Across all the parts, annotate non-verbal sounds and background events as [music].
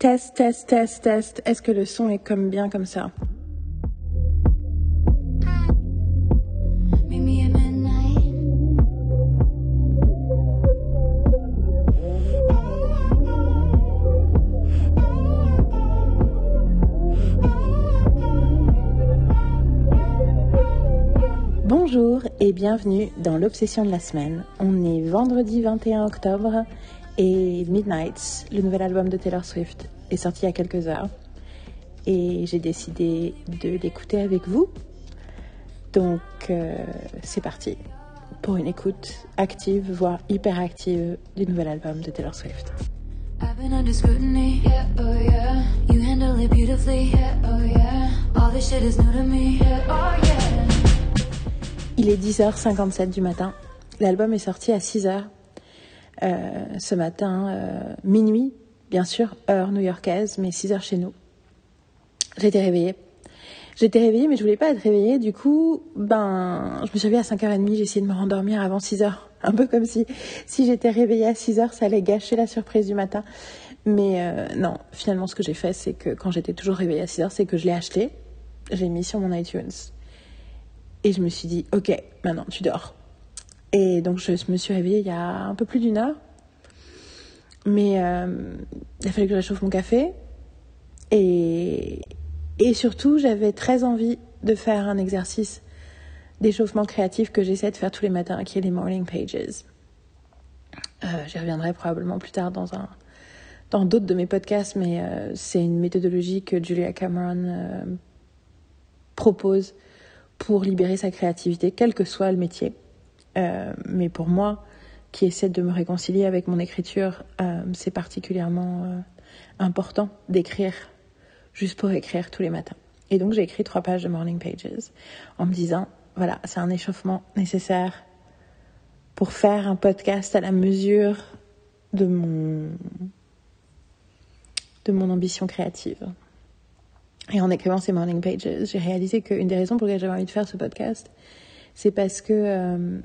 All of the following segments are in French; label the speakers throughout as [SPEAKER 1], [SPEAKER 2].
[SPEAKER 1] Test, test, test, test. Est-ce que le son est comme bien comme ça? Bonjour et bienvenue dans l'obsession de la semaine. On est vendredi 21 octobre et Midnights, le nouvel album de Taylor Swift, est sorti il y a quelques heures. Et j'ai décidé de l'écouter avec vous. Donc euh, c'est parti pour une écoute active, voire hyper active du nouvel album de Taylor Swift.
[SPEAKER 2] I've been under scrutiny. Yeah, oh yeah. You handle it beautifully. Yeah, oh yeah. All this shit is new to me. Yeah, oh yeah.
[SPEAKER 1] Il est 10h57 du matin. L'album est sorti à 6h euh, ce matin, euh, minuit, bien sûr, heure new-yorkaise, mais 6h chez nous. J'étais réveillée. J'étais réveillée, mais je voulais pas être réveillée. Du coup, ben, je me suis réveillée à 5h30. J'ai essayé de me rendormir avant 6h. [laughs] Un peu comme si, si j'étais réveillée à 6h, ça allait gâcher la surprise du matin. Mais euh, non, finalement, ce que j'ai fait, c'est que quand j'étais toujours réveillée à 6h, c'est que je l'ai acheté. J'ai mis sur mon iTunes. Et je me suis dit, ok, maintenant tu dors. Et donc je me suis réveillée il y a un peu plus d'une heure. Mais euh, il a fallu que je réchauffe mon café. Et, surtout, j'avais très envie de faire un exercice d'échauffement créatif que j'essaie de faire tous les matins, qui est les morning pages. Euh, J'y reviendrai probablement plus tard dans d'autres de mes podcasts, mais euh, c'est une méthodologie que Julia Cameron propose pour libérer sa créativité, quel que soit le métier. Euh, mais pour moi, qui essaie de me réconcilier avec mon écriture, euh, c'est particulièrement euh, important d'écrire juste pour écrire tous les matins. Et donc j'ai écrit trois pages de Morning Pages en me disant, voilà, c'est un échauffement nécessaire pour faire un podcast à la mesure de mon, de mon ambition créative. Et en écrivant ces morning pages, j'ai réalisé qu'une des raisons pour lesquelles j'avais envie de faire ce podcast, c'est parce que euh,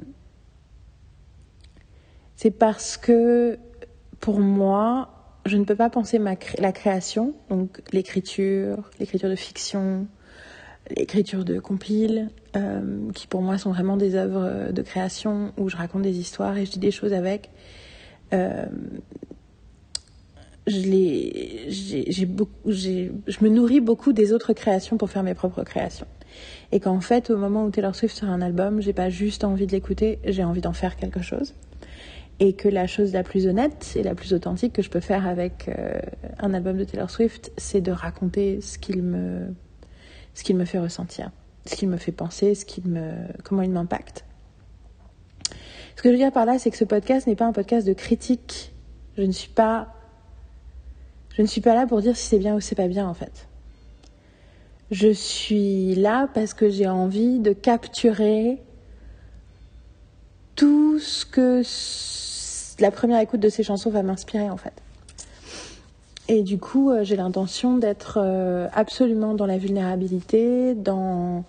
[SPEAKER 1] c'est parce que pour moi, je ne peux pas penser la création, donc l'écriture, l'écriture de fiction, l'écriture de compile, euh, qui pour moi sont vraiment des œuvres de création où je raconte des histoires et je dis des choses avec. Euh, je me nourris beaucoup des autres créations pour faire mes propres créations. Et qu'en fait, au moment où Taylor Swift sort un album, j'ai pas juste envie de l'écouter, j'ai envie d'en faire quelque chose. Et que la chose la plus honnête et la plus authentique que je peux faire avec euh, un album de Taylor Swift, c'est de raconter ce qu'il me, ce qu'il me fait ressentir, ce qu'il me fait penser, ce qu'il me, comment il m'impacte. Ce que je veux dire par là, c'est que ce podcast n'est pas un podcast de critique. Je ne suis pas je ne suis pas là pour dire si c'est bien ou c'est pas bien en fait. Je suis là parce que j'ai envie de capturer tout ce que la première écoute de ces chansons va m'inspirer en fait. Et du coup, euh, j'ai l'intention d'être euh, absolument dans la vulnérabilité, dans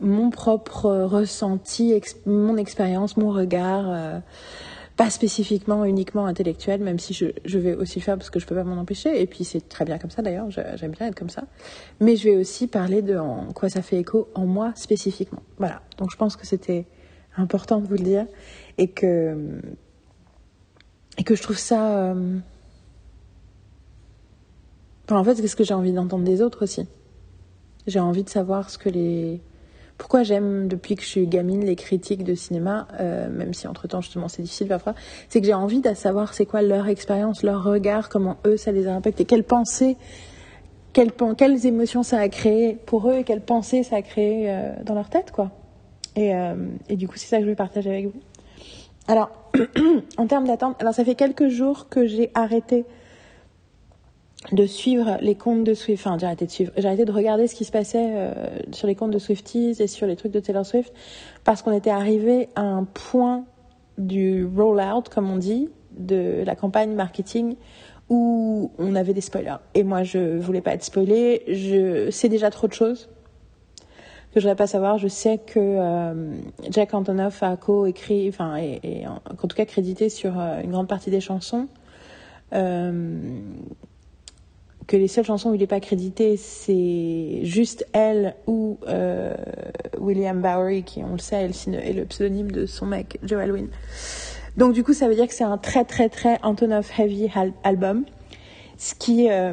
[SPEAKER 1] mon propre ressenti, mon expérience, mon regard. Pas spécifiquement uniquement intellectuel, même si je, je vais aussi le faire parce que je peux pas m'en empêcher. Et puis c'est très bien comme ça d'ailleurs, j'aime bien être comme ça. Mais je vais aussi parler de en quoi ça fait écho en moi spécifiquement. Voilà. Donc je pense que c'était important de vous le dire et que et que je trouve ça. euh, en fait, c'est ce que j'ai envie d'entendre des autres aussi. J'ai envie de savoir ce que les pourquoi j'aime depuis que je suis gamine les critiques de cinéma, euh, même si entre temps justement c'est difficile parfois, c'est que j'ai envie de savoir c'est quoi leur expérience, leur regard, comment eux ça les a impactés, quelles pensées, quelles, pen- quelles émotions ça a créé pour eux et quelles pensées ça a créé euh, dans leur tête quoi. Et, euh, et du coup c'est ça que je vais partager avec vous. Alors [clears throat] en termes d'attente, alors ça fait quelques jours que j'ai arrêté de suivre les comptes de Swift, enfin j'ai arrêté de suivre, j'ai de regarder ce qui se passait euh, sur les comptes de Swifties et sur les trucs de Taylor Swift parce qu'on était arrivé à un point du roll-out, comme on dit, de la campagne marketing où on avait des spoilers. Et moi je voulais pas être spoilée, je sais déjà trop de choses que je voudrais pas savoir. Je sais que euh, Jack Antonoff a co-écrit, enfin, et, en, en tout cas crédité sur euh, une grande partie des chansons. Que les seules chansons où il n'est pas crédité, c'est juste elle ou euh, William Bowery, qui, on le sait, est le pseudonyme de son mec, Joe Alwyn. Donc du coup, ça veut dire que c'est un très très très Antonov heavy album, ce qui euh,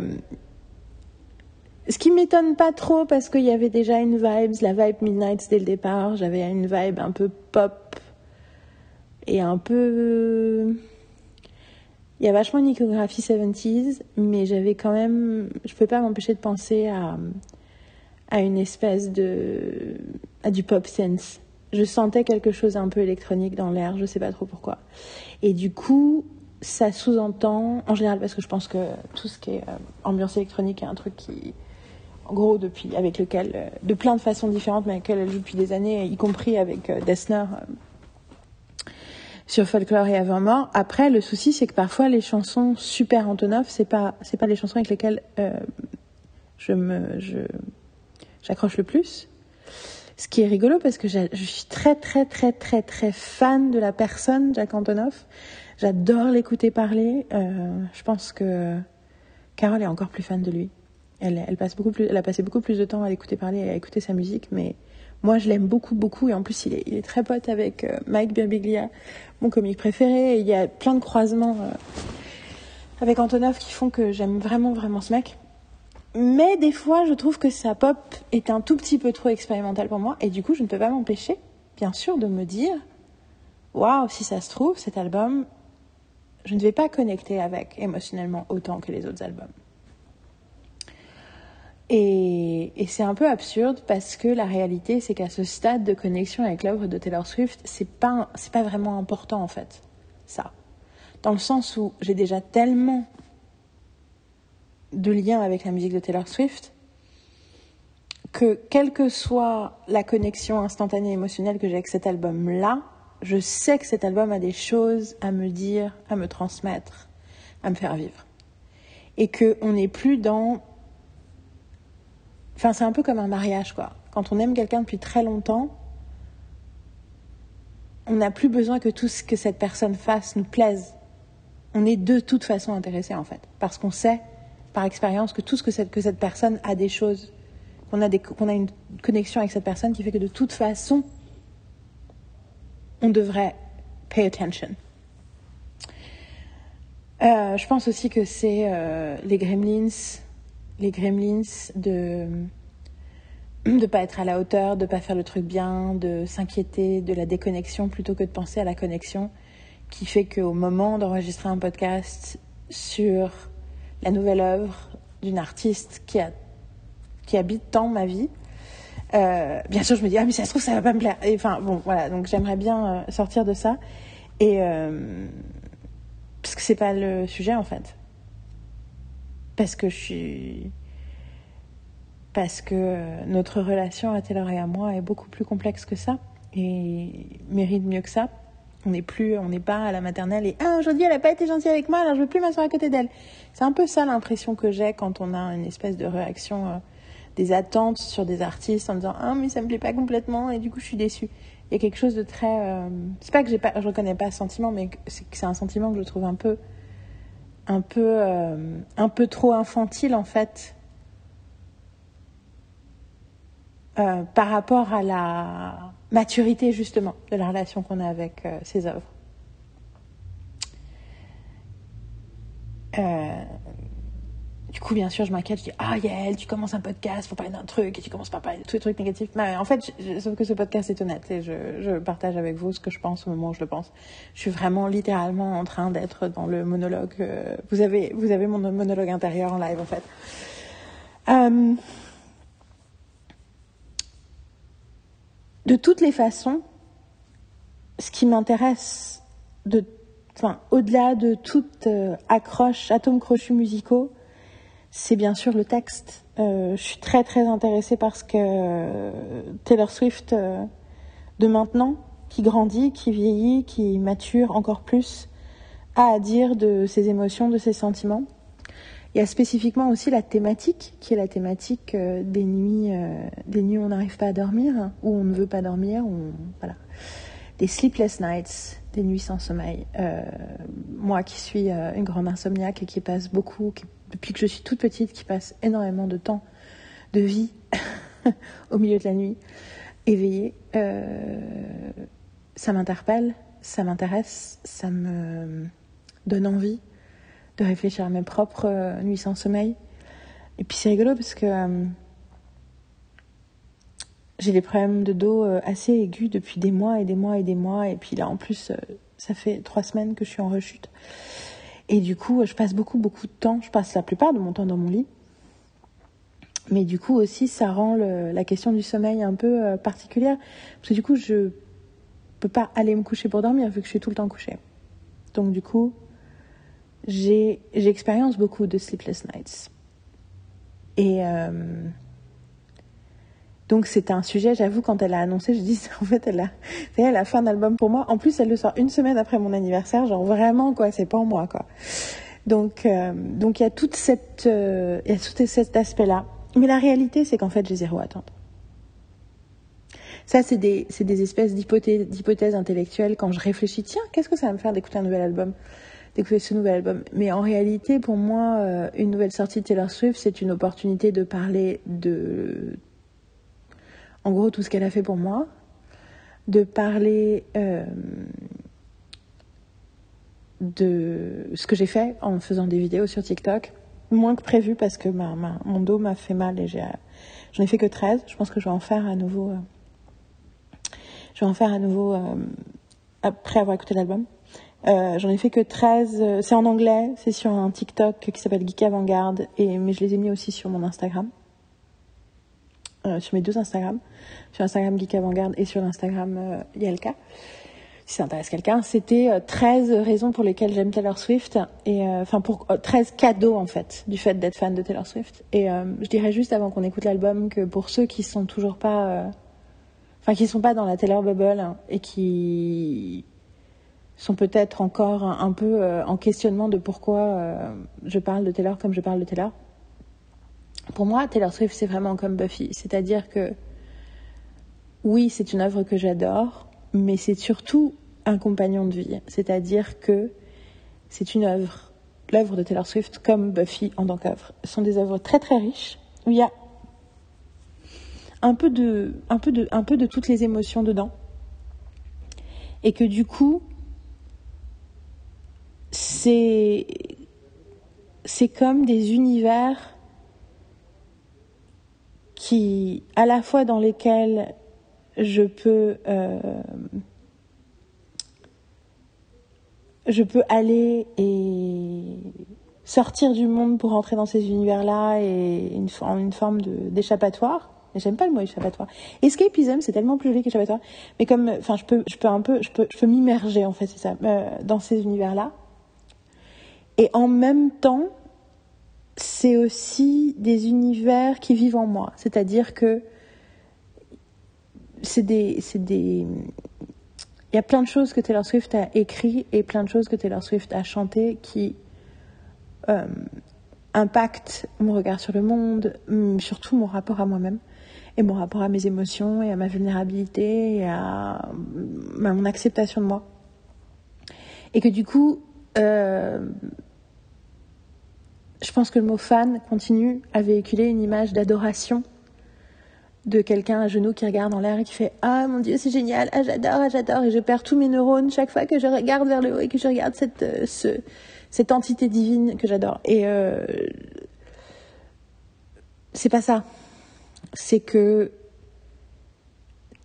[SPEAKER 1] ce qui m'étonne pas trop parce qu'il y avait déjà une vibe, la vibe Midnight dès le départ. J'avais une vibe un peu pop et un peu il y a vachement une iconographie 70s, mais j'avais quand même. Je peux pas m'empêcher de penser à, à une espèce de. à du pop sense. Je sentais quelque chose un peu électronique dans l'air, je ne sais pas trop pourquoi. Et du coup, ça sous-entend, en général, parce que je pense que tout ce qui est euh, ambiance électronique est un truc qui, en gros, depuis, avec lequel, euh, de plein de façons différentes, mais avec lequel elle joue depuis des années, y compris avec euh, Dessner, sur Folklore et Avant Mort. Après, le souci, c'est que parfois les chansons super Antonov, c'est pas c'est pas les chansons avec lesquelles euh, je me je j'accroche le plus. Ce qui est rigolo parce que je suis très très très très très fan de la personne Jacques Antonoff. J'adore l'écouter parler. Euh, je pense que Carole est encore plus fan de lui. Elle, elle passe beaucoup plus, elle a passé beaucoup plus de temps à l'écouter parler et à écouter sa musique, mais moi, je l'aime beaucoup, beaucoup. Et en plus, il est, très pote avec euh, Mike Birbiglia, mon comique préféré. Et il y a plein de croisements euh, avec Antonov qui font que j'aime vraiment, vraiment ce mec. Mais des fois, je trouve que sa pop est un tout petit peu trop expérimentale pour moi. Et du coup, je ne peux pas m'empêcher, bien sûr, de me dire Waouh, si ça se trouve, cet album, je ne vais pas connecter avec émotionnellement autant que les autres albums. Et, c'est un peu absurde parce que la réalité, c'est qu'à ce stade de connexion avec l'œuvre de Taylor Swift, c'est pas, c'est pas vraiment important en fait, ça. Dans le sens où j'ai déjà tellement de liens avec la musique de Taylor Swift que quelle que soit la connexion instantanée émotionnelle que j'ai avec cet album-là, je sais que cet album a des choses à me dire, à me transmettre, à me faire vivre. Et qu'on n'est plus dans Enfin, c'est un peu comme un mariage, quoi. Quand on aime quelqu'un depuis très longtemps, on n'a plus besoin que tout ce que cette personne fasse nous plaise. On est de toute façon intéressé, en fait. Parce qu'on sait, par expérience, que tout ce que cette, que cette personne a des choses, qu'on a, a une connexion avec cette personne qui fait que de toute façon, on devrait pay attention. Euh, je pense aussi que c'est euh, les gremlins les gremlins de ne pas être à la hauteur, de pas faire le truc bien, de s'inquiéter de la déconnexion plutôt que de penser à la connexion, qui fait qu'au moment d'enregistrer un podcast sur la nouvelle œuvre d'une artiste qui, a, qui habite tant ma vie, euh, bien sûr je me dis ah mais ça se trouve ça va pas me plaire. enfin bon voilà. Donc j'aimerais bien euh, sortir de ça. Et euh, parce que c'est pas le sujet en fait parce que je suis parce que euh, notre relation à Taylor et à moi est beaucoup plus complexe que ça et mérite mieux que ça. On n'est plus, on n'est pas à la maternelle et ah aujourd'hui elle n'a pas été gentille avec moi alors je veux plus m'asseoir à côté d'elle. C'est un peu ça l'impression que j'ai quand on a une espèce de réaction, euh, des attentes sur des artistes en disant ah mais ça me plaît pas complètement et du coup je suis déçue. Il y a quelque chose de très, euh, c'est pas que j'ai pas, je reconnais pas ce sentiment mais c'est un sentiment que je trouve un peu un peu, euh, un peu trop infantile en fait euh, par rapport à la maturité justement de la relation qu'on a avec euh, ces œuvres. Du coup, bien sûr, je m'inquiète, je dis Ah, Yael, tu commences un podcast pour parler d'un truc et tu commences par parler de tous les trucs négatifs. Mais en fait, sauf que ce podcast est honnête et je, partage avec vous ce que je pense au moment où je le pense. Je suis vraiment littéralement en train d'être dans le monologue. Euh, vous, avez, vous avez mon monologue intérieur en live, en fait. Euh, de toutes les façons, ce qui m'intéresse enfin, au-delà de toute euh, accroche, atomes crochus musicaux, c'est bien sûr le texte. Euh, je suis très très intéressée parce que euh, Taylor Swift euh, de maintenant, qui grandit, qui vieillit, qui mature encore plus, a à dire de ses émotions, de ses sentiments. Il y a spécifiquement aussi la thématique, qui est la thématique des nuits, des nuits où on n'arrive pas à dormir, où on ne veut pas dormir, voilà. des sleepless nights, des nuits sans sommeil. Moi qui suis une grande insomniaque et qui passe beaucoup, qui, depuis que je suis toute petite, qui passe énormément de temps de vie [laughs] au milieu de la nuit, éveillée, euh, ça m'interpelle, ça m'intéresse, ça me donne envie de réfléchir à mes propres euh, nuits sans sommeil. Et puis c'est rigolo parce que euh, j'ai des problèmes de dos assez aigus depuis des mois et des mois et des mois. Et puis là, en plus, ça fait trois semaines que je suis en rechute. Et du coup, je passe beaucoup, beaucoup de temps. Je passe la plupart de mon temps dans mon lit. Mais du coup aussi, ça rend la question du sommeil un peu particulière. Parce que du coup, je peux pas aller me coucher pour dormir vu que je suis tout le temps couchée. Donc du coup, j'expérience beaucoup de sleepless nights. Et euh, donc c'était un sujet, j'avoue, quand elle a annoncé, je dis, [laughs] en fait, elle a, elle a fait un album pour moi. En plus, elle le sort une semaine après mon anniversaire, genre vraiment, quoi, c'est pas en moi, quoi. Donc, euh, donc il y a toute cette, euh, il y a tout cet aspect-là. Mais la réalité, c'est qu'en fait, j'ai zéro attente. Ça, c'est des, espèces d'hypothèses, d'hypothèses intellectuelles. Quand je réfléchis, tiens, qu'est-ce que ça va me faire d'écouter un nouvel album? D'écouter ce nouvel album. Mais en réalité, pour moi, euh, une nouvelle sortie de Taylor Swift, c'est une opportunité de parler de, en gros, tout ce qu'elle a fait pour moi, de parler euh, de ce que j'ai fait en faisant des vidéos sur TikTok, moins que prévu parce que mon dos m'a fait mal et j'ai, j'en ai fait que 13. Je pense que je vais en faire à nouveau. Euh, je vais en faire à nouveau après avoir écouté l'album. Euh, j'en ai fait que 13. Euh, c'est en anglais, c'est sur un TikTok qui s'appelle Geek Avant-Garde, mais je les ai mis aussi sur mon Instagram. Euh, sur mes deux Instagram. Sur Instagram Geek Avant-Garde et sur l'Instagram euh, Yelka. Si ça intéresse quelqu'un, c'était 13 raisons pour lesquelles j'aime Taylor Swift. Et enfin, pour 13 cadeaux en fait, du fait d'être fan de Taylor Swift. Et je dirais juste avant qu'on écoute l'album que pour ceux qui sont toujours pas. Enfin, qui sont pas dans la Taylor Bubble hein, et qui sont peut-être encore un, peu euh, en questionnement de pourquoi euh, je parle de Taylor comme je parle de Taylor. Pour moi, Taylor Swift, c'est vraiment comme Buffy. C'est-à-dire que, oui, c'est une œuvre que j'adore, mais c'est surtout un compagnon de vie. C'est-à-dire que c'est une œuvre, l'œuvre de Taylor Swift, comme Buffy en tant qu'œuvre. Ce sont des œuvres très très riches, où il y a un peu de, un peu de, un peu de toutes les émotions dedans. Et que du coup, c'est c'est comme des univers qui, à la fois dans lesquels je peux euh, je peux aller et sortir du monde pour entrer dans ces univers-là et une, une forme d'échappatoire. J'aime pas le mot échappatoire. Escapism, c'est tellement plus joli qu'échappatoire. Mais comme, enfin, je peux, je peux un peu, je peux, je peux m'immerger en fait, c'est ça, euh, dans ces univers-là. Et en même temps, c'est aussi des univers qui vivent en moi. C'est-à-dire que c'est des, des, il y a plein de choses que Taylor Swift a écrit et plein de choses que Taylor Swift a chanté qui euh, impactent mon regard sur le monde, hum, surtout mon rapport à moi-même et mon rapport à mes émotions et à ma vulnérabilité et à, à mon acceptation de moi. Et que du coup, euh, je pense que le mot fan continue à véhiculer une image d'adoration de quelqu'un à genoux qui regarde en l'air et qui fait Ah mon Dieu, c'est génial, ah j'adore, ah j'adore, et je perds tous mes neurones chaque fois que je regarde vers le haut et que je regarde cette, euh, entité divine que j'adore. Et euh, c'est pas ça. C'est que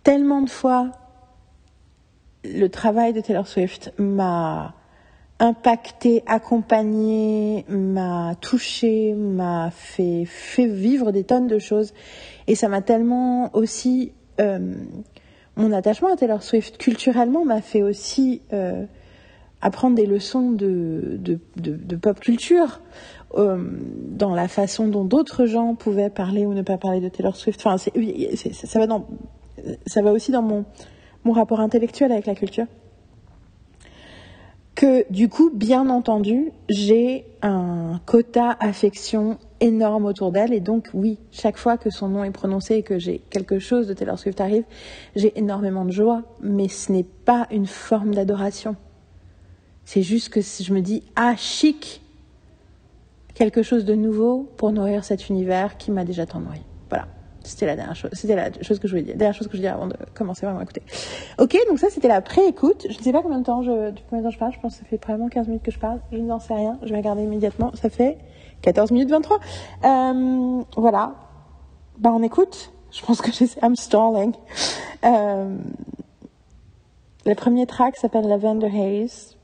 [SPEAKER 1] tellement de fois, le travail de Taylor Swift m'a impacté, accompagné, m'a touché, m'a fait, vivre des tonnes de choses. Et ça m'a tellement aussi... Euh, mon attachement à Taylor Swift culturellement m'a fait aussi euh, apprendre des leçons de, pop culture euh, dans la façon dont d'autres gens pouvaient parler ou ne pas parler de Taylor Swift. Enfin, ça, va dans, ça va aussi dans mon, mon rapport intellectuel avec la culture que du coup, bien entendu, j'ai un quota affection énorme autour d'elle. Et donc, oui, chaque fois que son nom est prononcé et que j'ai quelque chose de Taylor Swift arrive, j'ai énormément de joie. Mais ce n'est pas une forme d'adoration. C'est juste que je me dis, ah, chic, quelque chose de nouveau pour nourrir cet univers qui m'a déjà tant nourri. C'était la dernière chose. La que je voulais dire. Dernière chose que je voulais dire avant de commencer vraiment à écouter. Ok, donc ça c'était la pré-écoute. Je ne sais pas combien de temps je, temps je parle. Je pense que ça fait probablement 15 minutes que je parle. Je n'en sais rien. Je vais regarder immédiatement. Ça fait 14 minutes 23. Euh, voilà. Bah on écoute. Je pense que j'essaie. I'm stalling. Euh, le premier track s'appelle Lavender Haze.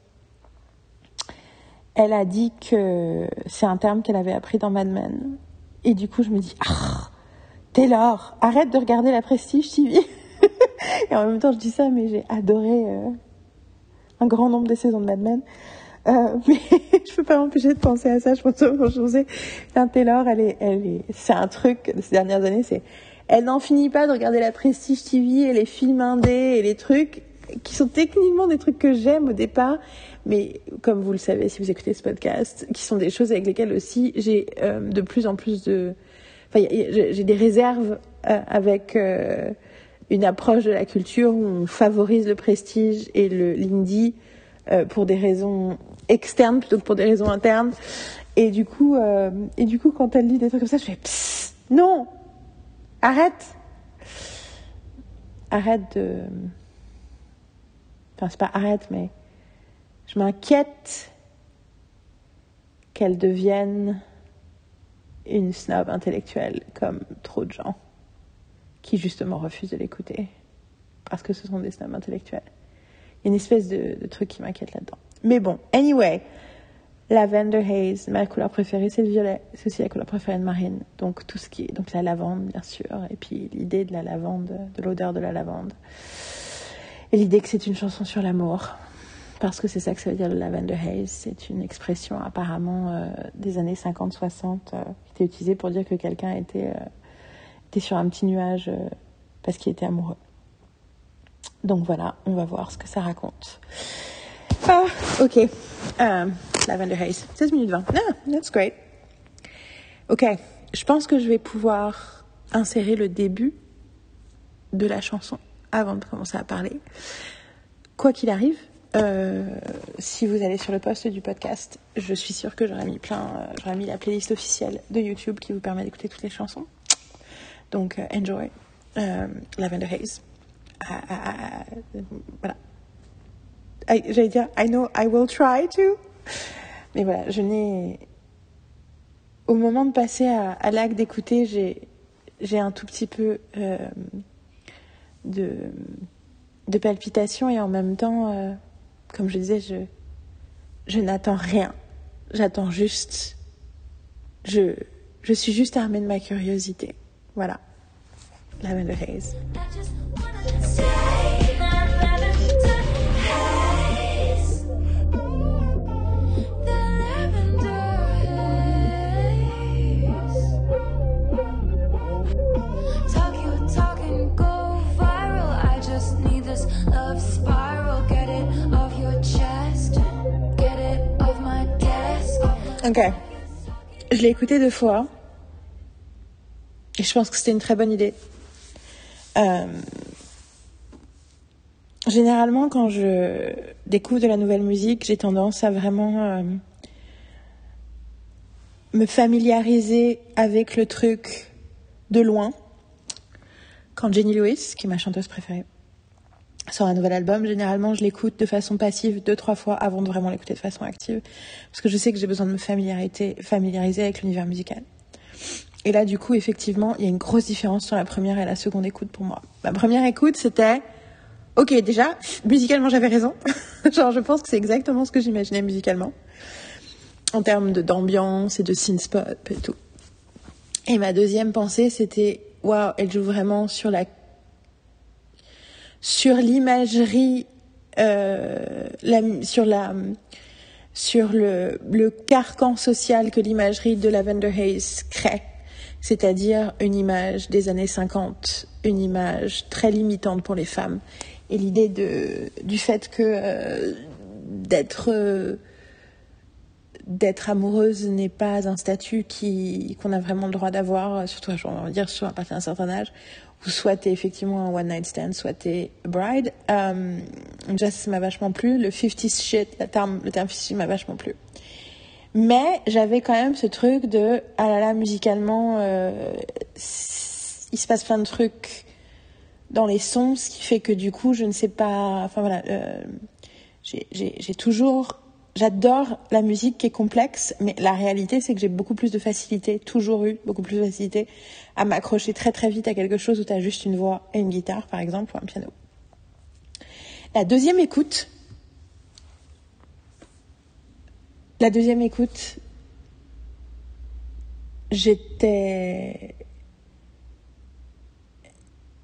[SPEAKER 1] Elle a dit que c'est un terme qu'elle avait appris dans Mad Men. Et du coup, je me dis, ah, Taylor, arrête de regarder la Prestige TV. [laughs] et en même temps, je dis ça, mais j'ai adoré euh, un grand nombre de saisons de Mad Men. Euh, [laughs] mais je peux pas m'empêcher de penser à ça. Je pense que je Taylor, elle est, elle est, c'est un truc de ces dernières années, c'est, elle n'en finit pas de regarder la Prestige TV et les films indés et les trucs qui sont techniquement des trucs que j'aime au départ, mais comme vous le savez si vous écoutez ce podcast, qui sont des choses avec lesquelles aussi j'ai euh, de plus en plus de j'ai des réserves euh, avec euh, une approche de la culture où on favorise le prestige et l'indie euh, pour des raisons externes plutôt que pour des raisons internes. Et du coup, et du coup, quand elle dit des trucs comme ça, je fais Psst, non, arrête, arrête de, enfin c'est pas arrête, mais je m'inquiète qu'elle devienne une snob intellectuelle comme trop de gens qui justement refusent de l'écouter parce que ce sont des snobs intellectuels. Il y a une espèce de, truc qui m'inquiète là-dedans. Mais bon, anyway, Lavender Haze, ma couleur préférée c'est le violet, c'est aussi la couleur préférée de Marine. Donc tout ce qui est donc la lavande bien sûr et puis l'idée de la lavande, de l'odeur de la lavande. Et l'idée que c'est une chanson sur l'amour parce que c'est ça que ça veut dire le lavender haze. C'est une expression apparemment euh, des années 50-60 euh, qui était utilisée pour dire que quelqu'un était, euh, était sur un petit nuage parce qu'il était amoureux. Donc voilà, on va voir ce que ça raconte. Ah, ok. lavender haze, 16 minutes 20. Ah, that's great. Ok, je pense que je vais pouvoir insérer le début de la chanson avant de commencer à parler. Quoi qu'il arrive, euh, si vous allez sur le post du podcast, je suis sûre que j'aurais mis plein, euh, mis la playlist officielle de YouTube qui vous permet d'écouter toutes les chansons. Donc, euh, enjoy. Lavender Haze. Ah, ah, ah, voilà. J'allais dire, I know I will try to. Mais voilà, je n'ai. Au moment de passer à, l'acte d'écouter, j'ai, j'ai un tout petit peu de, de palpitations et en même temps comme je disais, je, je n'attends rien. J'attends juste. Je, je suis juste armée de ma curiosité. Voilà. Lavender Haze. Ok. Je l'ai écouté deux fois. Et je pense que c'était une très bonne idée. Euh, généralement, quand je découvre de la nouvelle musique, j'ai tendance à vraiment euh, me familiariser avec le truc de loin. Quand Jenny Lewis, qui est ma chanteuse préférée, sur un nouvel album, généralement, je l'écoute de façon passive deux, trois fois avant de vraiment l'écouter de façon active. Parce que je sais que j'ai besoin de me familiariser, avec l'univers musical. Et là, du coup, effectivement, il y a une grosse différence sur la première et la seconde écoute pour moi. Ma première écoute, c'était, ok, déjà, musicalement, j'avais raison. [laughs] Genre, je pense que c'est exactement ce que j'imaginais musicalement. En termes d'ambiance et de synth-pop et tout. Et ma deuxième pensée, c'était, waouh, elle joue vraiment sur la sur l'imagerie, euh, sur la, sur le, le carcan social que l'imagerie de Lavender Haze crée, c'est-à-dire une image des années 50, une image très limitante pour les femmes, et l'idée de du fait que euh, d'être euh, d'être amoureuse n'est pas un statut qui qu'on a vraiment le droit d'avoir, surtout à partir d'un certain âge, soit t'es effectivement un one night stand, soit t'es bride. Euh, ça m'a vachement plu, le 50 shit, le terme, le terme 50 m'a vachement plu. Mais j'avais quand même ce truc de ah là là musicalement euh, il se passe plein de trucs dans les sons, ce qui fait que du coup je ne sais pas. Enfin voilà, euh, j'ai toujours j'adore la musique qui est complexe, mais la réalité, c'est que j'ai beaucoup plus de facilité, toujours eu beaucoup plus de facilité à m'accrocher très très vite à quelque chose où tu as juste une voix et une guitare, par exemple, ou un piano. La deuxième écoute, la deuxième écoute, j'étais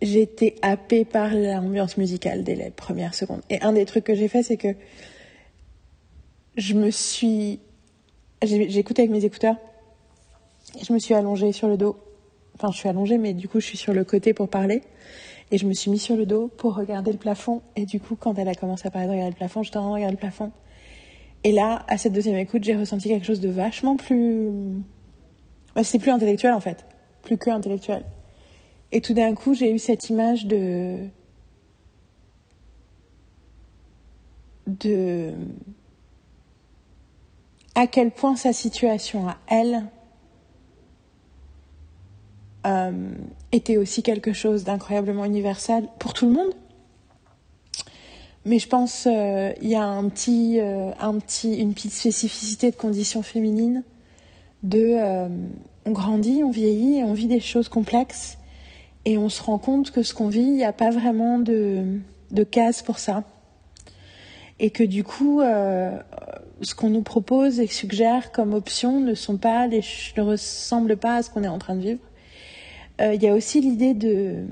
[SPEAKER 1] j'étais happée par l'ambiance musicale dès les premières secondes. Et un des trucs que j'ai fait, c'est que je me suis. J'écoutais avec mes écouteurs. Et je me suis allongée sur le dos. Enfin, je suis allongée, mais du coup, je suis sur le côté pour parler. Et je me suis mis sur le dos pour regarder le plafond. Et du coup, quand elle a commencé à parler de regarder le plafond, j'étais en train de regarder le plafond. Et là, à cette deuxième écoute, j'ai ressenti quelque chose de vachement plus. c'est plus intellectuel en fait. Plus que intellectuel. Et tout d'un coup, j'ai eu cette image de. de à quel point sa situation à elle euh, était aussi quelque chose d'incroyablement universel pour tout le monde. Mais je pense qu'il euh, y a un petit, euh, un petit, une petite spécificité de conditions féminines. De, on grandit, on vieillit, on vit des choses complexes, et on se rend compte que ce qu'on vit, il n'y a pas vraiment de, de case pour ça, et que du coup, ce qu'on nous propose et suggère comme option ne sont pas ne ressemblent pas à ce qu'on est en train de vivre. Euh, il y a aussi l'idée de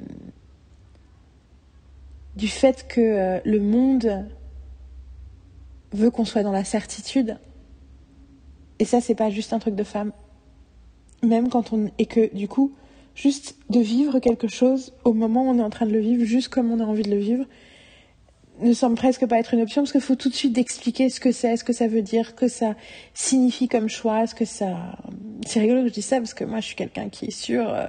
[SPEAKER 1] du fait que euh, le monde veut qu'on soit dans la certitude. Et ça, c'est pas juste un truc de femme. Même quand on et que du coup, juste de vivre quelque chose au moment où on est en train de le vivre, juste comme on a envie de le vivre, ne semble presque pas être une option parce qu'il faut tout de suite expliquer ce que c'est, ce que ça veut dire, que ça signifie comme choix, ce que ça. C'est rigolo que je dise ça parce que moi je suis quelqu'un qui est sûr. Euh,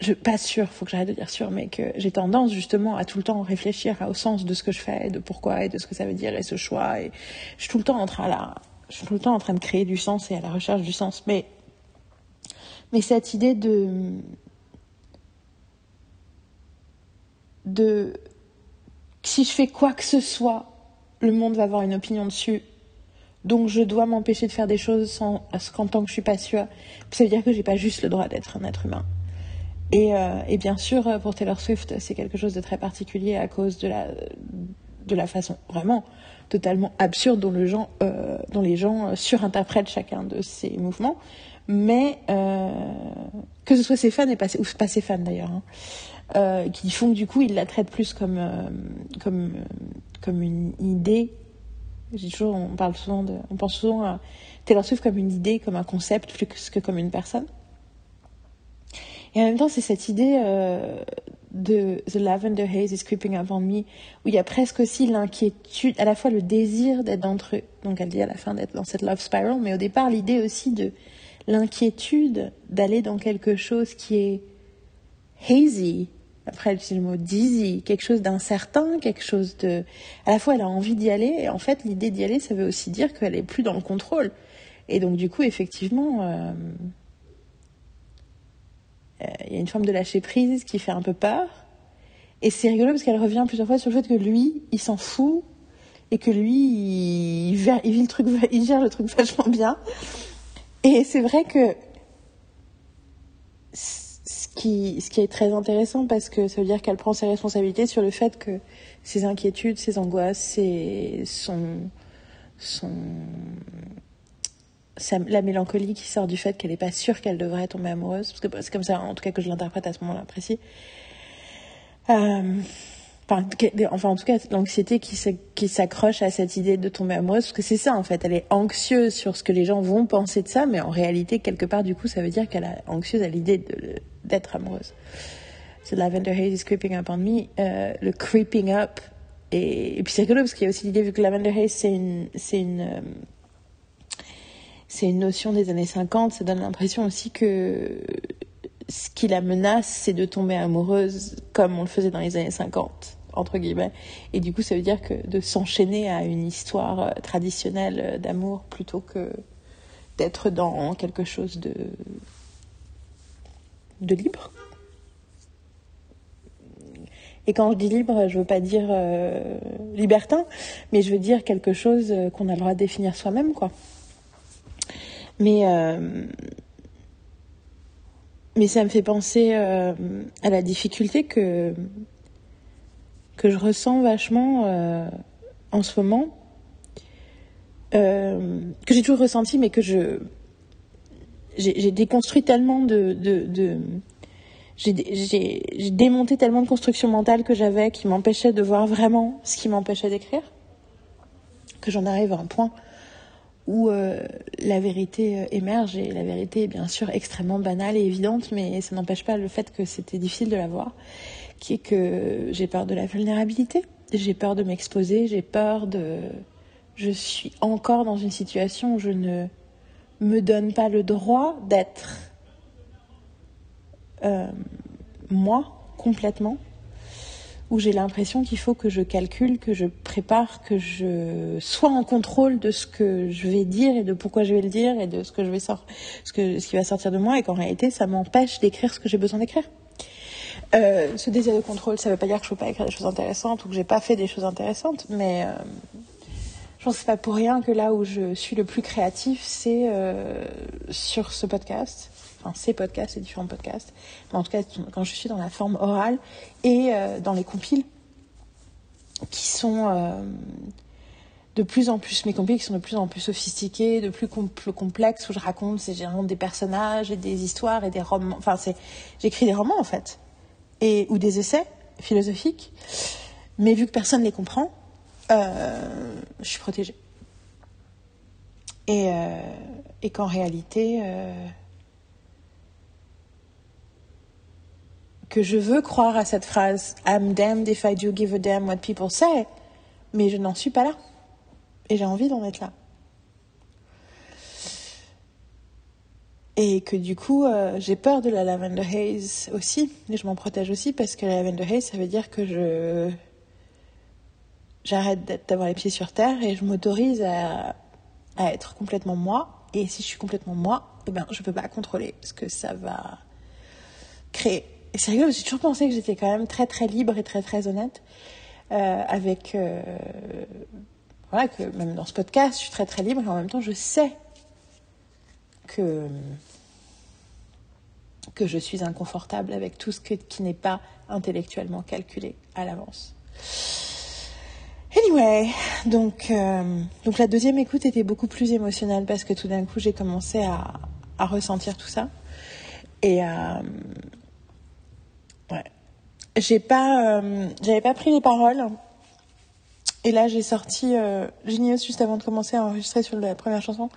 [SPEAKER 1] je pas sûr, faut que j'arrête de dire sûr, mais que j'ai tendance justement à tout le temps réfléchir au sens de ce que je fais, de pourquoi et de ce que ça veut dire et ce choix. Et je suis tout le temps en train là, je suis tout le temps en train de créer du sens et à la recherche du sens. Mais mais cette idée de de si je fais quoi que ce soit, le monde va avoir une opinion dessus. Donc je dois m'empêcher de faire des choses sans, qu'en tant que je suis pas sûre. Ça veut dire que j'ai pas juste le droit d'être un être humain. Et, euh, bien sûr, pour Taylor Swift, c'est quelque chose de très particulier à cause de la, façon vraiment totalement absurde dont, euh, les gens surinterprètent chacun de ces mouvements. Mais euh, que ce soit ses fans et pas, ou pas ses fans d'ailleurs, hein, euh, qui font que du coup, ils la traitent plus comme, euh, comme, euh, comme une idée. J'ai toujours, on parle souvent de, on pense souvent à Taylor Swift comme une idée, comme un concept, plus que comme une personne. Et en même temps, c'est cette idée euh, de The Lavender Haze is creeping up on me, où il y a presque aussi l'inquiétude, à la fois le désir d'être d'entre eux. Donc elle dit à la fin d'être dans cette love spiral, mais au départ, l'idée aussi de l'inquiétude d'aller dans quelque chose qui est hazy, après, elle utilise le mot dizzy, quelque chose d'incertain, quelque chose de. À la fois, elle a envie d'y aller, et en fait, l'idée d'y aller, ça veut aussi dire qu'elle est plus dans le contrôle. Et donc, du coup, effectivement, euh, euh, il y a une forme de lâcher prise qui fait un peu peur. Et c'est rigolo parce qu'elle revient plusieurs fois sur le fait que lui, il s'en fout et que lui, il, vit le truc, [laughs] il gère le truc vachement bien. Et c'est vrai que ce qui est très intéressant parce que ça veut dire qu'elle prend ses responsabilités sur le fait que ses inquiétudes, ses angoisses, ses, son, son, la mélancolie qui sort du fait qu'elle n'est pas sûre qu'elle devrait tomber amoureuse, parce que c'est comme ça en tout cas que je l'interprète à ce moment-là précis. Euh, enfin, en tout cas, l'anxiété qui s'accroche à cette idée de tomber amoureuse, parce que c'est ça en fait, elle est anxieuse sur ce que les gens vont penser de ça, mais en réalité, quelque part, du coup, ça veut dire qu'elle est anxieuse à l'idée d'être amoureuse. C'est Lavender Haze is creeping up on me, euh, le creeping up, et, puis c'est rigolo parce qu'il y a aussi l'idée, vu que Lavender Haze, c'est une, c'est une, euh, c'est une notion des années 50. Ça donne l'impression aussi que ce qui la menace, c'est de tomber amoureuse comme on le faisait dans les années 50 entre guillemets. Et du coup, ça veut dire que de s'enchaîner à une histoire euh, traditionnelle euh, d'amour plutôt que d'être dans quelque chose de, de libre. Et quand je dis libre, je veux pas dire euh, libertin, mais je veux dire quelque chose qu'on a le droit de définir soi-même, quoi. Mais mais ça me fait penser à la difficulté que que je ressens vachement euh, en ce moment, euh, que j'ai toujours ressenti, mais que je j'ai déconstruit tellement de, de, j'ai démonté tellement de constructions mentales que j'avais qui m'empêchaient de voir vraiment ce qui m'empêchait d'écrire, que j'en arrive à un point où euh, la vérité émerge et la vérité est bien sûr extrêmement banale et évidente, mais ça n'empêche pas le fait que c'était difficile de la voir qui est que j'ai peur de la vulnérabilité, j'ai peur de m'exposer, j'ai peur de... Je suis encore dans une situation où je ne me donne pas le droit d'être euh, moi complètement, où j'ai l'impression qu'il faut que je calcule, que je prépare, que je sois en contrôle de ce que je vais dire et de pourquoi je vais le dire et de ce que je vais que, ce qui va sortir de moi et qu'en réalité ça m'empêche d'écrire ce que j'ai besoin d'écrire. Euh, ce désir de contrôle, ça ne veut pas dire que je ne peux pas écrire des choses intéressantes ou que j'ai pas fait des choses intéressantes, mais euh, je pense que pas pour rien que là où je suis le plus créatif, c'est euh, sur ce podcast, enfin ces podcasts, ces différents podcasts, mais en tout cas quand je suis dans la forme orale et euh, dans les compiles qui sont euh, de plus en plus, mes compiles qui sont de plus en plus sophistiqués, de plus complexes, où je raconte, c'est des personnages et des histoires et des romans, enfin j'écris des romans en fait et, ou des essais philosophiques. Mais vu que personne ne les comprend, euh, je suis protégée. Et, euh, qu'en réalité, euh, que je veux croire à cette phrase I'm damned if I do give a damn what people say, mais je n'en suis pas là. Et j'ai envie d'en être là. Et que du coup, euh, j'ai peur de la lavender haze aussi, et je m'en protège aussi parce que la lavender haze, ça veut dire que je j'arrête d'avoir les pieds sur terre et je m'autorise à, à, être complètement moi. Et si je suis complètement moi, eh ben, je peux pas contrôler ce que ça va créer. Et c'est rigolo, j'ai toujours pensé que j'étais quand même très très libre et très très honnête euh, avec euh, voilà que même dans ce podcast, je suis très très libre et en même temps, je sais que que je suis inconfortable avec tout ce qui n'est pas intellectuellement calculé à l'avance. Anyway, donc, euh, donc la deuxième écoute était beaucoup plus émotionnelle parce que tout d'un coup j'ai commencé à, à, ressentir tout ça. Et euh, ouais, j'ai pas, euh, j'avais pas pris les paroles. Et là j'ai sorti euh, Genius juste avant de commencer à enregistrer sur la première chanson.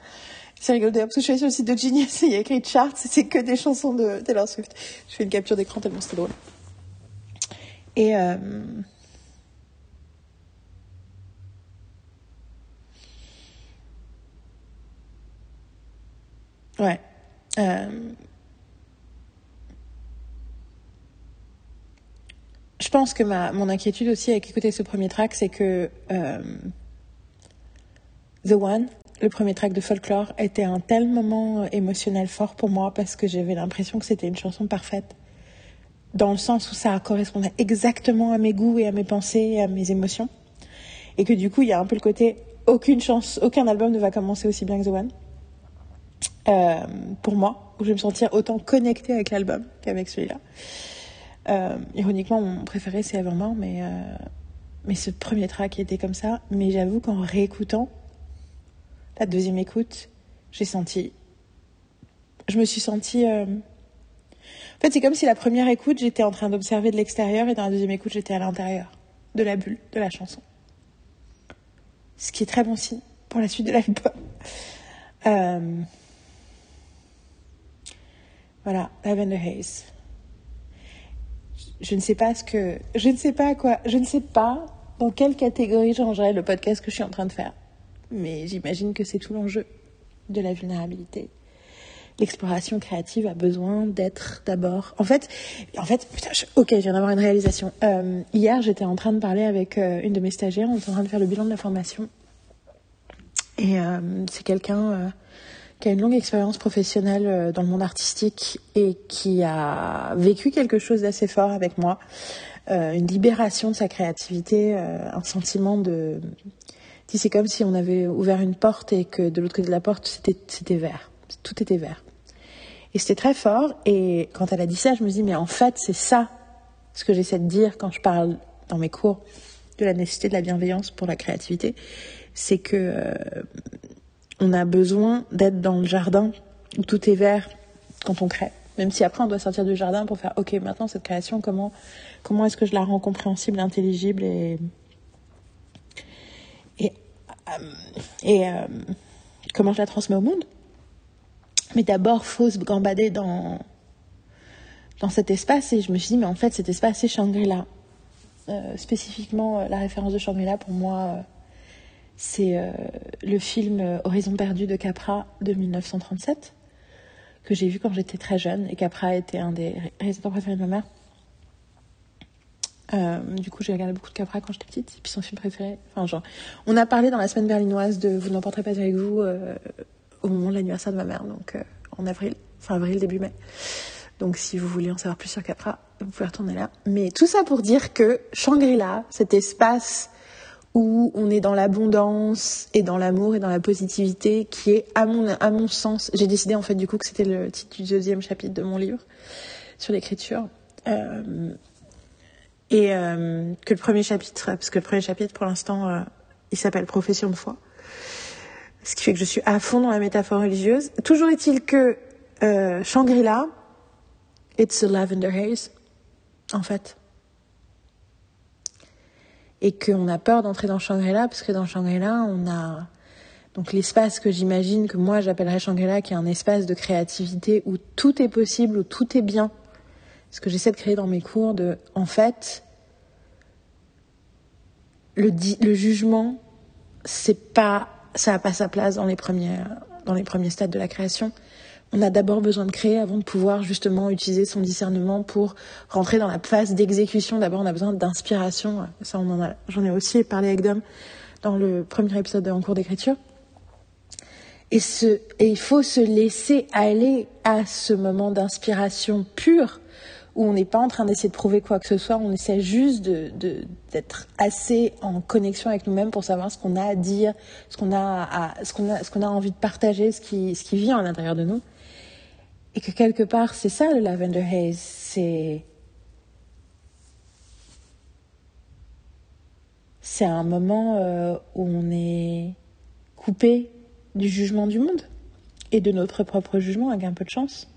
[SPEAKER 1] C'est rigolo d'ailleurs parce que je suis allée sur le site de Genius et il y a écrit Charts c'est que des chansons de Taylor Swift. Je fais une capture d'écran tellement c'était drôle. Et euh... ouais. Euh... Je pense que ma mon inquiétude aussi avec écouter ce premier track, c'est que euh... The One le premier track de folklore était un tel moment émotionnel fort pour moi parce que j'avais l'impression que c'était une chanson parfaite. Dans le sens où ça correspondait exactement à mes goûts et à mes pensées et à mes émotions. Et que du coup, il y a un peu le côté aucune chance, aucun album ne va commencer aussi bien que The One. Euh, pour moi, où je vais me sentir autant connectée avec l'album qu'avec celui-là. Euh, ironiquement, mon préféré c'est Evermore, mais, euh, mais ce premier track était comme ça. Mais j'avoue qu'en réécoutant, la deuxième écoute, j'ai senti. Je me suis sentie. Euh... En fait, c'est comme si la première écoute, j'étais en train d'observer de l'extérieur et dans la deuxième écoute, j'étais à l'intérieur de la bulle de la chanson. Ce qui est très bon signe pour la suite de l'album. Euh... Voilà, Lavender Haze. Je ne sais pas ce que. Je ne sais pas à quoi. Je ne sais pas dans quelle catégorie j'engerais le podcast que je suis en train de faire mais j'imagine que c'est tout l'enjeu de la vulnérabilité. L'exploration créative a besoin d'être d'abord. En fait, en fait, putain, ok, je viens d'avoir une réalisation. Euh, hier, j'étais en train de parler avec euh, une de mes stagiaires. On était en train de faire le bilan de la formation. Et euh, c'est quelqu'un qui a une longue expérience professionnelle dans le monde artistique et qui a vécu quelque chose d'assez fort avec moi. Une libération de sa créativité, un sentiment de c'est comme si on avait ouvert une porte et que de l'autre côté de la porte, c'était, vert. Tout était vert. Et c'était très fort. Et quand elle a dit ça, je me dis, mais en fait, c'est ça ce que j'essaie de dire quand je parle dans mes cours de la nécessité de la bienveillance pour la créativité. C'est que euh, on a besoin d'être dans le jardin où tout est vert quand on crée. Même si après on doit sortir du jardin pour faire, ok, maintenant cette création, comment, comment est-ce que je la rends compréhensible, intelligible et, et euh, comment je la transmets au monde? Mais d'abord, faut se gambader dans, dans cet espace. Et je me suis dit, mais en fait, cet espace, c'est Shangri-La. Euh, spécifiquement, la référence de Shangri-La, pour moi, c'est le film Horizon perdu de Capra de 1937, que j'ai vu quand j'étais très jeune. Et Capra était un des résidents préférés de ma mère. Euh, du coup, j'ai regardé beaucoup de Capra quand j'étais petite. Et puis son film préféré. Enfin, genre, on a parlé dans la semaine berlinoise de Vous n'emporterez pas avec vous euh, au moment de l'anniversaire de ma mère, donc euh, en avril, fin avril, début mai. Donc, si vous voulez en savoir plus sur Capra, vous pouvez retourner là. Mais tout ça pour dire que Shangri-La, cet espace où on est dans l'abondance et dans l'amour et dans la positivité, qui est, à mon, à mon sens, j'ai décidé en fait du coup que c'était le titre du deuxième chapitre de mon livre sur l'écriture. Euh, et euh, que le premier chapitre, parce que le premier chapitre pour l'instant, euh, il s'appelle Profession de foi, ce qui fait que je suis à fond dans la métaphore religieuse. Toujours est-il que euh, Shangri-La, it's a lavender haze, en fait. Et qu'on a peur d'entrer dans Shangri-La, parce que dans Shangri-La, on a donc l'espace que j'imagine que moi j'appellerais Shangri-La, qui est un espace de créativité où tout est possible, où tout est bien ce que j'essaie de créer dans mes cours, de, en fait, le, le jugement, c'est pas, ça n'a pas sa place dans les premiers, dans les premiers stades de la création. On a d'abord besoin de créer avant de pouvoir justement utiliser son discernement pour rentrer dans la phase d'exécution. D'abord, on a besoin d'inspiration. Ça, on en a, j'en ai aussi parlé avec Dom dans le premier épisode de En cours d'écriture. Et, ce, et il faut se laisser aller à ce moment d'inspiration pure où on n'est pas en train d'essayer de prouver quoi que ce soit, on essaie juste d'être assez en connexion avec nous-mêmes pour savoir ce qu'on a à dire, ce qu'on a, a, a envie de partager, ce qui, ce qui vient à l'intérieur de nous. Et que quelque part, c'est ça le Lavender Haze, c'est c'est un moment euh, où on est coupé du jugement du monde et de notre propre jugement avec un peu de chance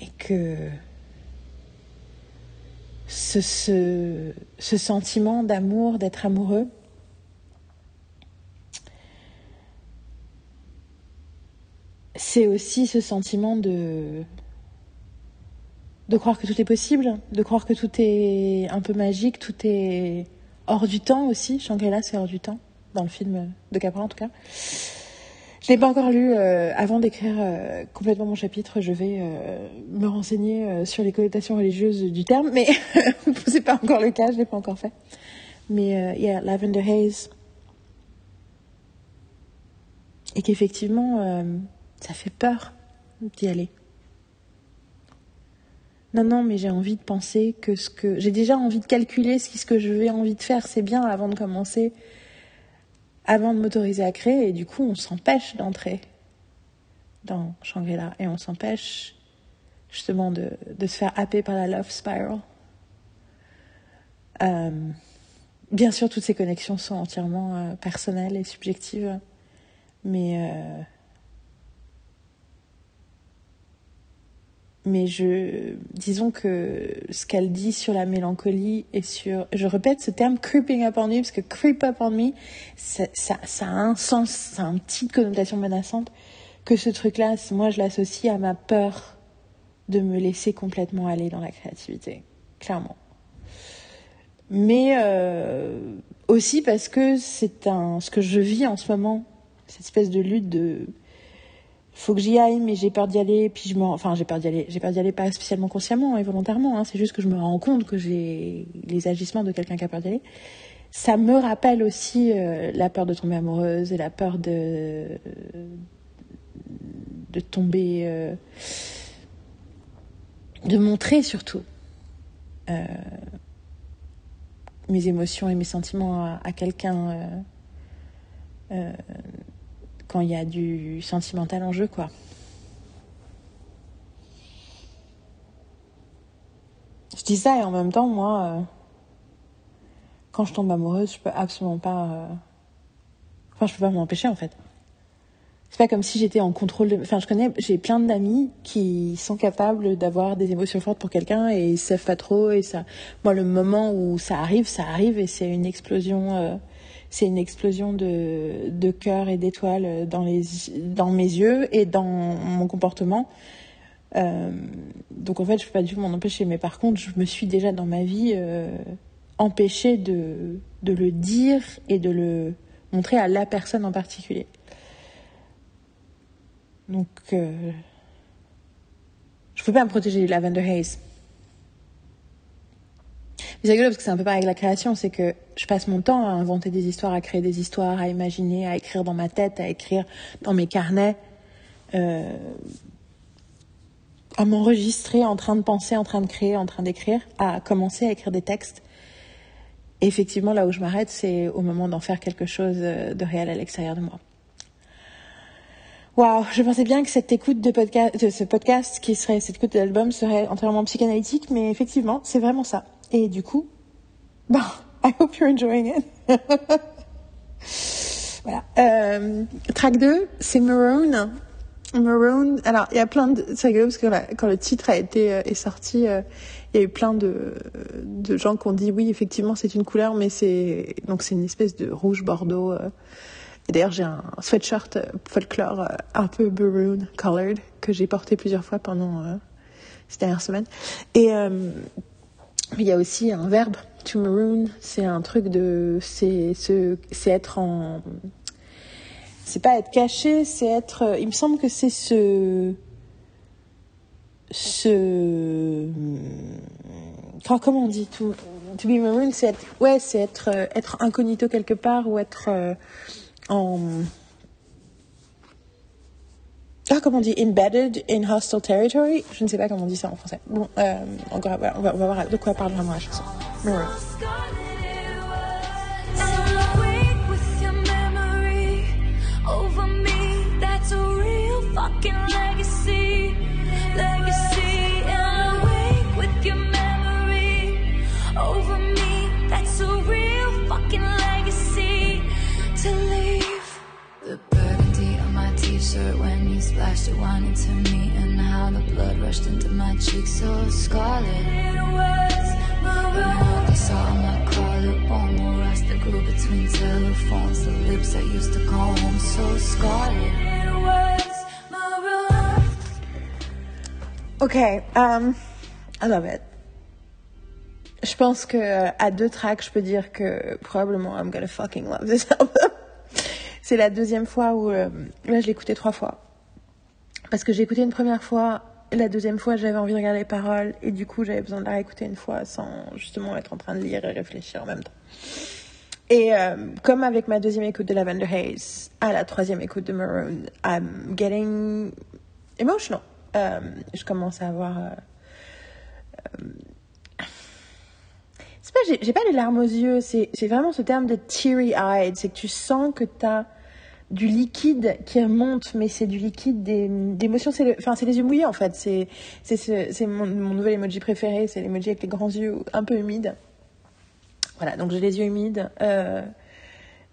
[SPEAKER 1] et que ce, sentiment d'amour, d'être amoureux, c'est aussi ce sentiment de de croire que tout est possible, de croire que tout est un peu magique, tout est hors du temps aussi. Shangri-La, c'est hors du temps, dans le film de Capra en tout cas. Je l'ai pas encore lu. Euh, avant d'écrire euh, complètement mon chapitre, je vais euh, me renseigner sur les connotations religieuses du terme, mais [laughs] c'est pas encore le cas, je l'ai pas encore fait. Mais euh, yeah, Lavender Haze. Et qu'effectivement, ça fait peur d'y aller. Non, non, mais j'ai envie de penser que ce que j'ai déjà envie de calculer ce, ce que je vais envie de faire, c'est bien avant de commencer avant de m'autoriser à créer et du coup on s'empêche d'entrer dans Shangri-La et on s'empêche justement de, de, se faire happer par la love spiral. Euh, bien sûr, toutes ces connexions sont entièrement euh, personnelles et subjectives, mais mais je disons que ce qu'elle dit sur la mélancolie et sur je répète ce terme creeping up on me parce que creep up on me ça, a un sens ça a une petite connotation menaçante que ce truc là moi je l'associe à ma peur de me laisser complètement aller dans la créativité clairement. Mais euh, aussi parce que c'est un ce que je vis en ce moment cette espèce de lutte de faut que j'y aille, mais j'ai peur d'y aller, puis je me, enfin j'ai peur d'y aller, j'ai peur d'y aller pas spécialement consciemment et volontairement, hein, c'est juste que je me rends compte que j'ai les agissements de quelqu'un qui a peur d'y aller. Ça me rappelle aussi euh, la peur de tomber amoureuse et la peur de de tomber, euh, de montrer surtout euh, mes émotions et mes sentiments à, à quelqu'un quand il y a du sentimental en jeu, quoi. Je dis ça et en même temps, moi, euh, quand je tombe amoureuse, je peux absolument pas. Euh, enfin, je peux pas m'empêcher en fait. C'est pas comme si j'étais en contrôle. Enfin, je connais, j'ai plein d'amis qui sont capables d'avoir des émotions fortes pour quelqu'un et ils savent pas trop et ça. Moi, le moment où ça arrive, ça arrive et c'est une explosion. Euh, c'est une explosion de, de cœur et d'étoiles dans, les, dans mes yeux et dans mon comportement. Euh, donc en fait, je peux pas du tout m'en empêcher. Mais par contre, je me suis déjà dans ma vie euh, empêchée de, de le dire et de le montrer à la personne en particulier. Donc, euh, je peux pas me protéger de Lavender Haze. C'est rigolo parce que c'est un peu pareil avec la création, c'est que je passe mon temps à inventer des histoires, à créer des histoires, à imaginer, à écrire dans ma tête, à écrire dans mes carnets, euh, à m'enregistrer en train de penser, en train de créer, en train d'écrire, à commencer à écrire des textes. Et effectivement, là où je m'arrête, c'est au moment d'en faire quelque chose de réel à l'extérieur de moi. Waouh, je pensais bien que cette écoute de, podcast, de ce podcast, qui serait cette écoute de l'album, serait entièrement psychanalytique, mais effectivement, c'est vraiment ça. Et du coup, bon, [laughs] I hope you're enjoying it. [laughs] voilà. Euh, track 2, c'est Maroon. Maroon. Alors, il y a plein de. C'est rigolo parce que quand le titre a été euh, est sorti, euh, il y a eu plein de, de gens qui ont dit oui, effectivement, c'est une couleur, mais c'est donc c'est une espèce de rouge bordeaux. Et d'ailleurs, j'ai un sweatshirt folklore un peu maroon colored que j'ai porté plusieurs fois pendant ces dernières semaines. Et il y a aussi un verbe, to maroon, c'est un truc de. C'est être en. C'est pas être caché, c'est être. Il me semble que c'est ce. Ce. Comment on dit to, to be maroon, c'est être. Ouais, c'est être, être incognito quelque part ou être euh, en ah, comment on dit Embedded in hostile territory Je ne sais pas comment on dit ça en français. Bon, euh, encore, on, va, voir de quoi parle vraiment la chanson. Mais. Shirt when you splashed your wine into me and how the blood rushed into my cheeks so scarlet. It was my You saw my collarbone, more rust that grew between telephones, the lips that used to call home so scarlet. It was my Okay, um, I love it. Je pense que à deux tracks, je peux dire que probablement I'm gonna fucking love this [laughs] album. C'est la deuxième fois où euh, là je écouté trois fois parce que j'ai écouté une première fois, la deuxième fois j'avais envie de regarder les paroles et du coup j'avais besoin de la réécouter une fois sans justement être en train de lire et réfléchir en même temps. Et euh, comme avec ma deuxième écoute de Lavender Haze, à la troisième écoute de Maroon, I'm getting emotional. Euh, je commence à avoir c'est pas j'ai pas les larmes aux yeux c'est vraiment ce terme de teary eyed c'est que tu sens que tu as du liquide qui remonte, mais c'est du liquide d'émotion. C'est enfin, c'est les yeux mouillés en fait. C'est c'est mon, mon nouvel emoji préféré. C'est l'emoji avec les grands yeux un peu humides. Voilà, donc j'ai les yeux humides, euh,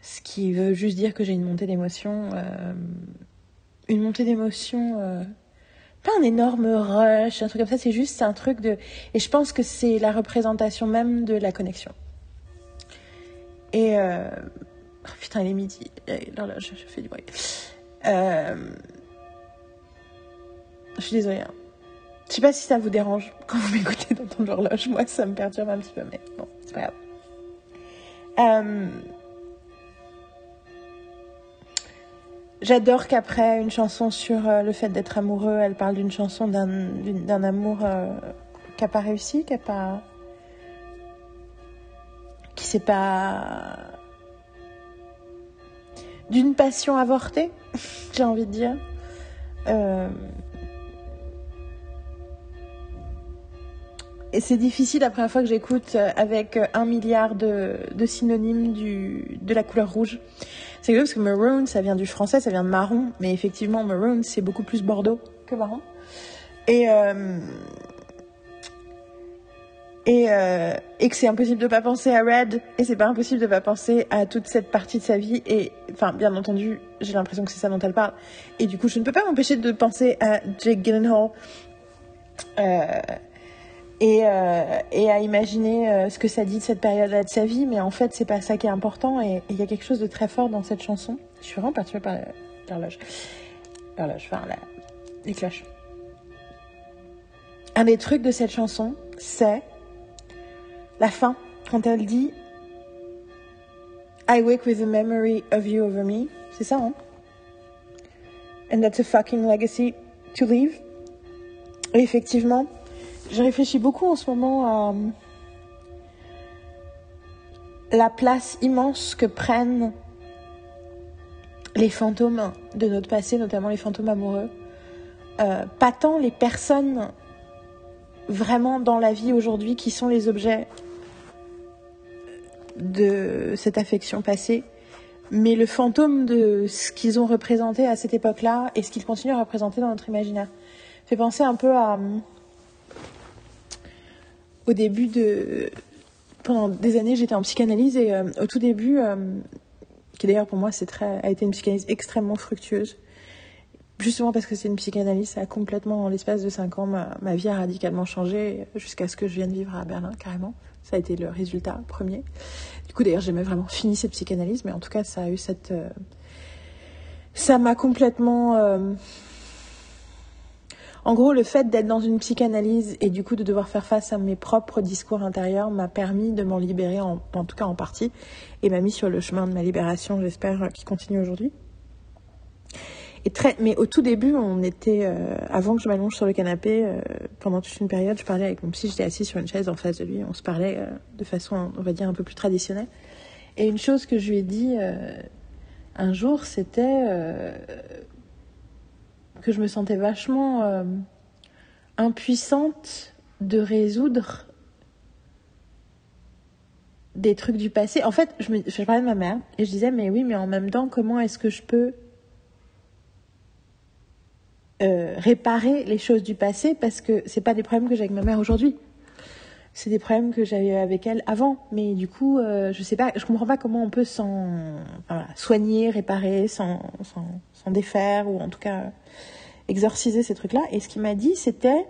[SPEAKER 1] ce qui veut juste dire que j'ai une montée d'émotion, euh, une montée d'émotion, euh, pas un énorme rush, un truc comme ça. C'est juste un truc de, et je pense que c'est la représentation même de la connexion. Et Oh, putain, il est midi. Là, là, je, fais du bruit. Euh... Je suis désolée. Hein. Je sais pas si ça vous dérange quand vous m'écoutez d'entendre l'horloge. Moi, ça me perturbe un petit peu, mais bon, c'est pas grave. Euh... J'adore qu'après une chanson sur euh, le fait d'être amoureux, elle parle d'une chanson d'un, amour qui n'a pas réussi, qui a pas. qui s'est pas. D'une passion avortée, [laughs] j'ai envie de dire. Euh, Et c'est difficile la première fois que j'écoute euh, avec euh, un milliard de, synonymes du, de la couleur rouge. C'est rigolo parce que maroon, ça vient du français, ça vient de marron, mais effectivement, maroon, c'est beaucoup plus bordeaux que marron. Et, et, euh, et que c'est impossible de pas penser à Red, et c'est pas impossible de pas penser à toute cette partie de sa vie. Et enfin, bien entendu, j'ai l'impression que c'est ça dont elle parle. Et du coup, je ne peux pas m'empêcher de penser à Jake Gyllenhaal. Euh, et, euh, et à imaginer ce que ça dit de cette période-là de sa vie, mais en fait, c'est pas ça qui est important. Et il y a quelque chose de très fort dans cette chanson. Je suis vraiment perturbée par l'horloge. L'horloge, enfin, la- les cloches. Un des trucs de cette chanson, c'est la fin, quand elle dit I wake with the memory of you over me. C'est ça, hein? And that's a fucking legacy to leave. Et effectivement, je réfléchis beaucoup en ce moment à euh, la place immense que prennent les fantômes de notre passé, notamment les fantômes amoureux. Euh, pas tant les personnes vraiment dans la vie aujourd'hui qui sont les objets de cette affection passée, mais le fantôme de ce qu'ils ont représenté à cette époque-là et ce qu'ils continuent à représenter dans notre imaginaire. Fait penser un peu à au début de pendant des années j'étais en psychanalyse et euh, au tout début euh, qui d'ailleurs pour moi très a été une psychanalyse extrêmement fructueuse justement parce que c'est une psychanalyse ça a complètement en l'espace de 5 ans ma, ma vie a radicalement changé jusqu'à ce que je vienne vivre à Berlin carrément ça a été le résultat premier du coup d'ailleurs j'ai vraiment fini cette psychanalyse mais en tout cas ça a eu cette euh, ça m'a complètement euh, en gros, le fait d'être dans une psychanalyse et du coup de devoir faire face à mes propres discours intérieurs m'a permis de m'en libérer, en, en tout cas en partie, et m'a mis sur le chemin de ma libération, j'espère, qui continue aujourd'hui. Mais au tout début, on était, euh, avant que je m'allonge sur le canapé, euh, pendant toute une période, je parlais avec mon psy, j'étais assise sur une chaise en face de lui, on se parlait euh, de façon, on va dire, un peu plus traditionnelle. Et une chose que je lui ai dit un jour, c'était que je me sentais vachement impuissante de résoudre des trucs du passé. En fait, je parlais de ma mère et je disais, mais oui, mais en même temps, comment est-ce que je peux euh, réparer les choses du passé parce que c'est pas des problèmes que j'ai avec ma mère aujourd'hui. C'est des problèmes que j'avais avec elle avant, mais du coup, euh, je sais pas, je comprends pas comment on peut s'en soigner, réparer, s'en défaire ou en tout cas exorciser ces trucs-là. Et ce qu'il m'a dit, c'était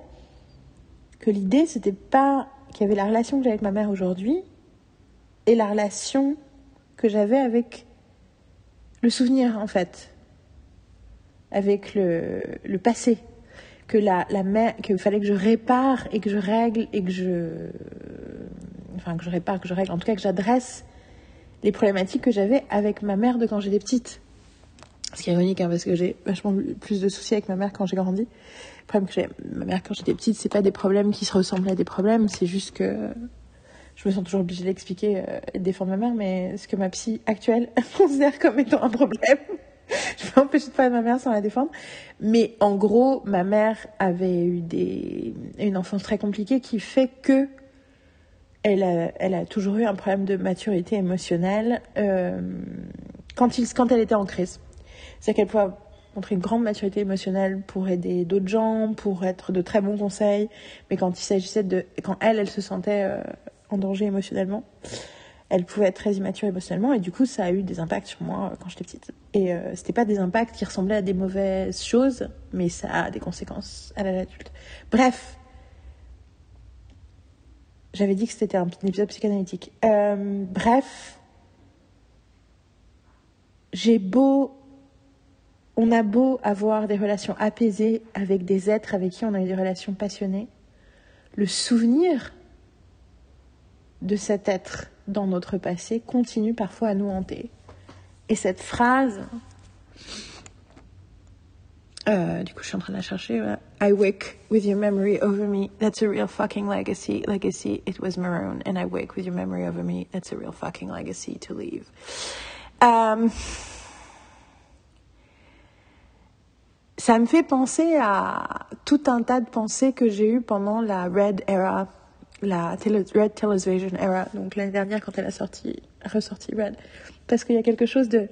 [SPEAKER 1] que l'idée, c'était pas qu'il y avait la relation que j'ai avec ma mère aujourd'hui et la relation que j'avais avec le souvenir, en fait, avec le, passé. Que la, la qu'il fallait que je répare et que je règle et que je. Enfin, que je répare, que je règle, en tout cas que j'adresse les problématiques que j'avais avec ma mère de quand j'étais petite. Ce qui est ironique, hein, parce que j'ai vachement plus de soucis avec ma mère quand j'ai grandi. Le problème que j'ai ma mère quand j'étais petite, c'est pas des problèmes qui se ressemblent à des problèmes, c'est juste que je me sens toujours obligée d'expliquer euh, et de défendre ma mère, mais ce que ma psy actuelle [laughs] considère comme étant un problème, [laughs] je peux empêcher de parler de ma mère sans la défendre. Mais en gros, ma mère avait eu des, une enfance très compliquée qui fait que elle a, elle a toujours eu un problème de maturité émotionnelle euh, quand, il, quand elle était en crise. C'est-à-dire qu'elle pouvait montrer une grande maturité émotionnelle pour aider d'autres gens, pour être de très bons conseils, mais quand il s'agissait de... quand elle, elle se sentait euh, en danger émotionnellement, elle pouvait être très immature émotionnellement, et du coup, ça a eu des impacts sur moi euh, quand j'étais petite. Et euh, c'était pas des impacts qui ressemblaient à des mauvaises choses, mais ça a des conséquences à l'âge adulte. Bref, j'avais dit que c'était un épisode psychanalytique. Euh, bref, j'ai beau on a beau avoir des relations apaisées avec des êtres avec qui on a eu des relations passionnées, le souvenir de cet être dans notre passé continue parfois à nous hanter. Et cette phrase Euh, du coup, je suis en train de la chercher. Voilà. I wake with your memory over me. That's a real fucking legacy. Legacy, it was maroon. And I wake with your memory over me. That's a real fucking legacy to leave. Euh, ça me fait penser à tout un tas de pensées que j'ai eues pendant la Red Era, la Red Television Era, donc l'année dernière quand elle a sorti, ressorti Red. Parce qu'il y a quelque chose de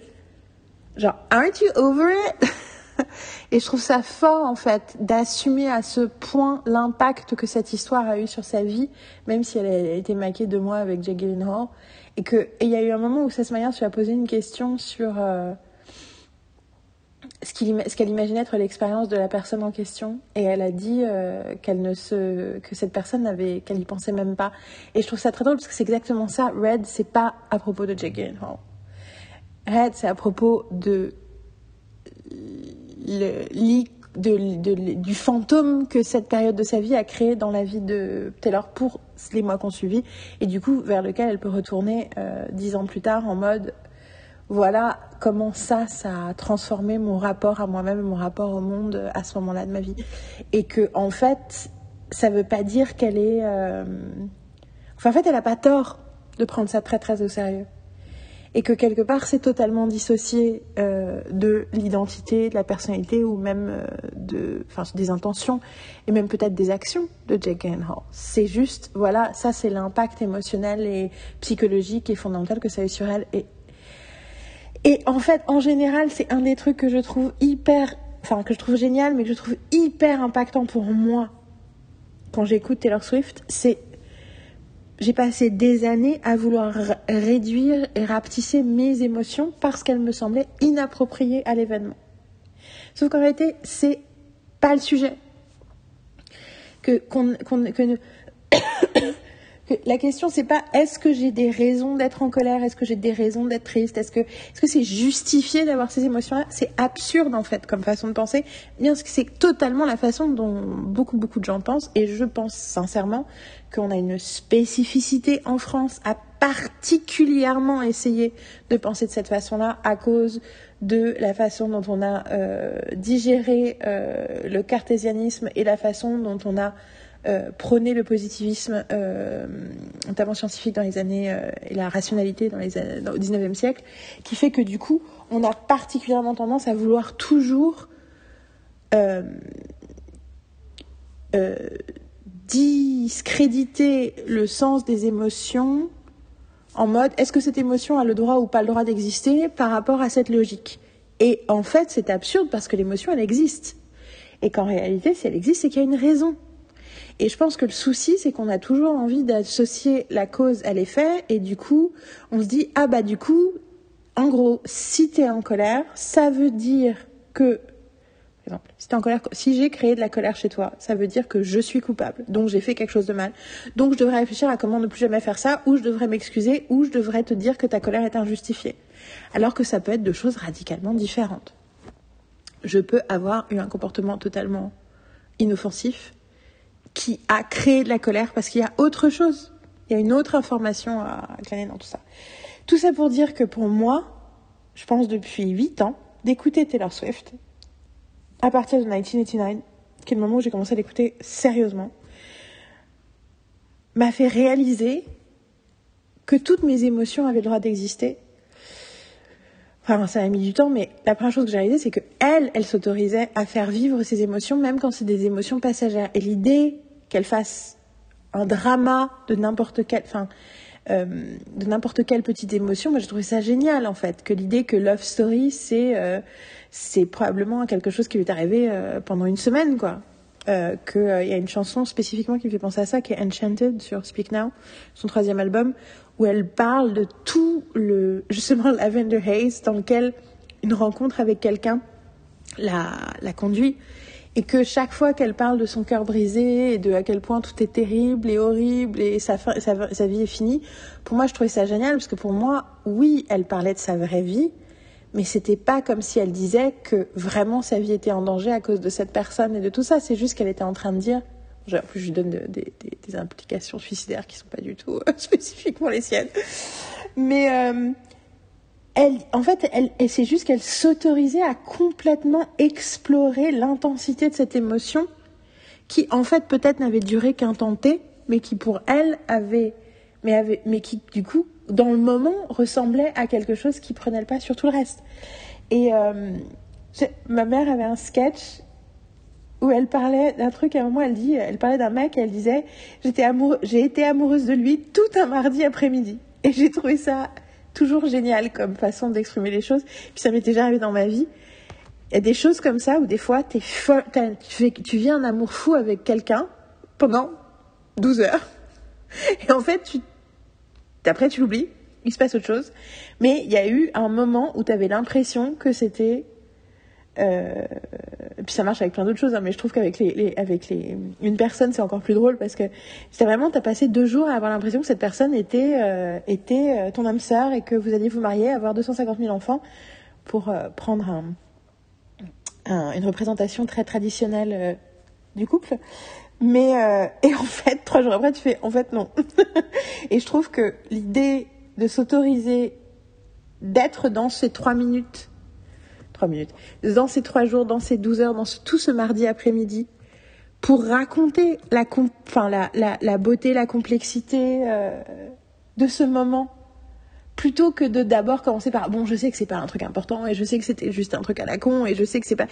[SPEAKER 1] genre, aren't you over it? [laughs] Et je trouve ça fort, en fait, d'assumer à ce point l'impact que cette histoire a eu sur sa vie, même si elle a été maquée de moi avec Jake Gyllenhaal. Et que, il y a eu un moment où Seth Meyers lui a posé une question sur euh, ce qu'elle imaginait être l'expérience de la personne en question. Et elle a dit euh, qu'elle ne se, que cette personne n'avait, qu'elle y pensait même pas. Et je trouve ça très drôle parce que c'est exactement ça. Red, c'est pas à propos de Jake Gyllenhaal. Red, c'est à propos de le, de, du fantôme que cette période de sa vie a créé dans la vie de Taylor pour les mois qu'on suivi et du coup vers lequel elle peut retourner euh, dix ans plus tard en mode voilà comment ça ça a transformé mon rapport à moi-même mon rapport au monde à ce moment-là de ma vie et que en fait ça veut pas dire qu'elle est euh... enfin en fait elle a pas tort de prendre ça très très au sérieux et que quelque part c'est totalement dissocié euh, de l'identité, de la personnalité ou même euh, de, enfin, des intentions et même peut-être des actions de Jake Gyllenhaal. C'est juste, voilà, ça c'est l'impact émotionnel et psychologique et fondamental que ça a eu sur elle. Et, et en fait, en général, c'est un des trucs que je trouve hyper, enfin que je trouve génial, mais que je trouve hyper impactant pour moi quand j'écoute Taylor Swift, c'est j'ai passé des années à vouloir réduire et rapetisser mes émotions parce qu'elles me semblaient inappropriées à l'événement. Sauf qu'en réalité, c'est pas le sujet. Que, qu'on, que, que la question c'est pas est-ce que j'ai des raisons d'être en colère, est-ce que j'ai des raisons d'être triste, est-ce que est-ce que c'est justifié d'avoir ces émotions-là? C'est absurde en fait comme façon de penser, bien que c'est totalement la façon dont beaucoup beaucoup de gens pensent. Et je pense sincèrement qu'on a une spécificité en France à particulièrement essayer de penser de cette façon-là à cause de la façon dont on a euh, digéré euh, le cartésianisme et la façon dont on a euh, prôné le positivisme, euh, notamment scientifique dans les années euh, et la rationalité dans les au 19e siècle, qui fait que du coup, on a particulièrement tendance à vouloir toujours discréditer le sens des émotions en mode est-ce que cette émotion a le droit ou pas le droit d'exister par rapport à cette logique? Et en fait, c'est absurde parce que l'émotion, elle existe. Et qu'en réalité, si elle existe, c'est qu'il y a une raison. Et je pense que le souci, c'est qu'on a toujours envie d'associer la cause à l'effet, et du coup, on se dit, ah bah du coup, en gros, si t'es en colère, ça veut dire que exemple, si en colère, si j'ai créé de la colère chez toi, ça veut dire que je suis coupable, donc j'ai fait quelque chose de mal. Donc je devrais réfléchir à comment ne plus jamais faire ça, ou je devrais m'excuser, ou je devrais te dire que ta colère est injustifiée. Alors que ça peut être deux choses radicalement différentes. Je peux avoir eu un comportement totalement inoffensif qui a créé de la colère parce qu'il y a autre chose. Il y a une autre information à glaner dans tout ça. Tout ça pour dire que pour moi, je pense depuis 8 ans, d'écouter Taylor Swift, à partir de 1989, qui est le moment où j'ai commencé à l'écouter sérieusement, m'a fait réaliser que toutes mes émotions avaient le droit d'exister. Enfin, ça a mis du temps, mais la première chose que j'ai réalisée, c'est que elle, elle s'autorisait à faire vivre ses émotions, même quand c'est des émotions passagères. Et l'idée qu'elle fasse un drama de n'importe quel, enfin, euh, de n'importe quelle petite émotion, moi j'ai trouvé ça génial en fait, que l'idée que Love Story c'est euh, c'est probablement quelque chose qui lui est arrivé euh, pendant une semaine quoi. Qu'il y a une chanson spécifiquement qui me fait penser à ça, qui est Enchanted sur Speak Now, son troisième album, où elle parle de tout le justement [laughs] Lavender Haze dans lequel une rencontre avec quelqu'un la, la conduit et que chaque fois qu'elle parle de son cœur brisé et de à quel point tout est terrible et horrible et sa, sa, sa vie est finie, pour moi je trouvais ça génial parce que pour moi, oui, elle parlait de sa vraie vie, mais c'était pas comme si elle disait que vraiment sa vie était en danger à cause de cette personne et de tout ça. C'est juste qu'elle était en train de dire. En plus, je lui donne de, de, de, des implications suicidaires qui sont pas du tout euh, [laughs] spécifiquement les siennes. Mais euh, elle, en fait, elle, et c'est juste qu'elle s'autorisait à complètement explorer l'intensité de cette émotion qui, en fait, peut-être n'avait duré qu'un temps T, mais qui pour elle avait, mais avait, mais qui, du coup, dans le moment, ressemblait à quelque chose qui prenait le pas sur tout le reste. Et euh, ma mère avait un sketch où elle parlait d'un truc à un moment elle dit elle parlait d'un mec et elle disait j'étais amoureux j'ai été amoureuse de lui tout un mardi après-midi et j'ai trouvé ça toujours génial comme façon d'exprimer les choses. Puis ça m'est déjà arrivé dans ma vie. Il y a des choses comme ça où des fois es folle, tu, tu vis un amour fou avec quelqu'un pendant 12 heures. Et en fait, tu, après tu l'oublies, il se passe autre chose. Mais il y a eu un moment où tu avais l'impression que c'était euh, et puis ça marche avec plein d'autres choses, hein, mais je trouve qu'avec les, avec les, une personne, c'est encore plus drôle parce que c'est vraiment, t'as passé deux jours à avoir l'impression que cette personne était, euh, était euh, ton âme sœur et que vous alliez vous marier, avoir 250 000 enfants pour prendre un, un, une représentation très traditionnelle du couple. Mais, et en fait, trois jours après, tu fais, en fait, non. [laughs] et je trouve que l'idée de s'autoriser d'être dans ces trois minutes trois minutes, dans ces trois jours, dans ces douze heures, dans tout ce mardi après-midi, pour raconter la, beauté, la complexité euh, de ce moment, plutôt que de d'abord commencer par bon, je sais que c'est pas un truc important et je sais que c'était juste un truc à la con et je sais que c'est pas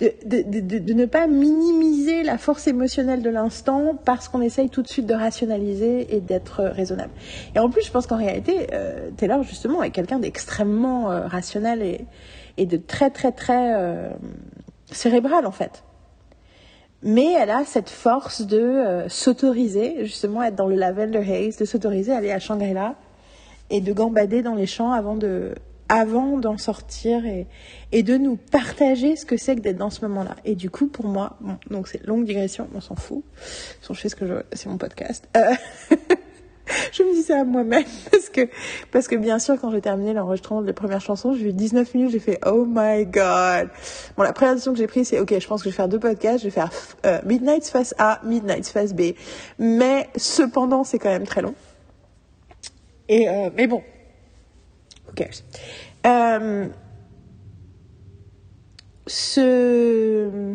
[SPEAKER 1] de, ne pas minimiser la force émotionnelle de l'instant parce qu'on essaye tout de suite de rationaliser et d'être raisonnable. Et en plus, je pense qu'en réalité, euh, Taylor justement est quelqu'un d'extrêmement euh, rationnel et et de très très très euh, cérébrale en fait. Mais elle a cette force de euh, s'autoriser, justement être dans le lavender haze, de s'autoriser à aller à Shangri-La et de gambader dans les champs avant de avant d'en sortir et, et de nous partager ce que c'est que d'être dans ce moment-là. Et du coup, pour moi, bon, donc c'est longue digression, on s'en fout. Je fais ce que je c'est mon podcast. Euh, [laughs] [laughs] je me dis ça à moi-même [laughs] parce que, parce que bien sûr, quand j'ai terminé l'enregistrement de la première chanson, j'ai eu 19 minutes, j'ai fait Oh my god. Bon, la première décision que j'ai prise, c'est ok, je pense que je vais faire deux podcasts, je vais faire euh, Midnight's face A, Midnight's face B. Mais cependant, c'est quand même très long. Et, euh, mais bon, who cares. Euh, ce.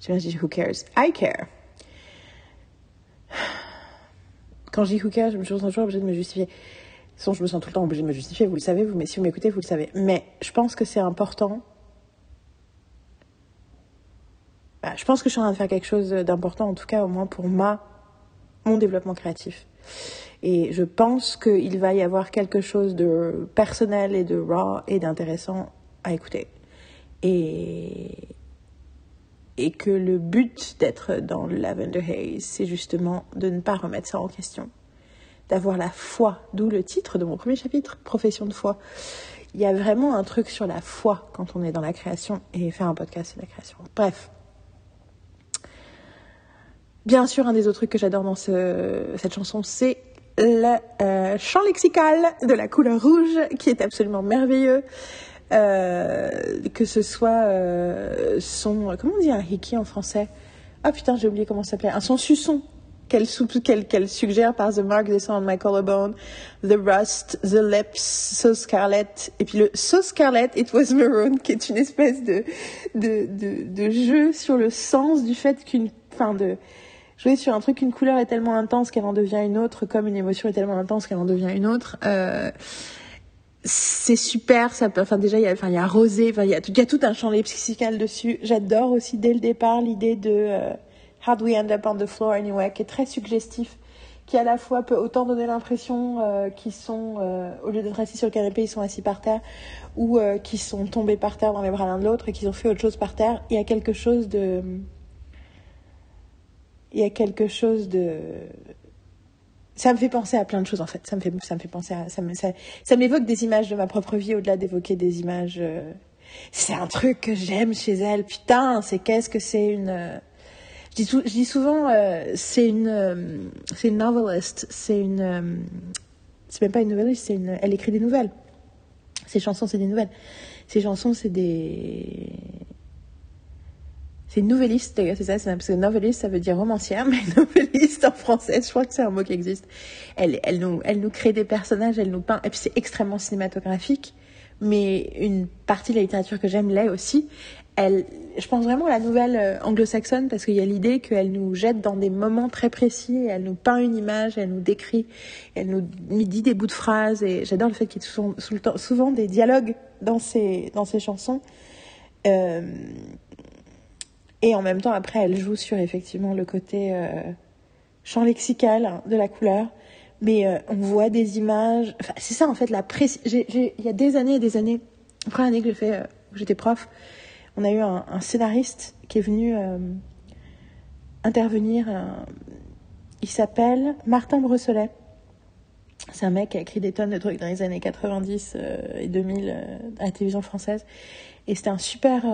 [SPEAKER 1] Je me dis who cares? I care quand je dis hooker, je me sens toujours obligée de me justifier. Sinon, je me sens tout le temps obligée de me justifier, vous le savez, vous, mais si vous m'écoutez, vous le savez. Mais je pense que c'est important. Bah, je pense que je suis en train de faire quelque chose d'important, en tout cas, au moins pour ma, mon développement créatif. Et je pense qu'il va y avoir quelque chose de personnel et de raw et d'intéressant à écouter. Et, et que le but d'être dans le Lavender Haze, c'est justement de ne pas remettre ça en question, d'avoir la foi, d'où le titre de mon premier chapitre, Profession de foi. Il y a vraiment un truc sur la foi quand on est dans la création, et faire un podcast, c'est la création. Bref. Bien sûr, un des autres trucs que j'adore dans ce, cette chanson, c'est le euh, chant lexical de la couleur rouge, qui est absolument merveilleux. Euh, que ce soit euh, son comment on dit un hiki en français? Ah putain j'ai oublié comment ça s'appelait. Un son suçon qu'elle qu'elle suggère par The Mark This on My Collarbone, The Rust, The Lips, So Scarlet, et puis le So Scarlet, It Was Maroon, qui est une espèce de, de, de, de jeu sur le sens du fait qu'une, enfin de, jouer sur un truc, une couleur est tellement intense qu'elle en devient une autre, comme une émotion est tellement intense qu'elle en devient une autre. Euh, c'est super. Ça peut, enfin déjà il y a, enfin il y a Rosé, enfin il y a, il y a tout un champ lexical dessus. J'adore aussi dès le départ l'idée de euh, How do we end up on the floor anyway, qui est très suggestif, qui à la fois peut autant donner l'impression euh, qu'ils sont euh, au lieu d'être assis sur le canapé, ils sont assis par terre, ou euh, qu'ils sont tombés par terre dans les bras l'un de l'autre et qu'ils ont fait autre chose par terre. Il y a quelque chose de, il y a quelque chose de ça me fait penser à plein de choses en fait. Ça me fait, ça me fait penser à, ça, me, ça, ça m'évoque des images de ma propre vie au-delà d'évoquer des images. Euh, c'est un truc que j'aime chez elle. Putain, c'est qu'est-ce que c'est une. Euh, je, dis souvent, euh, c'est une, c'est une novelist. C'est une, c'est même pas une noveliste. C'est une, elle écrit des nouvelles. Ses chansons, c'est des nouvelles. Ses chansons, c'est des c'est nouvelliste, d'ailleurs, c'est ça, parce que noveliste, ça veut dire romancière, [laughs] mais noveliste en français, je crois que c'est un mot qui existe. Elle, elle, nous, elle nous crée des personnages, elle nous peint, et puis c'est extrêmement cinématographique, mais une partie de la littérature que j'aime l'est aussi. Elle, je pense vraiment à la nouvelle euh, anglo-saxonne parce qu'il y a l'idée qu'elle nous jette dans des moments très précis, elle nous peint une image, elle nous décrit, elle nous dit des bouts de phrases, et j'adore le fait qu'il y ait souvent, souvent des dialogues dans ces, dans ces chansons. Euh, et en même temps, après, elle joue sur effectivement le côté euh, champ lexical de la couleur. Mais euh, on voit des images. Enfin, c'est ça en fait la précision. Il y a des années et des années, la première année que j'ai fait, euh, j'étais prof, on a eu un, un scénariste qui est venu euh, intervenir. il s'appelle Martin Brosselet. C'est un mec qui a écrit des tonnes de trucs dans les années 90 et 2000 à la télévision française. Et c'était un super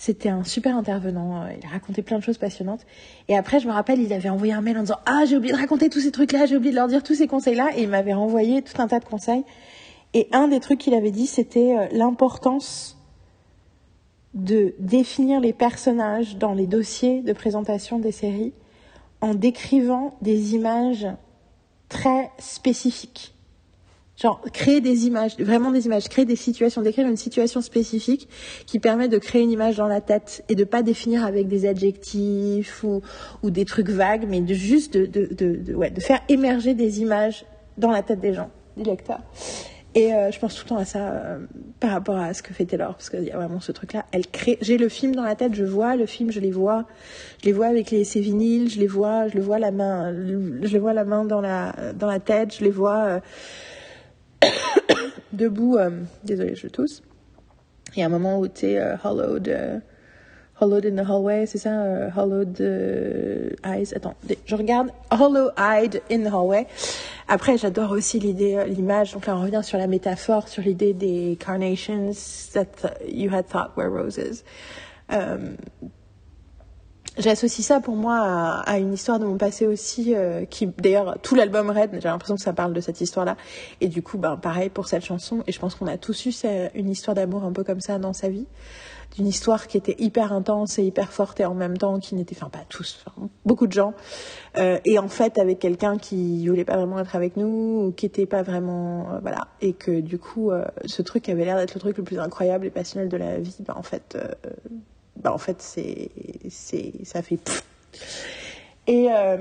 [SPEAKER 1] c'était un super intervenant. Euh, il a raconté plein de choses passionnantes. Et après, je me rappelle, il avait envoyé un mail en disant Ah, j'ai oublié de raconter tous ces trucs-là, j'ai oublié de leur dire tous ces conseils-là. Et il m'avait renvoyé tout un tas de conseils. Et un des trucs qu'il avait dit, c'était euh, l'importance de définir les personnages dans les dossiers de présentation des séries en décrivant des images très spécifiques. Genre, créer des images, vraiment des images, créer des situations, décrire une situation spécifique qui permet de créer une image dans la tête et de pas définir avec des adjectifs ou, ou des trucs vagues, mais de juste de, de, de, de, ouais, de faire émerger des images dans la tête des gens, des lecteurs. Et euh, je pense tout le temps à ça euh, par rapport à ce que fait Taylor, parce qu'il y a vraiment ce truc-là. Elle crée. J'ai le film dans la tête, je vois le film, je les vois, je les vois avec les ses vinyles, je les vois, je le vois la main, je les vois la main dans la dans la tête, je les vois. Euh, debout, euh, désolé, je tousse. Il y a un moment où tu es euh, hollowed, euh, hollowed in the hallway, c'est ça, euh, hollowed eyes. Attends, je regarde hollow-eyed in the hallway. Après, j'adore aussi l'idée, l'image. Donc là, on revient sur la métaphore, sur l'idée des carnations that you had thought were roses. J'associe ça pour moi à, une histoire de mon passé aussi, euh, qui d'ailleurs tout l'album Red, j'ai l'impression que ça parle de cette histoire-là. Et du coup, ben pareil pour cette chanson. Et je pense qu'on a tous eu une histoire d'amour un peu comme ça dans sa vie, d'une histoire qui était hyper intense et hyper forte et en même temps qui n'était, enfin pas tous, beaucoup de gens. Euh, et en fait, avec quelqu'un qui voulait pas vraiment être avec nous ou qui était pas vraiment, euh, voilà, et que du coup, euh, ce truc avait l'air d'être le truc le plus incroyable et passionnel de la vie, ben en fait euh, bah, en fait, c'est, c'est, ça fait. Pff. Et, euh,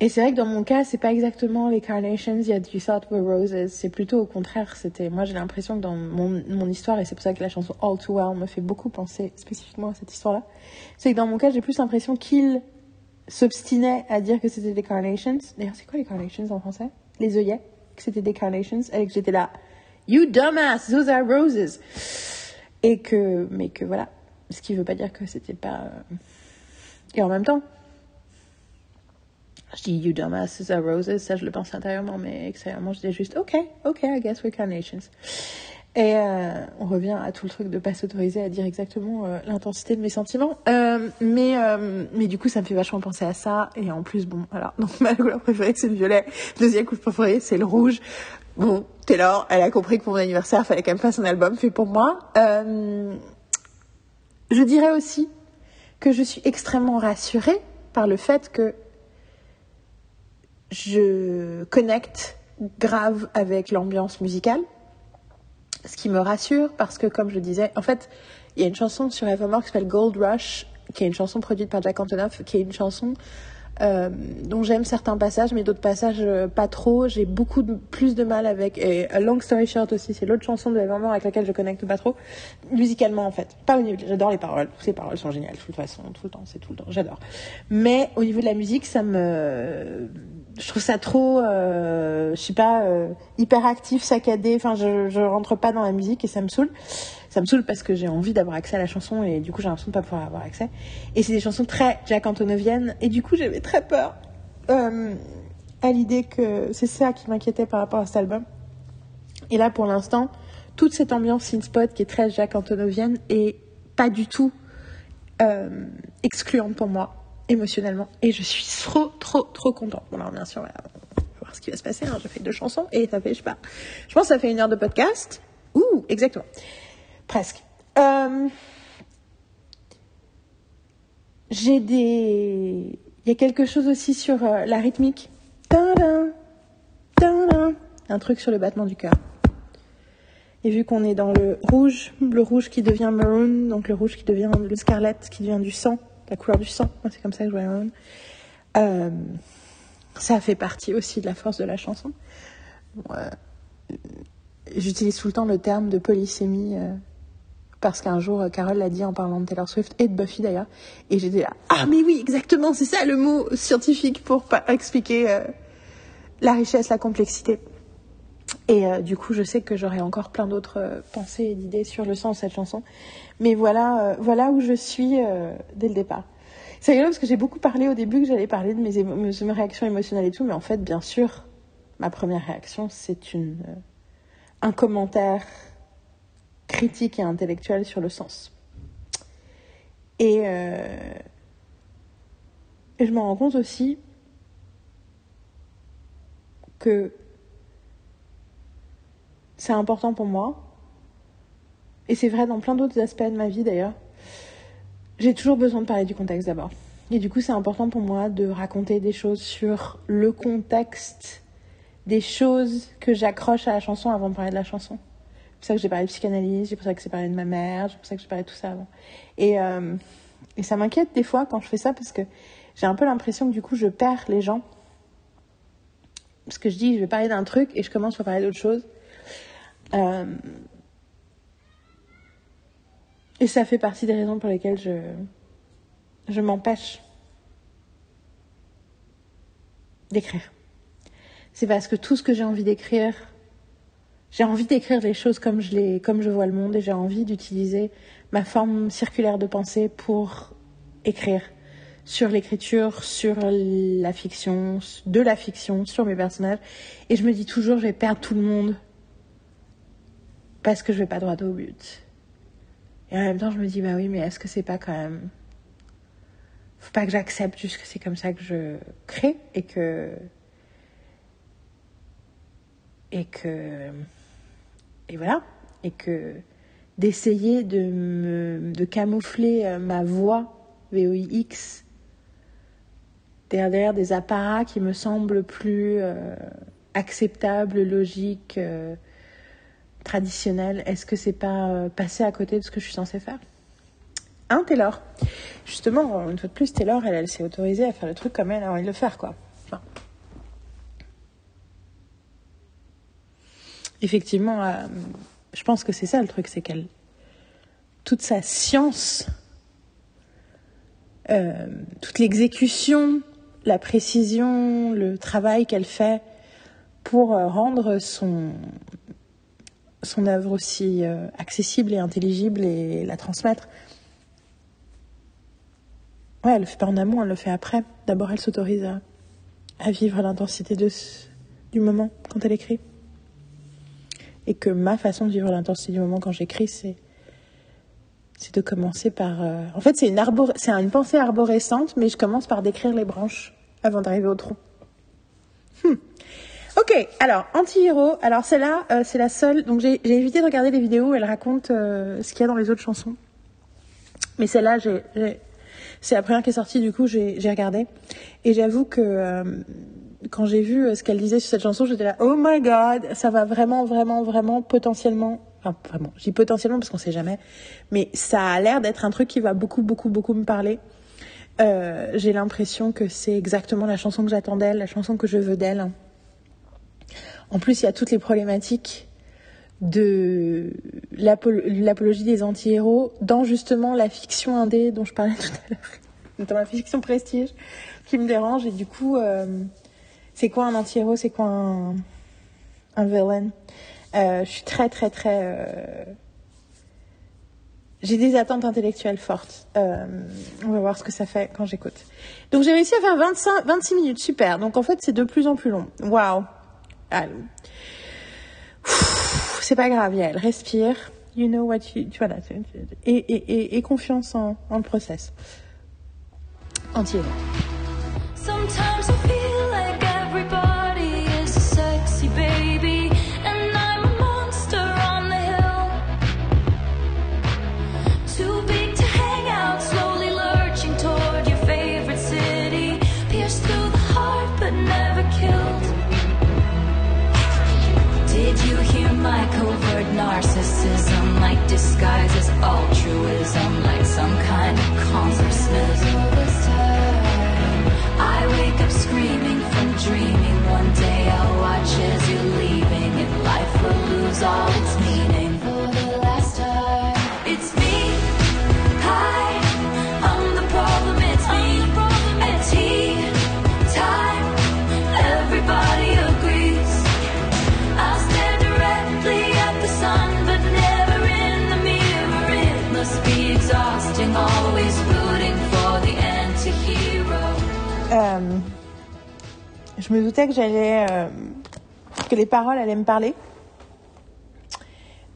[SPEAKER 1] et c'est vrai que dans mon cas, c'est pas exactement les carnations, il y a du thought were roses. C'est plutôt au contraire. C'était, moi, j'ai l'impression que dans mon, mon histoire, et c'est pour ça que la chanson All Too Well me fait beaucoup penser spécifiquement à cette histoire-là, c'est que dans mon cas, j'ai plus l'impression qu'il s'obstinait à dire que c'était des carnations. D'ailleurs, c'est quoi les carnations en français? Les œillets, que c'était des carnations, et que j'étais là. You dumbass, those are roses. Et que, mais que voilà. Ce qui veut pas dire que c'était pas. Euh, et en même temps, je dis you dumbass, those are roses, ça je le pense intérieurement, mais extérieurement je dis juste ok, ok, I guess we're carnations. Et euh, on revient à tout le truc de pas s'autoriser à dire exactement euh, l'intensité de mes sentiments. Mais, mais du coup, ça me fait vachement penser à ça. Et en plus, bon, voilà. [laughs] Donc ma couleur préférée, c'est le violet. Deuxième couleur préférée, c'est le rouge. Bon, Taylor, elle a compris que pour mon anniversaire, fallait quand même faire son album fait pour moi. Euh, je dirais aussi que je suis extrêmement rassurée par le fait que je connecte grave avec l'ambiance musicale ce qui me rassure parce que, comme je disais, en fait, il y a une chanson sur Evermore qui s'appelle Gold Rush, qui est une chanson produite par Jack Antonoff, qui est une chanson euh, dont j'aime certains passages, mais d'autres passages euh, pas trop. J'ai beaucoup plus de mal avec. Et A Long Story Short aussi, c'est l'autre chanson de Evermore avec laquelle je connecte pas trop. Musicalement, en fait. Pas au niveau. J'adore les paroles. Les paroles sont géniales, de toute façon, tout le temps, c'est tout le temps. J'adore. Mais au niveau de la musique, ça me je trouve ça trop, euh, je sais pas, euh, hyper actif, saccadé. Enfin, je, je rentre pas dans la musique et ça me saoule. Ça me saoule parce que j'ai envie d'avoir accès à la chanson et du coup j'ai l'impression de pas pouvoir avoir accès. Et c'est des chansons très Jack Antonovienne et du coup j'avais très peur euh, à l'idée que c'est ça qui m'inquiétait par rapport à cet album. Et là pour l'instant, toute cette ambiance synth-spot qui est très Jack Antonovienne est pas du tout euh, excluante pour moi émotionnellement et je suis trop trop trop contente. Bon alors bien sûr, on va voir ce qui va se passer. Hein. Je fais deux chansons et ça fait je sais pas. Je pense que ça fait une heure de podcast. Ouh, exactement. Presque. Euh, j'ai des... Il y a quelque chose aussi sur euh, la rythmique. Un truc sur le battement du cœur. Et vu qu'on est dans le rouge, le rouge qui devient maroon, donc le rouge qui devient le scarlet, qui devient du sang, la couleur du sang, c'est comme ça que je vois maroon, euh, ça fait partie aussi de la force de la chanson. J'utilise tout le temps le terme de polysémie parce qu'un jour, euh, Carole l'a dit en parlant de Taylor Swift et de Buffy d'ailleurs. Et j'étais là, ah mais oui, exactement, c'est ça le mot scientifique pour expliquer euh, la richesse, la complexité. Et euh, du coup, je sais que j'aurai encore plein d'autres pensées et d'idées sur le sens de cette chanson. Mais voilà, voilà où je suis dès le départ. C'est rigolo parce que j'ai beaucoup parlé au début que j'allais parler de mes, réactions émotionnelles et tout, mais en fait, bien sûr, ma première réaction, c'est un commentaire critique et intellectuel sur le sens. Et, euh, et je me rends compte aussi que c'est important pour moi. Et c'est vrai dans plein d'autres aspects de ma vie d'ailleurs. J'ai toujours besoin de parler du contexte d'abord. Et du coup, c'est important pour moi de raconter des choses sur le contexte des choses que j'accroche à la chanson avant de parler de la chanson. C'est pour ça que j'ai parlé de psychanalyse, c'est pour ça que j'ai parlé de ma mère, c'est pour ça que j'ai parlé de tout ça avant. Et, euh, et ça m'inquiète des fois quand je fais ça parce que j'ai un peu l'impression que du coup je perds les gens. Parce que je dis je vais parler d'un truc et je commence par parler d'autre chose. Euh, et ça fait partie des raisons pour lesquelles je m'empêche d'écrire. C'est parce que tout ce que j'ai envie d'écrire, j'ai envie d'écrire les choses comme je, les, comme je vois le monde et j'ai envie d'utiliser ma forme circulaire de pensée pour écrire sur l'écriture, sur la fiction, de la fiction, sur mes personnages. Et je me dis toujours, je vais perdre tout le monde parce que je vais pas droit au but. Et en même temps, je me dis, bah oui, mais est-ce que c'est pas quand même. Faut pas que j'accepte juste que c'est comme ça que je crée et que. Et que. Et voilà. Et que d'essayer de camoufler euh, ma voix VOIX derrière des apparats qui me semblent plus euh, acceptables, logiques, euh, traditionnels. Est-ce que c'est pas euh, passer à côté de ce que je suis censée faire? Hein, Taylor Justement, une fois de plus, Taylor, elle, s'est autorisée à faire le truc comme elle a envie de le faire, quoi. Effectivement, euh, je pense que c'est ça le truc, c'est qu'elle. Toute sa science, euh, toute l'exécution, la précision, le travail qu'elle fait pour euh, rendre son, son œuvre aussi accessible et intelligible et la transmettre. Ouais, elle le fait pas en amont, elle le fait après. D'abord, elle s'autorise à, vivre l'intensité du moment quand elle écrit. Et que ma façon de vivre l'intensité du moment quand j'écris, c'est c'est de commencer par. euh, En fait, c'est une, arbor... une pensée arborescente, mais je commence par décrire les branches avant d'arriver au tronc. Hmm. Ok, alors anti-héros. Alors celle-là, euh, c'est la seule. Donc j'ai évité de regarder les vidéos où elle raconte euh, ce qu'il y a dans les autres chansons. Mais celle-là, j'ai, c'est la première qui est sortie. Du coup, j'ai j'ai regardé et j'avoue que euh, quand j'ai vu euh, ce qu'elle disait sur cette chanson, j'étais là, oh my god, ça va vraiment, vraiment, vraiment potentiellement. Enfin, vraiment, je dis potentiellement parce qu'on sait jamais, mais ça a l'air d'être un truc qui va beaucoup, beaucoup, beaucoup me parler. Euh, j'ai l'impression que c'est exactement la chanson que j'attends d'elle, la chanson que je veux d'elle. En plus, il y a toutes les problématiques de l'apo- l'apologie des anti-héros dans justement la fiction indé dont je parlais [laughs] tout à l'heure, dans la fiction prestige, qui me dérange. Et du coup, euh, c'est quoi un anti-héros? C'est quoi un, un villain? Euh, Je suis très, très, très. euh, J'ai des attentes intellectuelles fortes. Euh, on va voir ce que ça fait quand j'écoute. Donc j'ai réussi à faire 25, 26 minutes, super. Donc en fait c'est de plus en plus long. Waouh. C'est pas grave, Yael, respire. You know what you... tu- Voilà. Et, et, et, et confiance en, en le process. Entier.
[SPEAKER 2] Disguises altruism like some kind of consciousness. I wake up screaming from dreaming. One day I'll watch as you're leaving, and life will lose all its
[SPEAKER 1] je me doutais euh, que les paroles allaient me parler.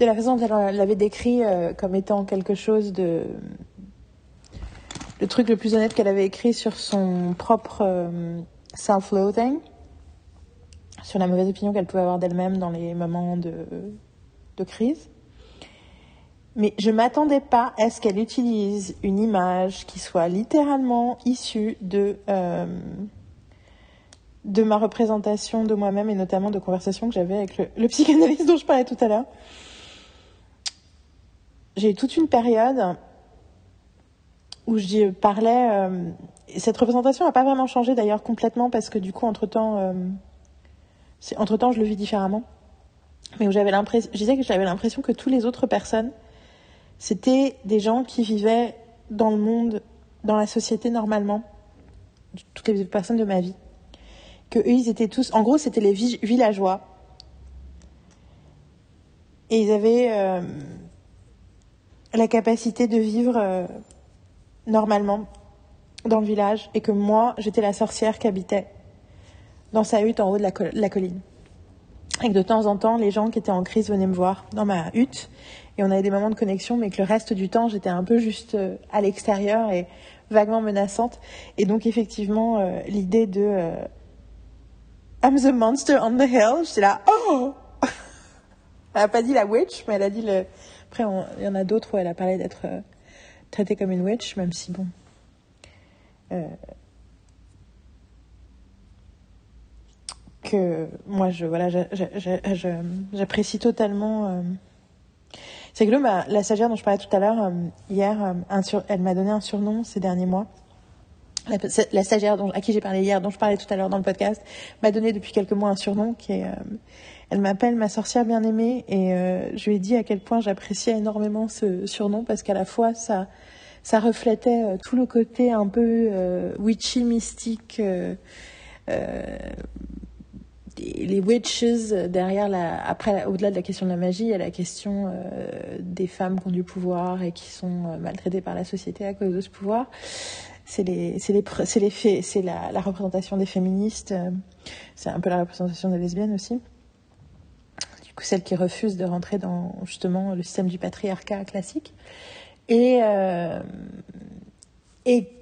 [SPEAKER 1] De la façon dont elle l'avait décrit euh, comme étant quelque chose de. Le truc le plus honnête qu'elle avait écrit sur son propre euh, self-loathing, sur la mauvaise opinion qu'elle pouvait avoir d'elle-même dans les moments de crise. Mais je m'attendais pas à ce qu'elle utilise une image qui soit littéralement issue de, euh, de ma représentation de moi-même et notamment de conversations que j'avais avec le, psychanalyste dont je parlais tout à l'heure. J'ai eu toute une période où je parlais. euh, et cette représentation n'a pas vraiment changé d'ailleurs complètement parce que du coup, entre-temps, euh, entre-temps, je le vis différemment. Mais où j'avais l'impression, je disais que j'avais l'impression que toutes les autres personnes c'était des gens qui vivaient dans le monde, dans la société normalement, toutes les personnes de ma vie. Que eux, ils étaient tous, en gros, c'était les vi- villageois. Et ils avaient euh, la capacité de vivre euh, normalement dans le village. Et que moi, j'étais la sorcière qui habitait dans sa hutte en haut de la, la colline. Et que de temps en temps, les gens qui étaient en crise venaient me voir dans ma hutte. Et on avait des moments de connexion, mais que le reste du temps, j'étais un peu juste euh, à l'extérieur et vaguement menaçante. Et donc, effectivement, euh, l'idée de euh, I'm the monster on the hill, j'étais là, oh [laughs] Elle a pas dit la witch, mais elle a dit le. Après, il y en a d'autres où elle a parlé d'être traitée comme une witch, même si bon. que moi, je voilà, j'apprécie totalement. C'est que ma, la stagiaire dont je parlais tout à l'heure, euh, hier, euh, elle m'a donné un surnom ces derniers mois. La, la stagiaire dont, à qui j'ai parlé hier, dont je parlais tout à l'heure dans le podcast, m'a donné depuis quelques mois un surnom qui est. euh, elle m'appelle ma sorcière bien-aimée et je lui ai dit à quel point j'appréciais énormément ce surnom parce qu'à la fois ça, ça reflétait tout le côté un peu witchy, mystique. euh, les witches derrière la après au-delà de la question de la magie il y a la question euh, des femmes qui ont du pouvoir et qui sont euh, maltraitées par la société à cause de ce pouvoir. C'est les c'est les c'est c'est la, représentation des féministes euh, c'est un peu la représentation des lesbiennes aussi. Du coup celles qui refusent de rentrer dans justement le système du patriarcat classique. Et euh,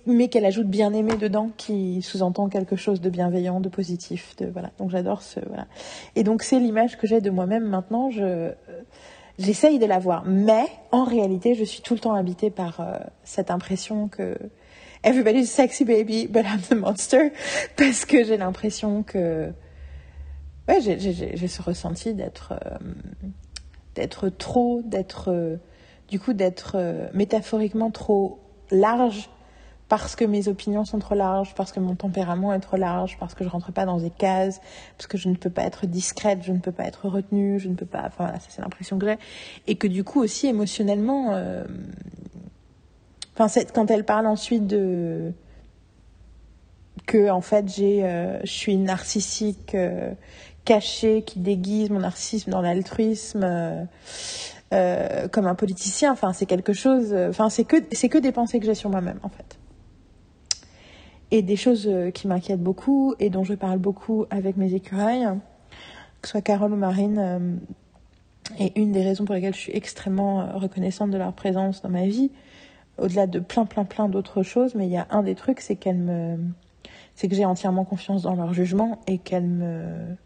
[SPEAKER 1] mais qu'elle ajoute bien aimé dedans qui sous-entend quelque chose de bienveillant de positif donc j'adore ce et donc c'est l'image que j'ai de moi-même maintenant. Euh, j'essaye de la voir. Mais en réalité je suis tout le temps habitée par euh, cette impression que everybody's sexy baby but I'm the monster [laughs] parce que j'ai l'impression que ouais j'ai ce ressenti d'être euh, d'être trop d'être du coup d'être métaphoriquement trop large parce que mes opinions sont trop larges, parce que mon tempérament est trop large, parce que je rentre pas dans des cases, parce que je ne peux pas être discrète, je ne peux pas être retenue, je ne peux pas. Enfin voilà, ça c'est l'impression que j'ai, et que du coup aussi émotionnellement, euh... enfin quand elle parle ensuite de que en fait j'ai, euh, je suis narcissique euh, cachée qui déguise mon narcissisme dans l'altruisme. Euh... Euh, comme un politicien, enfin c'est quelque chose, enfin c'est que c'est que des pensées que j'ai sur moi-même en fait et des choses euh, qui m'inquiètent beaucoup et dont je parle beaucoup avec mes écureuils, que ce soit Carole ou Marine. euh, et une des raisons pour lesquelles je suis extrêmement euh, reconnaissante de leur présence dans ma vie, au-delà de plein, plein, plein d'autres choses, mais il y a un des trucs, c'est qu'elles me, c'est que j'ai entièrement confiance dans leur jugement et qu'elles me,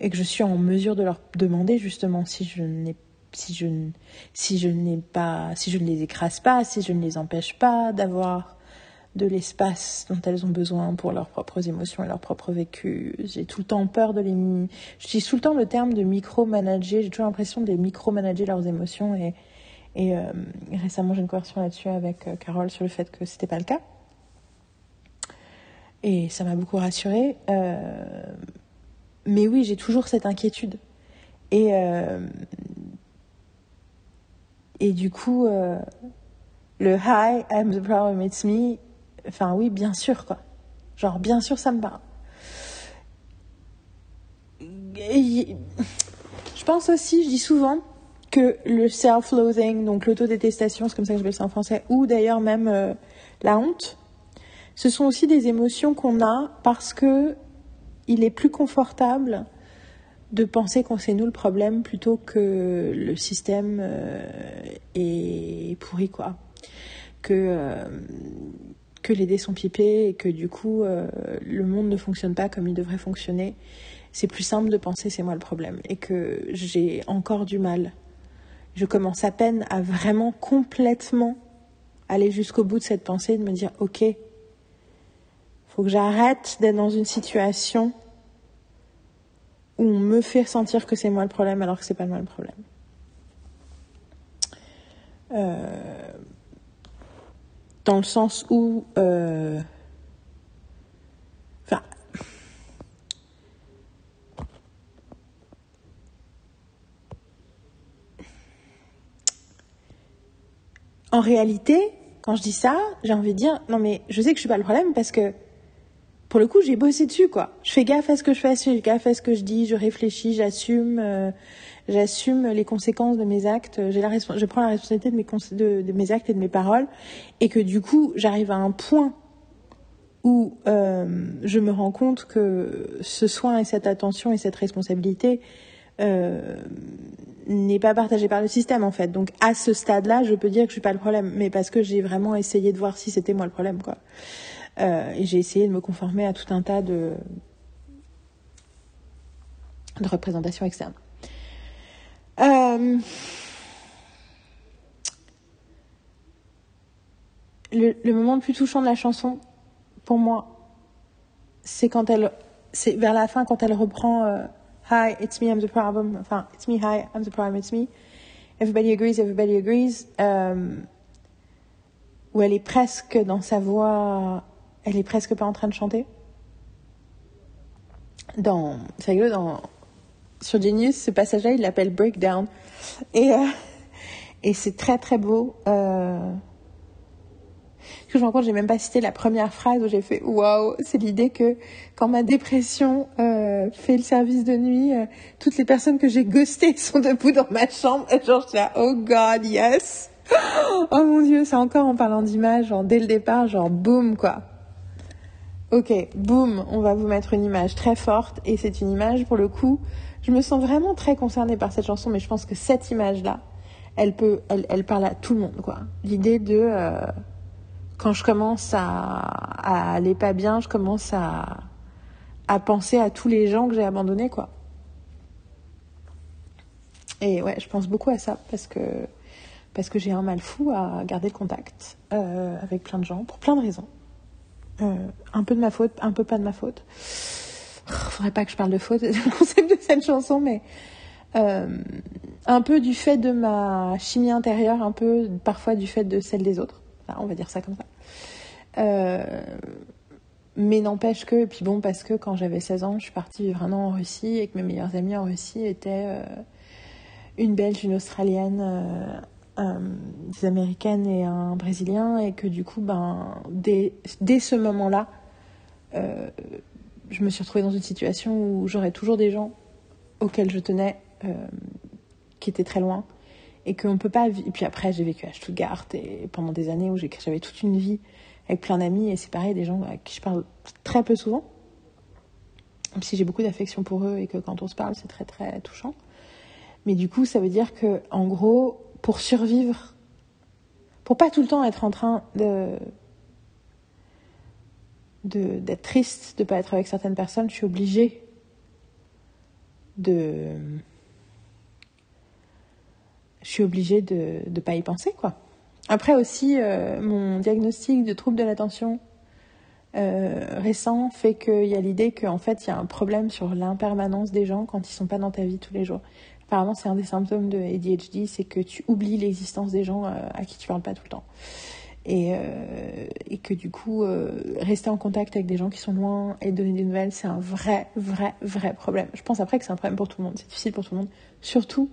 [SPEAKER 1] et que je suis en mesure de leur demander justement si je n'ai si je, si je n'ai pas, si je ne les écrase pas, si je ne les empêche pas d'avoir de l'espace dont elles ont besoin pour leurs propres émotions et leur propre vécu. J'ai tout le temps peur de les... J'utilise tout le temps le terme de micro-manager. J'ai toujours l'impression de les micro-manager leurs émotions et, Et euh, récemment, j'ai une conversation là-dessus avec euh, Carole sur le fait que c'était pas le cas. Et ça m'a beaucoup rassurée. Euh, mais oui, j'ai toujours cette inquiétude. Et, et du coup, le hi, I'm the problem, it's me. Enfin, oui, bien sûr, quoi. Genre, bien sûr, ça me parle. Je pense aussi, je dis souvent, que le self-loathing, donc l'autodétestation, c'est comme ça que j'appelle ça en français, ou d'ailleurs même euh, la honte, ce sont aussi des émotions qu'on a parce que il est plus confortable de penser qu'on c'est nous le problème plutôt que le système euh, est pourri quoi que euh, que les dés sont pipés et que du coup euh, le monde ne fonctionne pas comme il devrait fonctionner c'est plus simple de penser c'est moi le problème et que j'ai encore du mal je commence à peine à vraiment complètement aller jusqu'au bout de cette pensée de me dire ok faut que j'arrête d'être dans une situation où on me fait sentir que c'est moi le problème alors que c'est pas moi le problème. Euh, dans le sens où, euh, en réalité, quand je dis ça, j'ai envie de dire non mais je sais que je suis pas le problème parce que pour le coup, j'ai bossé dessus, quoi. Je fais gaffe à ce que je fais, je fais gaffe à ce que je dis, je réfléchis, j'assume, euh, j'assume les conséquences de mes actes. J'ai la je prends la responsabilité de mes, actes et de mes paroles, et que du coup, j'arrive à un point où euh, je me rends compte que ce soin et cette attention et cette responsabilité euh, n'est pas partagé par le système en fait. Donc à ce stade-là, je peux dire que je suis pas le problème, mais parce que j'ai vraiment essayé de voir si c'était moi le problème, quoi. Euh, et j'ai essayé de me conformer à tout un tas de représentations externes. Euh, le, le, moment le plus touchant de la chanson, pour moi, c'est quand elle, c'est vers la fin quand elle reprend euh, Hi, it's me, I'm the problem. Enfin, it's me, hi, I'm the problem, it's me. Everybody agrees, everybody agrees. Euh, où elle est presque dans sa voix elle est presque pas en train de chanter. Dans, rigolo, dans, sur Genius, ce passage-là, il l'appelle Breakdown. Et, euh, et c'est très très beau. Euh... Que je me rends compte, j'ai même pas cité la première phrase où j'ai fait waouh, c'est l'idée que quand ma dépression euh, fait le service de nuit, euh, toutes les personnes que j'ai ghostées [laughs] sont debout dans ma chambre. Et genre, je suis là, oh god, yes! [gasps] Oh mon dieu, c'est encore en parlant d'image, genre dès le départ, genre boum quoi. Ok, boum, on va vous mettre une image très forte et c'est une image pour le coup, je me sens vraiment très concernée par cette chanson, mais je pense que cette image-là, elle peut, elle, elle parle à tout le monde quoi. L'idée de euh, quand je commence à, à aller pas bien, je commence à à penser à tous les gens que j'ai abandonnés quoi. Et ouais, je pense beaucoup à ça parce que parce que j'ai un mal fou à garder le contact euh, avec plein de gens pour plein de raisons. Euh, un peu de ma faute, un peu pas de ma faute. Faudrait pas que je parle de faute, [laughs] le concept de cette chanson, mais euh, un peu du fait de ma chimie intérieure, un peu parfois du fait de celle des autres. On va dire ça comme ça. Euh, mais n'empêche que, et puis bon, parce que quand j'avais 16 ans, je suis partie vivre un an en Russie et que mes meilleurs amis en Russie étaient euh, une Belge, une Australienne, des Américaines et un Brésilien, et que du coup, ben, dès, ce moment-là, je me suis retrouvée dans une situation où j'aurais toujours des gens auxquels je tenais euh, qui étaient très loin et qu'on peut pas. Et puis après, j'ai vécu à Stuttgart et pendant des années où j'avais toute une vie avec plein d'amis et c'est pareil, des gens à qui je parle très peu souvent, même si j'ai beaucoup d'affection pour eux et que quand on se parle, c'est très très touchant. Mais du coup, ça veut dire que en gros, pour survivre, pour pas tout le temps être en train de d'être triste de pas être avec certaines personnes, je suis obligée de je suis obligée de ne pas y penser quoi. Après aussi euh, mon diagnostic de trouble de l'attention euh, récent fait qu'il y a l'idée qu'en fait il y a un problème sur l'impermanence des gens quand ils sont pas dans ta vie tous les jours Apparemment, c'est un des symptômes de ADHD, c'est que tu oublies l'existence des gens euh, à qui tu parles pas tout le temps. Et, euh, et que du coup, euh, rester en contact avec des gens qui sont loin et donner des nouvelles, c'est un vrai, vrai, vrai problème. Je pense après que c'est un problème pour tout le monde. C'est difficile pour tout le monde, surtout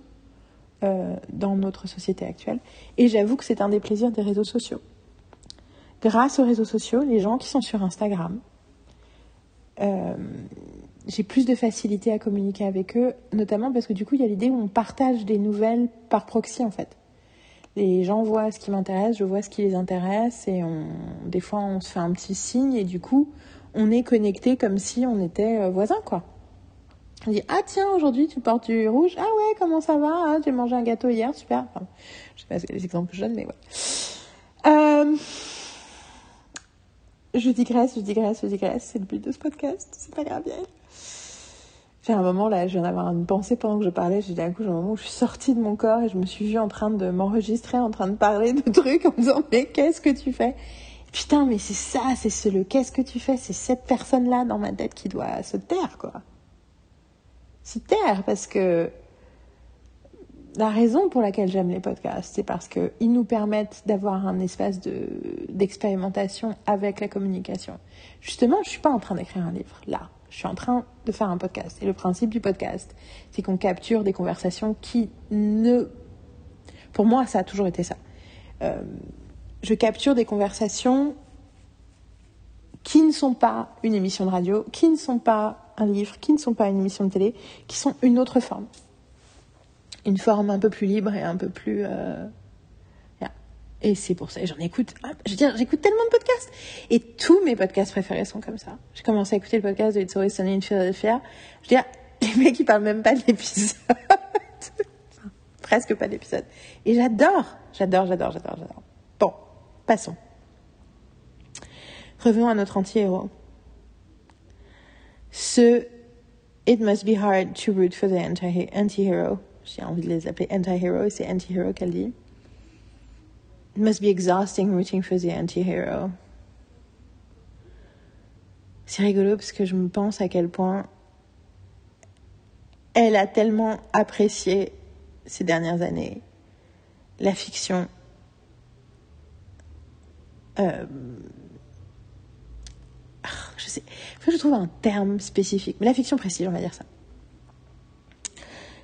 [SPEAKER 1] euh, dans notre société actuelle. Et j'avoue que c'est un des plaisirs des réseaux sociaux. Grâce aux réseaux sociaux, les gens qui sont sur Instagram, j'ai plus de facilité à communiquer avec eux, notamment parce que du coup, il y a l'idée où on partage des nouvelles par proxy en fait. Les gens voient ce qui m'intéresse, je vois ce qui les intéresse, et des fois, on se fait un petit signe, et du coup, on est connecté comme si on était euh, voisins, quoi. On dit ah tiens aujourd'hui tu portes du rouge. Ah ouais comment ça va? Ah, j'ai mangé un gâteau hier super enfin, je sais pas c'est les exemples que je donne mais ouais. Euh... je digresse je digresse je digresse. C'est le but de ce podcast. C'est pas grave Yael. J'ai un moment là je viens d'avoir une pensée pendant que je parlais j'ai d'un coup j'ai un moment où je suis sortie de mon corps et je me suis vue en train de m'enregistrer en train de parler de trucs en me disant mais qu'est-ce que tu fais? Putain mais c'est ça c'est ce le qu'est-ce que tu fais? C'est cette personne là dans ma tête qui doit se taire quoi se taire parce que la raison pour laquelle j'aime les podcasts, c'est parce qu'ils nous permettent d'avoir un espace de, d'expérimentation avec la communication. Justement, je suis pas en train d'écrire un livre, là. Je suis en train de faire un podcast. Et le principe du podcast, c'est qu'on capture des conversations qui ne... Pour moi, ça a toujours été ça. Euh, je capture des conversations qui ne sont pas une émission de radio, qui ne sont pas un livre, qui ne sont pas une émission de télé, qui sont une autre forme. Une forme un peu plus libre et un peu plus... Euh... Et c'est pour ça, j'en écoute, je veux j'écoute tellement de podcasts. Et tous mes podcasts préférés sont comme ça. J'ai commencé à écouter le podcast de It's Always Sunny in Philadelphia. Je veux dire, [laughs] les mecs, ils parlent même pas de l'épisode. [laughs] Presque pas d'épisode. Et j'adore, j'adore, j'adore, j'adore, j'adore. Bon, passons. Revenons à notre anti-héros. Ce It must be hard to root for the anti-hero. J'ai envie de les appeler anti-hero, c'est anti-hero qu'elle dit. It must be exhausting rooting for the anti-hero. C'est rigolo parce que je me pense à quel point elle a tellement apprécié ces dernières années la fiction. Euh, je sais, faut que je trouve un terme spécifique, mais la fiction précise, on va dire ça.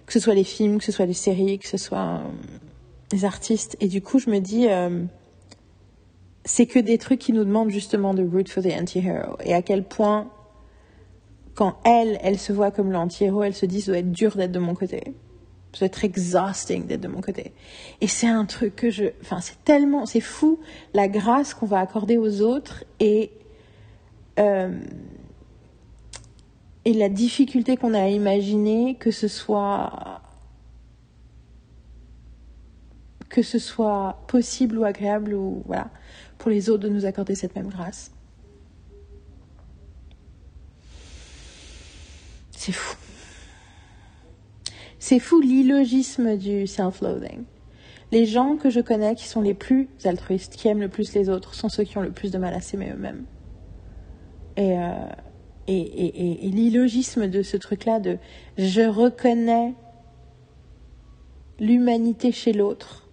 [SPEAKER 1] Que ce soit les films, que ce soit les séries, que ce soit euh, artistes, et du coup, je me dis, euh, c'est que des trucs qui nous demandent justement de root for the anti-hero, et à quel point, quand elle, elle se voit comme l'anti-héros, elle se dit, ça doit être dur d'être de mon côté. Ça doit être exhausting d'être de mon côté. Et c'est un truc que je, enfin, c'est tellement, c'est fou la grâce qu'on va accorder aux autres et euh, et la difficulté qu'on a à imaginer que ce soit que ce soit possible ou agréable ou voilà pour les autres de nous accorder cette même grâce. C'est fou. C'est fou l'illogisme du self-loathing. Les gens que je connais qui sont les plus altruistes, qui aiment le plus les autres, sont ceux qui ont le plus de mal à s'aimer eux-mêmes. Et, euh, et, et, et l'illogisme de ce truc-là de je reconnais l'humanité chez l'autre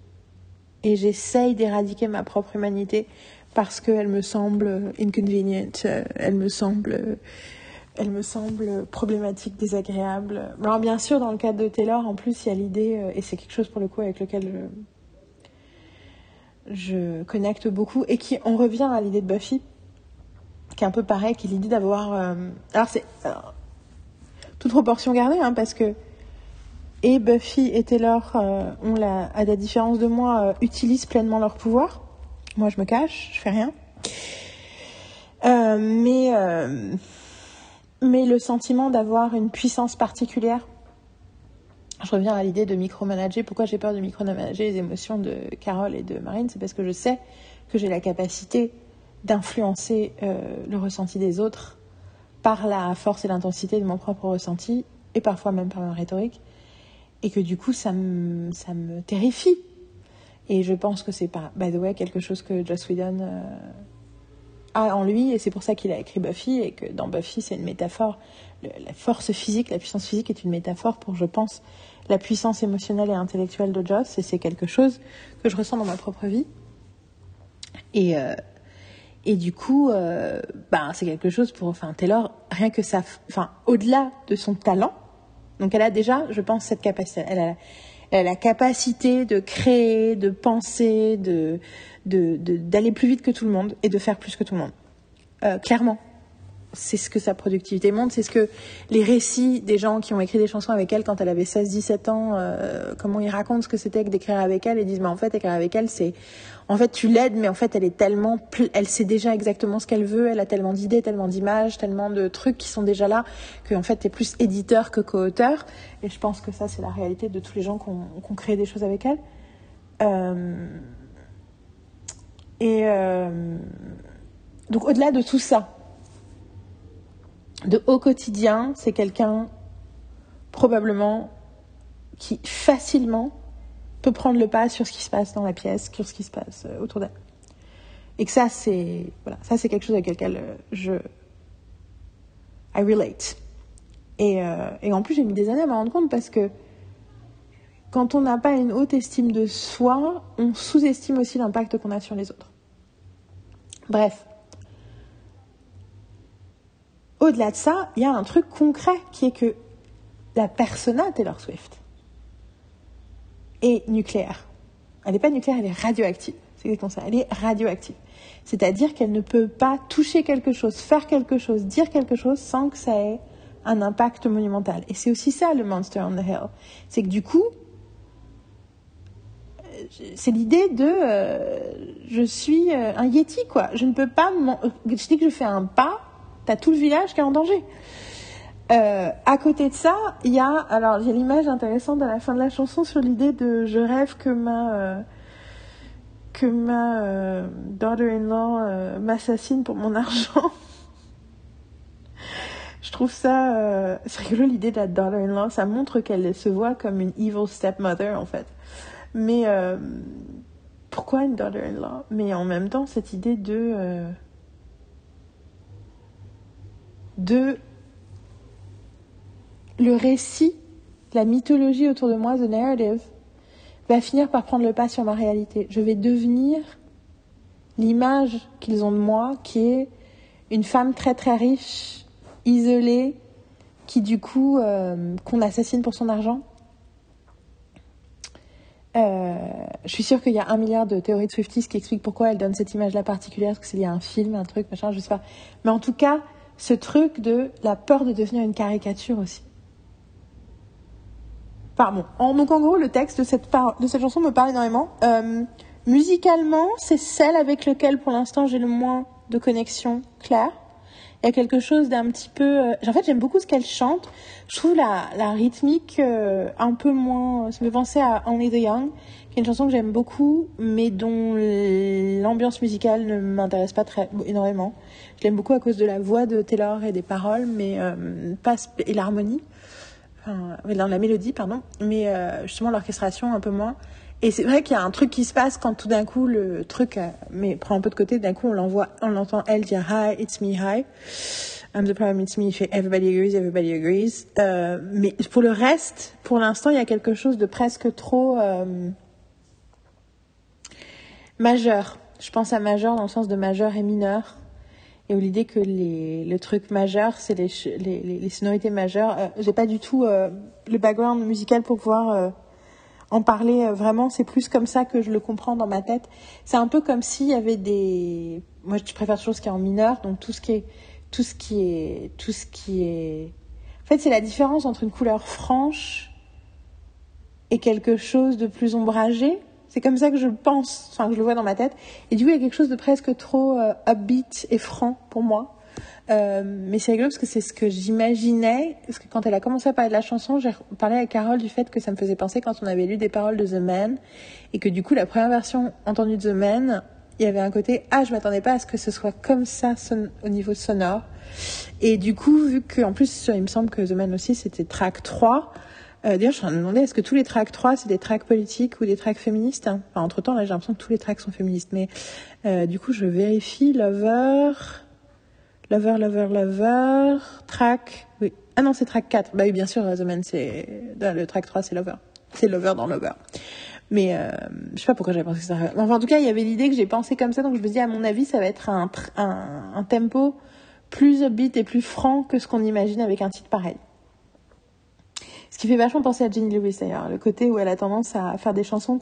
[SPEAKER 1] et j'essaye d'éradiquer ma propre humanité parce qu'elle me semble inconvenient, elle me semble, elle me semble problématique, désagréable. Alors bien sûr, dans le cas de Taylor, en plus, il y a l'idée, euh, et c'est quelque chose pour le coup avec lequel je, connecte beaucoup, et qui, on revient à l'idée de Buffy, qui est un peu pareil, qui est l'idée d'avoir. Euh... Alors, c'est. toute proportion gardée, hein, parce que. Et Buffy et Taylor, euh, ont la, à la différence de moi, euh, utilisent pleinement leur pouvoir. Moi, je me cache, je fais rien. Euh, mais. mais le sentiment d'avoir une puissance particulière. Je reviens à l'idée de micromanager. Pourquoi j'ai peur de micromanager les émotions de Carole et de Marine? C'est parce que je sais que j'ai la capacité d'influencer euh, le ressenti des autres par la force et l'intensité de mon propre ressenti, et parfois même par ma rhétorique, et que du coup ça me, ça me terrifie. Et je pense que c'est pas, by the way, quelque chose que Joss Whedon euh, a en lui, et c'est pour ça qu'il a écrit Buffy, et que dans Buffy, c'est une métaphore. La force physique, la puissance physique est une métaphore pour, je pense, la puissance émotionnelle et intellectuelle de Joss, et c'est quelque chose que je ressens dans ma propre vie. Et, euh, et du coup, euh, ben, c'est quelque chose pour, enfin, Taylor, rien que ça, enfin, au-delà de son talent, donc elle a déjà, je pense, cette capacité. Elle a, la capacité de créer, de penser, d'aller plus vite que tout le monde et de faire plus que tout le monde. Euh, clairement, c'est ce que sa productivité montre, c'est ce que les récits des gens qui ont écrit des chansons avec elle quand elle avait 16-17 ans, euh, comment ils racontent ce que c'était que d'écrire avec elle et disent mais en fait écrire avec elle c'est en fait tu l'aides mais en fait elle est tellement elle sait déjà exactement ce qu'elle veut, elle a tellement d'idées, tellement d'images, tellement de trucs qui sont déjà là que en fait t'es plus éditeur que co-auteur et je pense que ça c'est la réalité de tous les gens qui ont créé des choses avec elle. Euh, et euh, donc au-delà de tout ça, de au quotidien, c'est quelqu'un probablement qui facilement peut prendre le pas sur ce qui se passe dans la pièce, sur ce qui se passe euh, autour d'elle. Et que ça, c'est voilà, ça c'est quelque chose avec lequel euh, je I relate. Et, euh, et en plus, j'ai mis des années à me rendre compte parce que quand on n'a pas une haute estime de soi, on sous-estime aussi l'impact qu'on a sur les autres. Bref. Au-delà de ça, il y a un truc concret qui est que la persona Taylor Swift nucléaire. Elle n'est pas nucléaire, elle est radioactive. C'est exactement ça. Elle est radioactive. C'est-à-dire qu'elle ne peut pas toucher quelque chose, faire quelque chose, dire quelque chose sans que ça ait un impact monumental. Et c'est aussi ça le Monster on the Hill. C'est que du coup, c'est l'idée de euh, je suis euh, un yeti quoi je ne peux pas je dis que je fais un pas t'as tout le village qui est en danger Euh, à côté de ça il y a alors l'image intéressante à la fin de la chanson sur l'idée de je rêve que ma euh, que ma euh, daughter-in-law m'assassine pour mon [laughs] argent. Je trouve ça c'est rigolo l'idée de la daughter-in-law ça montre qu'elle se voit comme une evil stepmother en fait. Mais pourquoi une daughter-in-law? Mais en même temps, cette idée de de le récit, la mythologie autour de moi, the narrative, va finir par prendre le pas sur ma réalité. Je vais devenir l'image qu'ils ont de moi, qui est une femme très très riche, isolée, qui du coup euh, qu'on assassine pour son argent. Euh, je suis sûre qu'il y a un milliard de théories de Swifties qui expliquent pourquoi elle donne cette image-là particulière, parce que c'est lié à un film, un truc, machin, je sais pas. Mais en tout cas, ce truc de la peur de devenir une caricature aussi. En, donc en gros, le texte de cette, chanson me parle énormément. Euh, musicalement, c'est celle avec laquelle pour l'instant j'ai le moins de connexion claire. Il y a quelque chose d'un petit peu... euh, En fait, j'aime beaucoup ce qu'elle chante. Je trouve la, rythmique euh, un peu moins... Ça me fait penser à Only the Young, qui est une chanson que j'aime beaucoup, mais dont l'ambiance musicale ne m'intéresse pas très énormément. Je l'aime beaucoup à cause de la voix de Taylor et des paroles, mais pas et l'harmonie. Enfin, dans la mélodie, pardon. Mais euh, justement, l'orchestration, un peu moins. Et c'est vrai qu'il y a un truc qui se passe quand tout d'un coup le truc euh, mais prend un peu de côté, d'un coup on l'envoie, on l'entend elle dire hi, it's me, hi. I'm the problem, it's me, il fait everybody agrees, everybody agrees. Euh, mais pour le reste, pour l'instant, il y a quelque chose de presque trop euh, majeur. Je pense à majeur dans le sens de majeur et mineur. Et où l'idée que les, le truc majeur, c'est les, les, les sonorités majeures. Euh, J'ai pas du tout euh, le background musical pour pouvoir euh, en parler euh, vraiment. C'est plus comme ça que je le comprends dans ma tête. C'est un peu comme s'il y avait des. Moi, je préfère toujours ce qui est en mineur, donc tout ce qui est, tout ce qui est, tout ce qui est. En fait, c'est la différence entre une couleur franche et quelque chose de plus ombragé. C'est comme ça que je le pense, enfin que je le vois dans ma tête. Et du coup, il y a quelque chose de presque trop euh, upbeat et franc pour moi. Euh, mais c'est rigolo parce que c'est ce que j'imaginais. Parce que quand elle a commencé à parler de la chanson, j'ai parlé avec Carole du fait que ça me faisait penser quand on avait lu des paroles de The Man. Et que du coup, la première version entendue de The Man, il y avait un côté Ah, je m'attendais pas à ce que ce soit comme ça au niveau sonore. Et du coup, vu qu'en plus, il me semble que The Man aussi, c'était track 3. Euh, D'ailleurs, je suis en train demander, est-ce que tous les tracks 3, c'est des tracks politiques ou des tracks féministes? Enfin, Entre-temps, là, j'ai l'impression que tous les tracks sont féministes. Mais euh, du coup, je vérifie. Lover, Lover, Lover, Lover, track... Oui. Ah non, c'est track 4. Bah oui, bien sûr, The c'est... Le track 3, c'est Lover. C'est Lover dans Lover. Mais euh, je sais pas pourquoi j'avais pensé que ça... Enfin, en tout cas, il y avait l'idée que j'ai pensé comme ça. Donc, je me dis, à mon avis, ça va être un, un, un tempo plus upbeat et plus franc que ce qu'on imagine avec un titre pareil. Qui fait vachement penser à Jenny Lewis d'ailleurs, le côté où elle a tendance à faire des chansons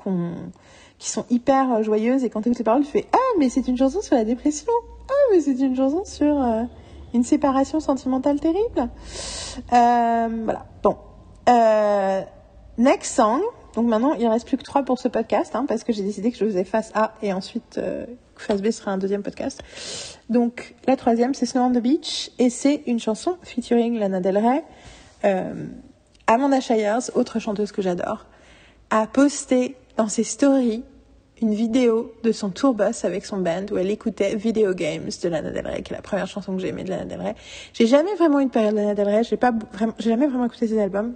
[SPEAKER 1] qui sont hyper euh, joyeuses et quand tu écoutes les paroles, tu fais Ah, mais c'est une chanson sur la dépression Ah, mais c'est une chanson sur euh, une séparation sentimentale terrible. Euh, voilà, bon. Next song. Donc maintenant, il ne reste plus que trois pour ce podcast, hein, parce que j'ai décidé que je faisais face A et ensuite euh, face B sera un deuxième podcast. Donc la troisième, c'est Snow on the Beach et c'est une chanson featuring Lana Del Rey. Amanda Shires, autre chanteuse que j'adore, a posté dans ses stories une vidéo de son tour bus avec son band où elle écoutait Video Games de Lana Del Rey, qui est la première chanson que j'ai aimée de Lana Del Rey. J'ai jamais vraiment eu une période de Lana Del Rey, j'ai pas vraiment, j'ai jamais vraiment écouté ses albums.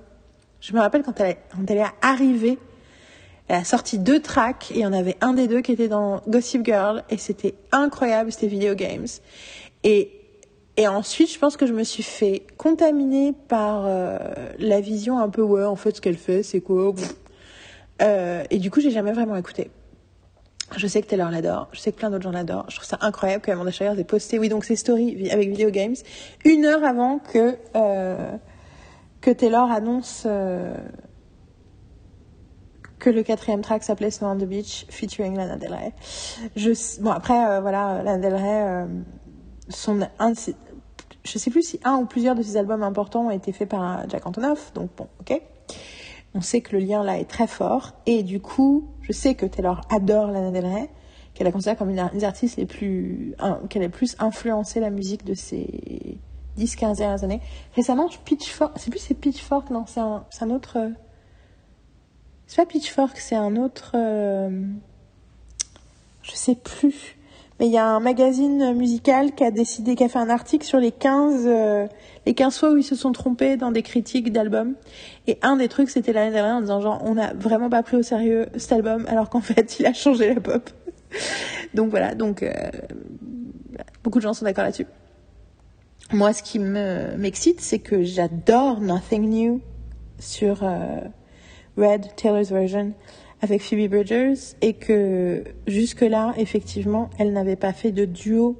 [SPEAKER 1] Je me rappelle quand elle, quand elle est arrivée, elle a sorti deux tracks et il y en avait un des deux qui était dans Gossip Girl et c'était incroyable, c'était Video Games. Et, et ensuite, je pense que je me suis fait contaminer par euh, la vision un peu ouais, en fait, ce qu'elle fait, c'est quoi. Euh, Et du coup, j'ai jamais vraiment écouté. Je sais que Taylor l'adore, je sais que plein d'autres gens l'adorent. Je trouve ça incroyable que Amanda ait posté, oui, donc ses stories avec Video Games, une heure avant que euh, que Taylor annonce que le quatrième track s'appelait Snow on the Beach, featuring Lana Del Rey. Bon, après, voilà, Lana Del Rey, son, un je sais plus si un ou plusieurs de ses albums importants ont été faits par Jack Antonoff, donc bon, ok. On sait que le lien là est très fort, et du coup, je sais que Taylor adore Lana Del Rey, qu'elle la considère comme une, des artistes les plus, qu'elle a plus influencé la musique de ces 10-15 dernières années. Récemment, Pitchfork, c'est plus c'est Pitchfork, non, c'est un, c'est un autre, c'est pas Pitchfork, c'est un autre, euh, je sais plus. Mais il y a un magazine musical qui a décidé, qui a fait un article sur les 15, euh, les 15 fois où ils se sont trompés dans des critiques d'albums. Et un des trucs, c'était l'année dernière en disant genre, on n'a vraiment pas pris au sérieux cet album, alors qu'en fait, [laughs] il a changé la pop. donc voilà, donc, euh, beaucoup de gens sont d'accord là-dessus. Moi, ce qui me, m'excite, c'est que j'adore Nothing New sur, euh, Red, Taylor's version, avec Phoebe Bridgers, et que jusque-là, effectivement, elle n'avait pas fait de duo.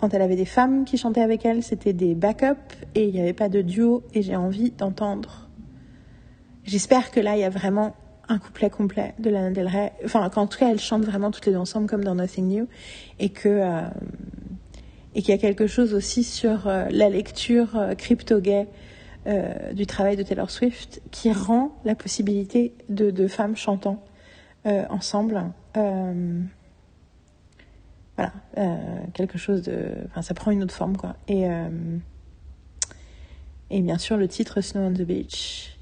[SPEAKER 1] Quand elle avait des femmes qui chantaient avec elle, c'était des backups, et il n'y avait pas de duo, et j'ai envie d'entendre. J'espère que là, il y a vraiment un couplet complet de Lana Del Rey. Enfin, qu'en tout cas, elles chantent vraiment toutes les deux ensemble, comme dans Nothing New, et que... euh, et qu'il y a quelque chose aussi sur euh, la lecture euh, crypto-gay euh, du travail de Taylor Swift qui rend la possibilité de, de femmes chantant euh, ensemble. euh, voilà, quelque chose de. Enfin, ça prend une autre forme, quoi. Et, et bien sûr, le titre Snow on the Beach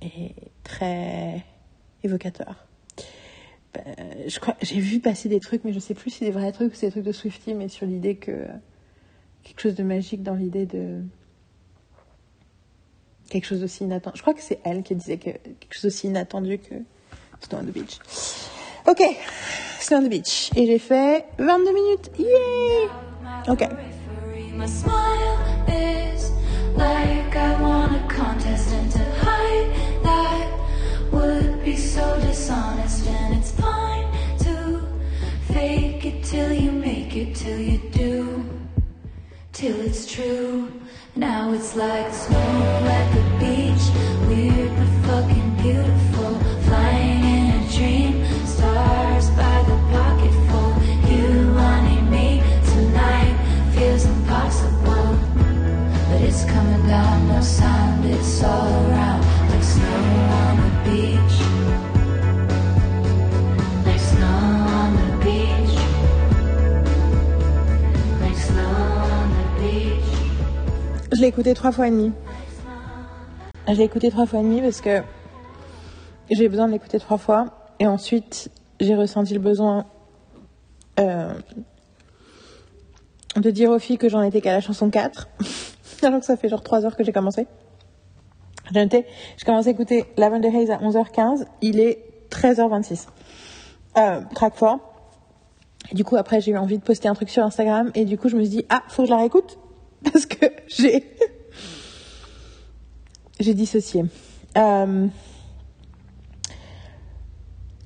[SPEAKER 1] est très évocateur. J'ai vu passer des trucs, mais je sais plus si c'est des vrais trucs ou c'est des trucs de Swifty, mais sur l'idée que quelque chose de magique dans l'idée de quelque chose d'aussi inattendu. Je crois que c'est elle qui disait que quelque chose d'aussi inattendu que Snow on the Beach. Ok, Snow on the Beach. Et j'ai fait 22 minutes. Yay! Ok.
[SPEAKER 2] till you make it, till you do, till it's true. Now it's like snow at the beach, weird but fucking beautiful. Flying in a dream, stars by the pocketful. You wanting me tonight feels impossible, but it's coming down. No sound, it's all around like snow on the beach.
[SPEAKER 1] Je l'ai écouté trois fois et demi. Je l'ai écouté trois fois et demi parce que j'ai besoin de l'écouter trois fois. Et ensuite, j'ai ressenti le besoin euh, de dire aux filles que j'en étais qu'à la chanson 4. [laughs] Alors que ça fait genre trois heures que j'ai commencé. J'ai noté, j'ai commencé à écouter Lavender Haze à 11h15, il est 13h26. Euh, track du coup, après, j'ai eu envie de poster un truc sur Instagram, et du coup, je me suis dit, ah, faut que je la réécoute, [laughs] parce que j'ai, j'ai dissocié. Euh,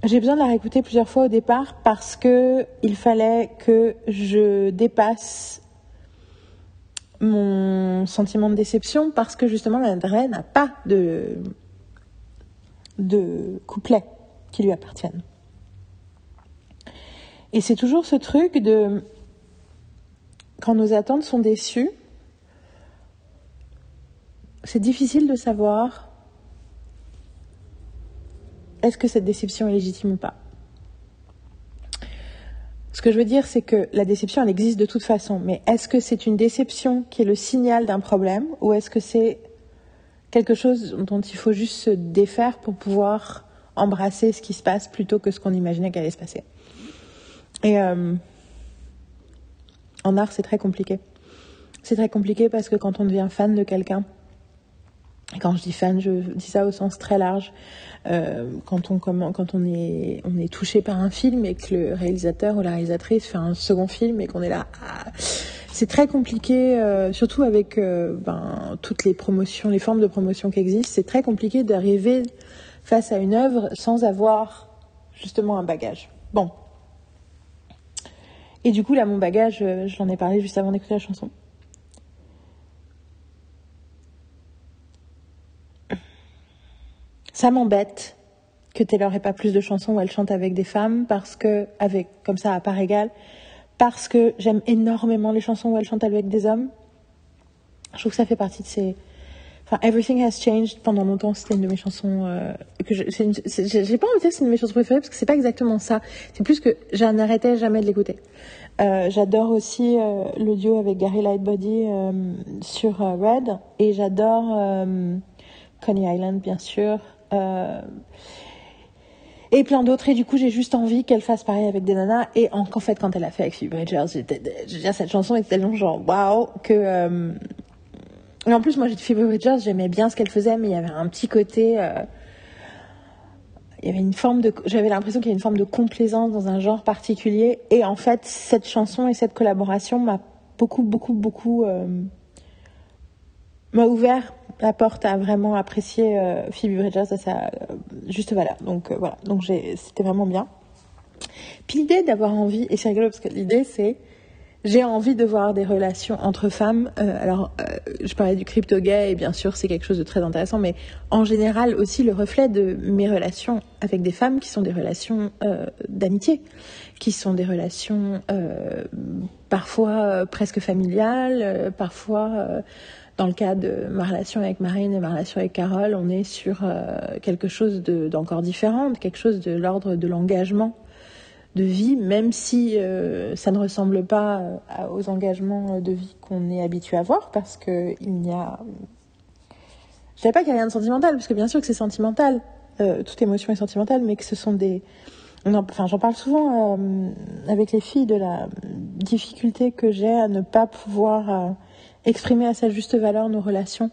[SPEAKER 1] j'ai besoin de la réécouter plusieurs fois au départ parce que il fallait que je dépasse mon sentiment de déception parce que justement Del n'a pas de de couplets qui lui appartiennent. Et c'est toujours ce truc de quand nos attentes sont déçues, c'est difficile de savoir est-ce que cette déception est légitime ou pas Ce que je veux dire, c'est que la déception, elle existe de toute façon, mais est-ce que c'est une déception qui est le signal d'un problème ou est-ce que c'est quelque chose dont il faut juste se défaire pour pouvoir embrasser ce qui se passe plutôt que ce qu'on imaginait qu'elle allait se passer? Et euh, en art, c'est très compliqué. C'est très compliqué parce que quand on devient fan de quelqu'un, quand je dis fan, je dis ça au sens très large. Euh, quand on est touché par un film et que le réalisateur ou la réalisatrice fait un second film et qu'on est là, ah, c'est très compliqué, euh, surtout avec euh, ben, toutes les promotions, les formes de promotion qui existent. C'est très compliqué d'arriver face à une œuvre sans avoir justement un bagage. Bon. Et du coup là, mon bagage, j'en ai parlé juste avant d'écouter la chanson. Ça m'embête que Taylor ait pas plus de chansons où elle chante avec des femmes parce que, avec, comme ça, à part égale, parce que j'aime énormément les chansons où elle chante avec des hommes. Je trouve que ça fait partie de ces, Enfin, Everything Has Changed, pendant longtemps, c'était une de mes chansons euh, que j'ai pas envie de dire que c'est une de mes chansons préférées parce que c'est pas exactement ça. C'est plus que j'en arrêtais jamais de l'écouter. Euh, j'adore aussi euh, l'audio avec Gary Lightbody sur Red et j'adore Coney Island, bien sûr. Euh, et plein d'autres. Et du coup, j'ai juste envie qu'elle fasse pareil avec des nanas. Et en, fait, quand elle a fait avec Phoebe Bridgers, cette chanson était tellement genre waouh que. Euh... Et en plus, moi, j'ai Phoebe Bridgers, j'aimais bien ce qu'elle faisait, mais il y avait un petit côté. Euh... Il y avait une forme de. J'avais l'impression qu'il y avait une forme de complaisance dans un genre particulier. Et en fait, cette chanson et cette collaboration m'a beaucoup, beaucoup, beaucoup. M'a ouvert la porte à vraiment apprécier euh, Phoebe Bridgers à sa euh, juste valeur. Donc euh, voilà, donc c'était vraiment bien. Puis l'idée d'avoir envie, et c'est rigolo parce que l'idée c'est j'ai envie de voir des relations entre femmes. Euh, alors, je parlais du crypto gay et bien sûr c'est quelque chose de très intéressant, mais en général aussi le reflet de mes relations avec des femmes qui sont des relations d'amitié, qui sont des relations parfois presque familiales, parfois dans le cas de ma relation avec Marine et ma relation avec Carole, on est sur euh, quelque chose d'encore différent, quelque chose de l'ordre de l'engagement de vie, même si euh, ça ne ressemble pas euh, aux engagements de vie qu'on est habitué à voir, parce que il n'y a, je dirais pas qu'il n'y a rien de sentimental, parce que bien sûr que c'est sentimental, toute émotion est sentimentale, mais que ce sont des, enfin j'en parle souvent avec les filles de la difficulté que j'ai à ne pas pouvoir exprimer à sa juste valeur nos relations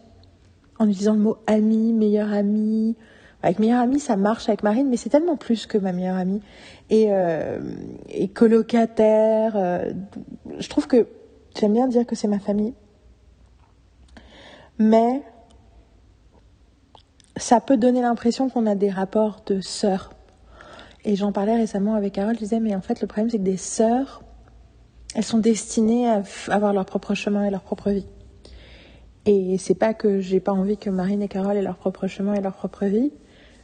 [SPEAKER 1] en utilisant le mot ami, meilleur ami. Avec meilleur ami, ça marche avec Marine, mais c'est tellement plus que ma meilleure amie. Et, euh, colocataire. Euh, je trouve que j'aime bien dire que c'est ma famille. Mais ça peut donner l'impression qu'on a des rapports de sœurs. Et j'en parlais récemment avec Carole, je disais, mais en fait, le problème, c'est que des sœurs, elles sont destinées à avoir leur propre chemin et leur propre vie. Et c'est pas que j'ai pas envie que Marine et Carole aient leur propre chemin et leur propre vie,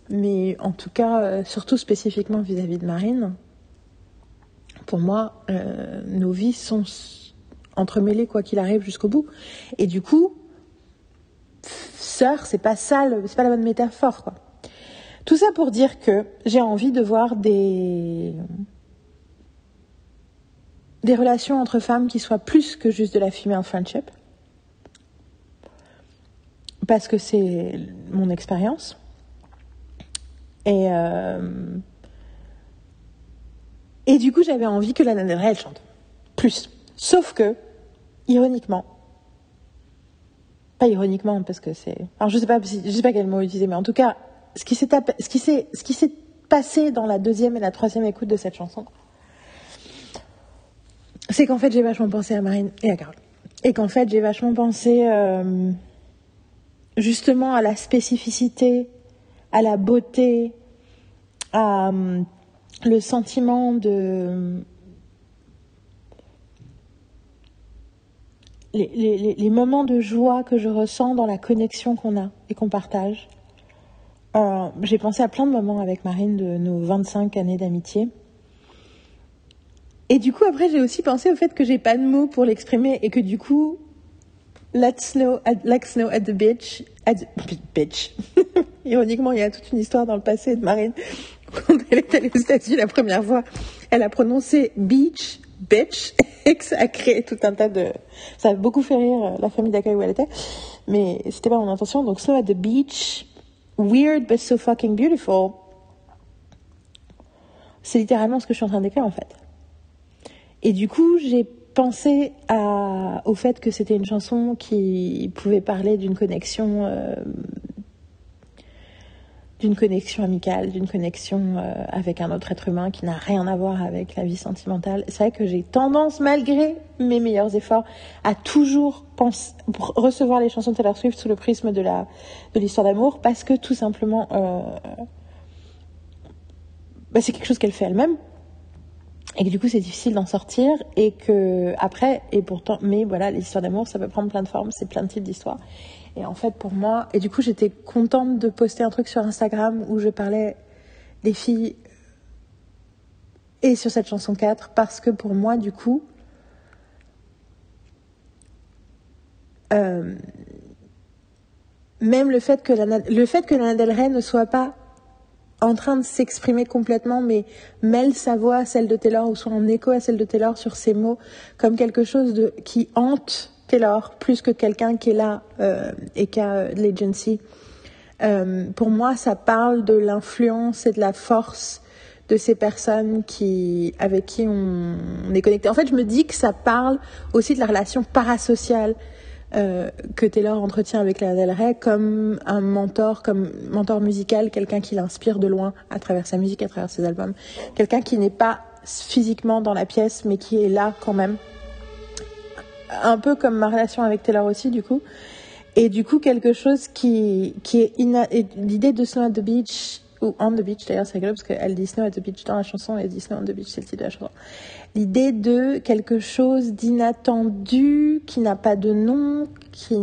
[SPEAKER 1] mais en tout cas, euh, surtout spécifiquement vis-à-vis de Marine, pour moi, euh, nos vies sont entremêlées quoi qu'il arrive jusqu'au bout. Et du coup, sœur, c'est pas ça, c'est pas la bonne métaphore, quoi. Tout ça pour dire que j'ai envie de voir des des relations entre femmes qui soient plus que juste de la female friendship. Parce que c'est mon expérience. Et, euh, et du coup, j'avais envie que la Del elle chante. Plus. Sauf que, ironiquement, pas ironiquement parce que c'est, alors je sais pas, je sais pas quel mot utiliser, mais en tout cas, ce qui s'est ce ce qui s'est passé dans la deuxième et la troisième écoute de cette chanson, c'est qu'en fait j'ai vachement pensé à Marine et à Carole, et qu'en fait j'ai vachement pensé euh, justement à la spécificité, à la beauté, à euh, le sentiment de les, les, les, moments de joie que je ressens dans la connexion qu'on a et qu'on partage. Euh, j'ai pensé à plein de moments avec Marine de nos 25 années d'amitié. Et du coup, après, j'ai aussi pensé au fait que j'ai pas de mots pour l'exprimer et que du coup, let's snow at, let's snow at the beach, at the beach. [laughs] Ironiquement, il y a toute une histoire dans le passé de Marine. [laughs] Quand elle est allée aux États-Unis la première fois, elle a prononcé beach bitch [laughs] et que ça a créé tout un tas de... Ça a beaucoup fait rire euh, la famille d'accueil où elle était, mais c'était pas mon intention. Donc Snow at the Beach, weird but so fucking beautiful, c'est littéralement ce que je suis en train d'écrire en fait. Et du coup, j'ai pensé à, au fait que c'était une chanson qui pouvait parler d'une connexion euh, d'une connexion amicale, d'une connexion euh, avec un autre être humain qui n'a rien à voir avec la vie sentimentale. C'est vrai que j'ai tendance, malgré mes meilleurs efforts, à toujours recevoir les chansons de Taylor Swift sous le prisme de la de l'histoire d'amour, parce que tout simplement, euh, bah, c'est quelque chose qu'elle fait elle-même, et que du coup c'est difficile d'en sortir, et que après, et pourtant, mais voilà, l'histoire d'amour, ça peut prendre plein de formes, c'est plein de types d'histoires. Et en fait, pour moi, et du coup, j'étais contente de poster un truc sur Instagram où je parlais des filles et sur cette chanson 4 parce que pour moi, du coup, euh, même le fait que la, le fait que Lana Del Rey ne soit pas en train de s'exprimer complètement, mais mêle sa voix à celle de Taylor ou soit en écho à celle de Taylor sur ses mots comme quelque chose de qui hante Taylor plus que quelqu'un qui est là euh, et qui a euh, l'agency. Euh, pour moi, ça parle de l'influence et de la force de ces personnes qui, avec qui on, on, est connecté. En fait, je me dis que ça parle aussi de la relation parasociale euh, que Taylor entretient avec la Del Rey comme un mentor, comme mentor musical, quelqu'un qui l'inspire de loin à travers sa musique, à travers ses albums, quelqu'un qui n'est pas physiquement dans la pièce, mais qui est là quand même un peu comme ma relation avec Taylor aussi, du coup. Et du coup, quelque chose qui, qui est l'idée de Snow at the Beach, ou On the Beach d'ailleurs, c'est rigolo parce qu'elle dit Snow at the Beach dans la chanson et elle dit Snow on the Beach, c'est le titre de la chanson. L'idée de quelque chose d'inattendu, qui n'a pas de nom, qui,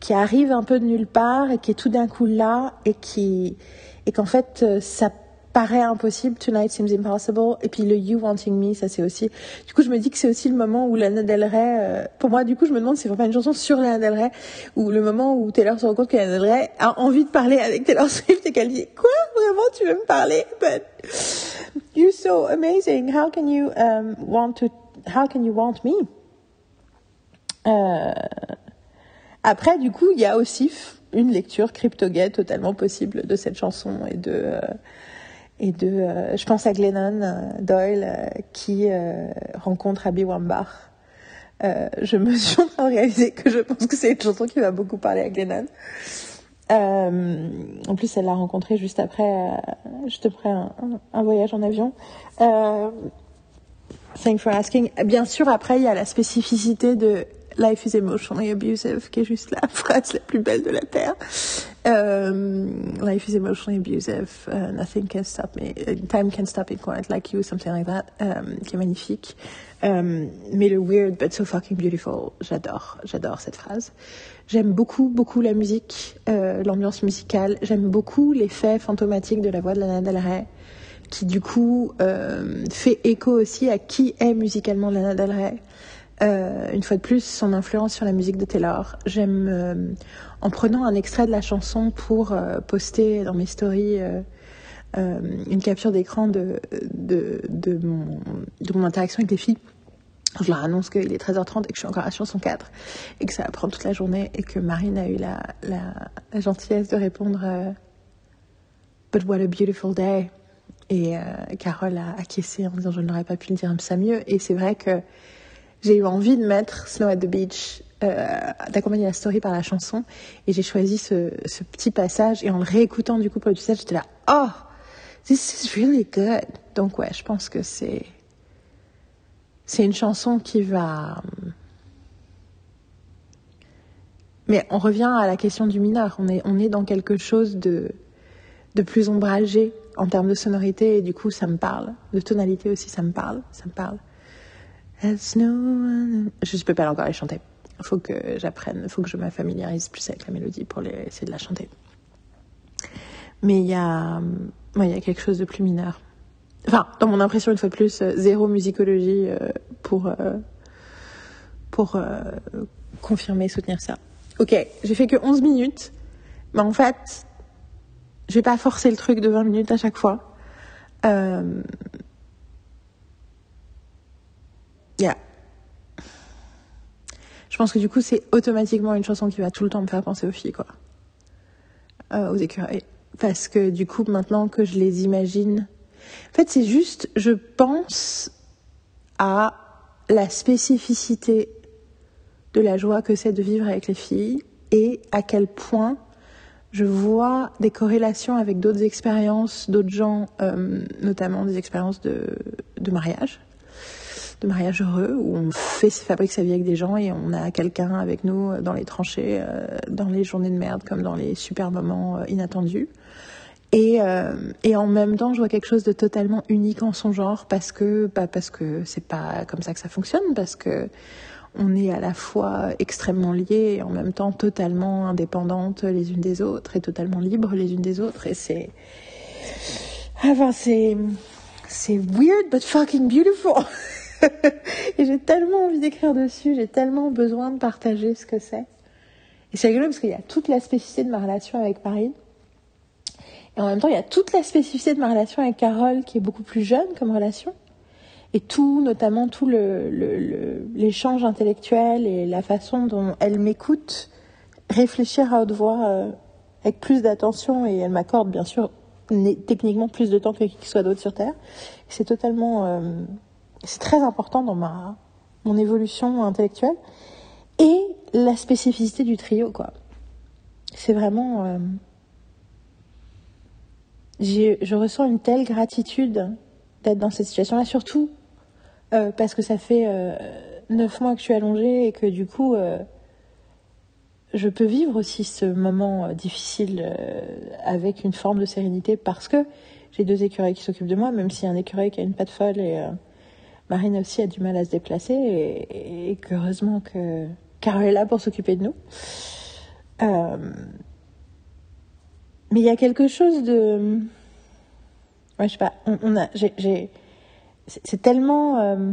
[SPEAKER 1] qui arrive un peu de nulle part et qui est tout d'un coup là et qui, et qu'en fait, ça paraît impossible, Tonight Seems Impossible, et puis le You Wanting Me, ça c'est aussi. Du coup, je me dis que c'est aussi le moment où Lana Del Rey, euh, pour moi, du coup, je me demande si c'est vraiment une chanson sur Lana Del Rey, ou le moment où Taylor se rend compte que Lana Del Rey a envie de parler avec Taylor Swift et qu'elle dit quoi, vraiment, tu veux me parler, but [laughs] you're so amazing. How can you um, want to? How can you want me? Euh... Après, du coup, il y a aussi une lecture crypto-gay totalement possible de cette chanson et de euh, et de, euh, je pense à Glennon euh, Doyle euh, qui rencontre Abby Wambach. je me [laughs] suis en train de réaliser que je pense que c'est une chanson qui va beaucoup parler à Glennon. en plus, elle l'a rencontré juste après, juste après un, un, voyage en avion. Thank for asking. Bien sûr, après, il y a la spécificité de Life is emotionally abusive, qui est juste la [laughs] phrase la plus belle de la Terre. Um, life is emotionally abusive, uh, nothing can stop me, uh, time can stop it quite like you, something like that, um, qui est magnifique. Um, mais le weird but so fucking beautiful, j'adore, j'adore cette phrase. J'aime beaucoup, beaucoup la musique, euh, l'ambiance musicale. J'aime beaucoup l'effet fantomatique de la voix de Lana Del Rey, qui du coup euh, fait écho aussi à qui est musicalement Lana Del Rey. Euh, une fois de plus, son influence sur la musique de Taylor. J'aime, euh, en prenant un extrait de la chanson pour euh, poster dans mes stories euh, euh, une capture d'écran de, de, de, mon, de mon interaction avec les filles. Je leur annonce qu'il est 13h30 et que je suis encore à chanson 4 et que ça va prendre toute la journée et que Marine a eu la, la, la gentillesse de répondre But what a beautiful day. Et Carole a acquiescé en disant je n'aurais pas pu le dire ça mieux. Et c'est vrai que j'ai eu envie de mettre Snow at the Beach euh, d'accompagner la story par la chanson. Et j'ai choisi ce, ce, petit passage. Et en le réécoutant du coup pour le passage, j'étais là, oh, this is really good. Donc ouais, je pense que c'est c'est une chanson qui va. Mais on revient à la question du mineur. On est on est dans quelque chose de de plus ombragé en termes de sonorité et du coup ça me parle. De tonalité aussi, ça me parle, ça me parle. Je ne peux pas encore les chanter. Faut que j'apprenne, faut que je me familiarise plus avec la mélodie pour essayer de la chanter. Mais il y a, il y a quelque chose de plus mineur. Enfin, dans mon impression, une fois de plus, euh, zéro musicologie euh, pour, euh, pour confirmer, soutenir ça. Ok, j'ai fait que 11 minutes, mais en fait, je vais pas forcer le truc de 20 minutes à chaque fois. Yeah. Je pense que du coup, c'est automatiquement une chanson qui va tout le temps me faire penser aux filles, quoi. Euh, aux écureuils. Parce que du coup, maintenant que je les imagine. En fait, c'est juste, je pense à la spécificité de la joie que c'est de vivre avec les filles et à quel point je vois des corrélations avec d'autres expériences, d'autres gens, euh, notamment des expériences de mariage de mariage heureux où on fait, fabrique sa vie avec des gens et on a quelqu'un avec nous dans les tranchées, euh, dans les journées de merde comme dans les super moments euh, inattendus. Et, euh, et en même temps, je vois quelque chose de totalement unique en son genre parce que, bah, parce que c'est pas comme ça que ça fonctionne, parce que on est à la fois extrêmement liés et en même temps totalement indépendantes les unes des autres et totalement libres les unes des autres. Et c'est, enfin, c'est, c'est weird but fucking beautiful. [laughs] [laughs] et j'ai tellement envie d'écrire dessus, j'ai tellement besoin de partager ce que c'est. Et c'est rigolo parce qu'il y a toute la spécificité de ma relation avec Paris. Et en même temps, il y a toute la spécificité de ma relation avec Carole, qui est beaucoup plus jeune comme relation. Et tout, notamment tout l'échange le, le, intellectuel et la façon dont elle m'écoute réfléchir à haute voix euh, avec plus d'attention et elle m'accorde bien sûr techniquement plus de temps que qui soit d'autre sur Terre. C'est totalement... Euh, c'est très important dans ma mon évolution intellectuelle et la spécificité du trio quoi. C'est vraiment euh, je ressens une telle gratitude d'être dans cette situation-là, surtout euh, parce que ça fait euh, neuf mois que je suis allongée et que du coup, euh, je peux vivre aussi ce moment difficile avec une forme de sérénité parce que j'ai deux écureuils qui s'occupent de moi, même a un écureuil qui a une patte folle et Marine aussi a du mal à se déplacer et, et qu'heureusement que Carole est là pour s'occuper de nous. Euh, mais il y a quelque chose de, ouais, je sais pas, c'est tellement euh,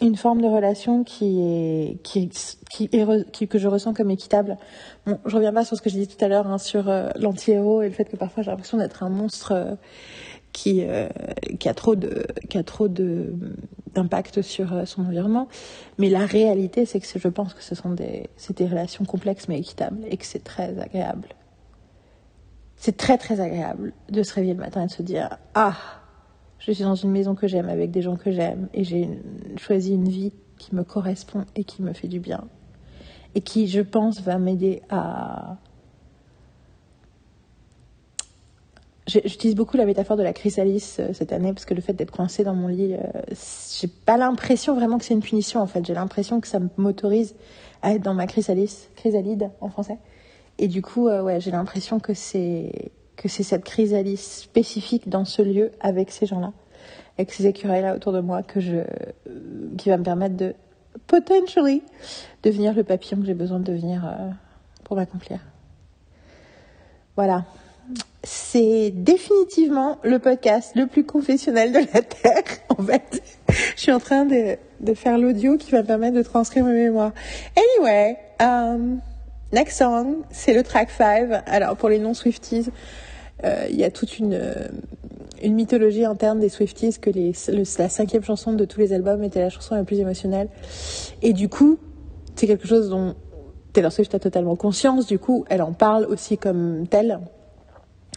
[SPEAKER 1] une forme de relation qui est, qui, qui est, qui, que je ressens comme équitable. Bon, je reviens pas sur ce que j'ai dit tout à l'heure hein, sur euh, l'anti-héros et le fait que parfois j'ai l'impression d'être un monstre. Euh, qui, a trop de qui a trop de d'impact sur euh, son environnement. Mais la réalité c'est que je pense que ce sont des c'est des relations complexes mais équitables et que c'est très agréable. C'est très très agréable de se réveiller le matin et de se dire ah je suis dans une maison que j'aime avec des gens que j'aime et j'ai choisi une vie qui me correspond et qui me fait du bien et qui je pense va m'aider à J'utilise beaucoup la métaphore de la chrysallis euh, cette année parce que le fait d'être coincé dans mon lit, euh, j'ai pas l'impression vraiment que c'est une punition en fait. J'ai l'impression que ça m'autorise à être dans ma chrysalis, chrysalide en français. Et du coup, euh, ouais, j'ai l'impression que c'est que c'est cette chrysallis spécifique dans ce lieu avec ces gens-là, avec ces écureuils là autour de moi que je, euh, qui va me permettre de potentially devenir le papillon que j'ai besoin de devenir euh, pour m'accomplir. Voilà c'est définitivement le podcast le plus confessionnel de la Terre. [laughs] En fait, je suis en train de, faire l'audio qui va me permettre de transcrire mes mémoires. Anyway, um, next song, c'est le track 5. Alors, pour les non-Swifties, euh, il y a toute une, mythologie interne des Swifties que la cinquième chanson de tous les albums était la chanson la plus émotionnelle. Et du coup, c'est quelque chose dont Taylor Swift a totalement conscience. Du coup, elle en parle aussi comme telle.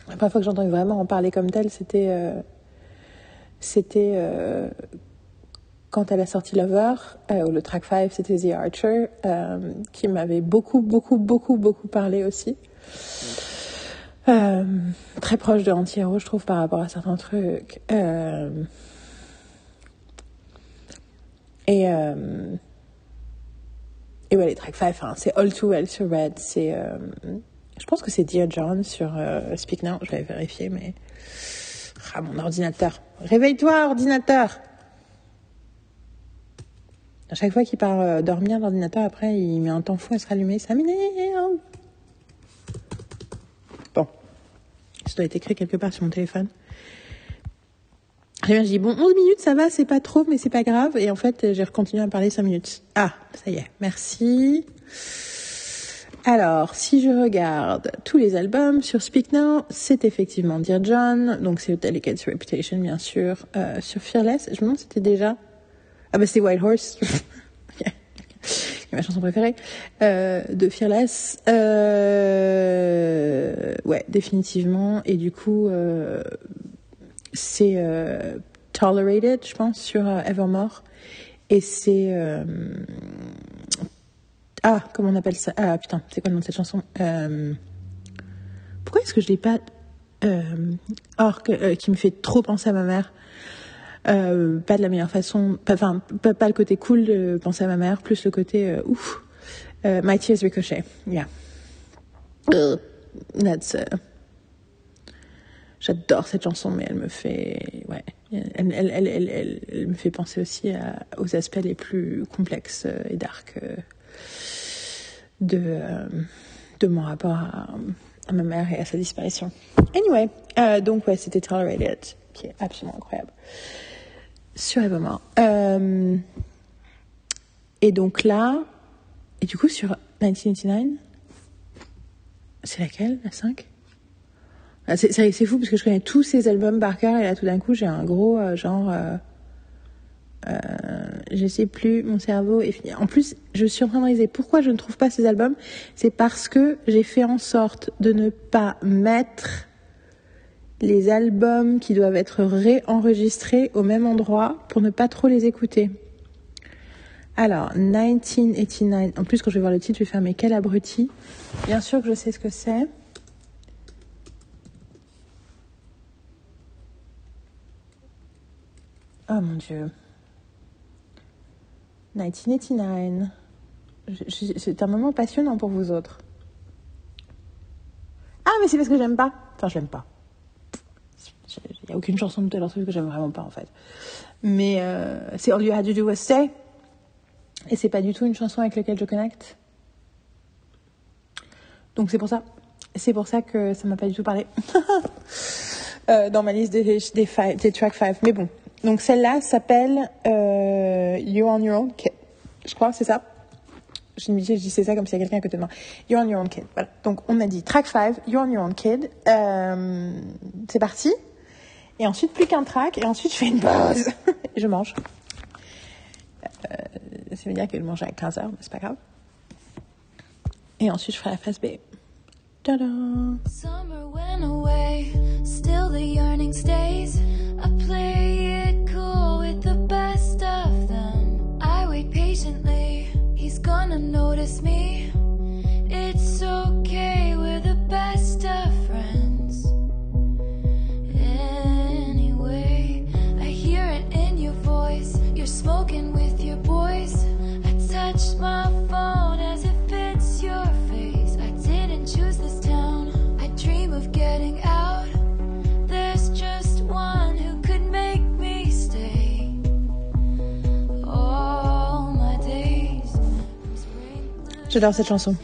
[SPEAKER 1] La première fois que j'entends vraiment en parler comme tel, c'était euh, c'était euh, quand elle a sorti Lover, euh, le track 5 c'était The Archer, euh, qui m'avait beaucoup, beaucoup, beaucoup, beaucoup parlé aussi. Euh, très proche de Anti-Hero, je trouve, par rapport à certains trucs. Euh, et, et ouais, les track 5, hein, c'est All Too Well sur Red, c'est... je pense que c'est Dear John sur euh, Speak Now, je vais vérifier, mais... Ah, mon ordinateur. Réveille-toi, ordinateur À chaque fois qu'il part euh, dormir, l'ordinateur, après, il met un temps fou à se rallumer. Ça m'énerve Bon. Ça doit être écrit quelque part sur mon téléphone. Je dis, bon, 11 minutes, ça va, c'est pas trop, mais c'est pas grave. Et en fait, j'ai continué à parler 5 minutes. Ah, ça y est, merci. Alors, si je regarde tous les albums sur Speak Now, c'est effectivement Dear John, donc c'est Delicate's Reputation, bien sûr. Euh, sur Fearless, je me demande c'était déjà... Ah bah c'est Wild Horse. [laughs] Ma chanson préférée. Euh, de Fearless. Euh, ouais, définitivement. Et du coup, euh, c'est euh, Tolerated, je pense, sur euh, Evermore. Et c'est... ah, comment on appelle ça? Ah putain, c'est quoi le nom de cette chanson? Euh, Pourquoi est-ce que je l'ai pas euh, Or, euh, qui me fait trop penser à ma mère? Euh, pas de la meilleure façon, enfin, pas, le côté cool de penser à ma mère, plus le côté ouf. My Tears Ricochet, yeah. That's, J'adore cette chanson, mais elle me fait, ouais, elle, elle, elle, elle, me fait penser aussi aux aspects les plus complexes et dark de, euh, de mon rapport à, ma mère et à sa disparition. Anyway, euh, donc ouais, c'était Tolerated, qui est absolument incroyable. Sur Evermore. Euh, et donc là, et du coup sur 1989, c'est laquelle, la 5 ah, c'est, c'est, fou parce que je connais tous ces albums par cœur et là tout d'un coup j'ai un gros genre euh, je sais plus mon cerveau est fini. En plus je suis en train de réaliser pourquoi je ne trouve pas ces albums c'est parce que j'ai fait en sorte de ne pas mettre les albums qui doivent être réenregistrés au même endroit pour ne pas trop les écouter. Alors, 1989. En plus, quand je vais voir le titre, je vais faire mais quel abruti. Bien sûr que je sais ce que c'est. Oh mon dieu. 1989. Je- je- C'est un moment passionnant pour vous autres. Ah, mais c'est parce que j'aime pas. Enfin, je l'aime pas. Il n'y a aucune chanson de Taylor Swift que j'aime vraiment pas en fait. Mais euh, c'est All You Had to Do Was Stay. Et c'est pas du tout une chanson avec laquelle je connecte. Donc c'est pour ça. C'est pour ça que ça m'a pas du tout parlé. [laughs] Euh, dans ma liste des, des, des track 5. Mais bon. Donc celle-là s'appelle euh, You on Your Own Kid. Je crois, c'est ça? Je dis, je disais ça comme s'il y a quelqu'un à côté de moi. You're on your own kid. Voilà. Donc, on a dit track 5, You're on your own kid. Euh, c'est parti. Et ensuite, plus qu'un track. Et ensuite, je fais une pause. [laughs] et je mange. Euh, ça veut dire que je mange à 15h, mais c'est pas grave. Et ensuite, je ferai la phase B.
[SPEAKER 2] Summer went away, still the yearning stays. I play patiently, he's gonna notice me. It's okay, we're the best of friends. Anyway, I hear it in your voice. You're smoking with your boys. I touch my phone
[SPEAKER 1] J'adore cette chanson.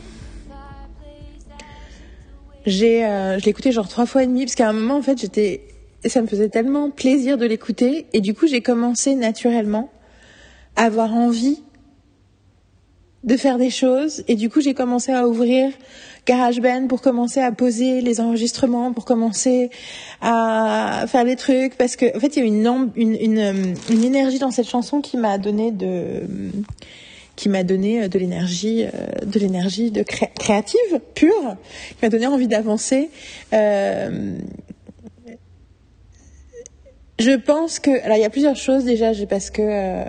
[SPEAKER 1] J'ai, euh, je l'ai écouté genre trois fois et demi parce qu'à un moment en fait j'étais, ça me faisait tellement plaisir de l'écouter et du coup j'ai commencé naturellement à avoir envie de faire des choses et du coup j'ai commencé à ouvrir GarageBand pour commencer à poser les enregistrements, pour commencer à faire des trucs parce que en fait il y a une euh, une énergie dans cette chanson qui m'a donné de qui m'a donné euh, de l'énergie, euh, de l'énergie de cré- créative pure, qui m'a donné envie d'avancer. Euh, je pense que, alors il y a plusieurs choses déjà, parce que euh,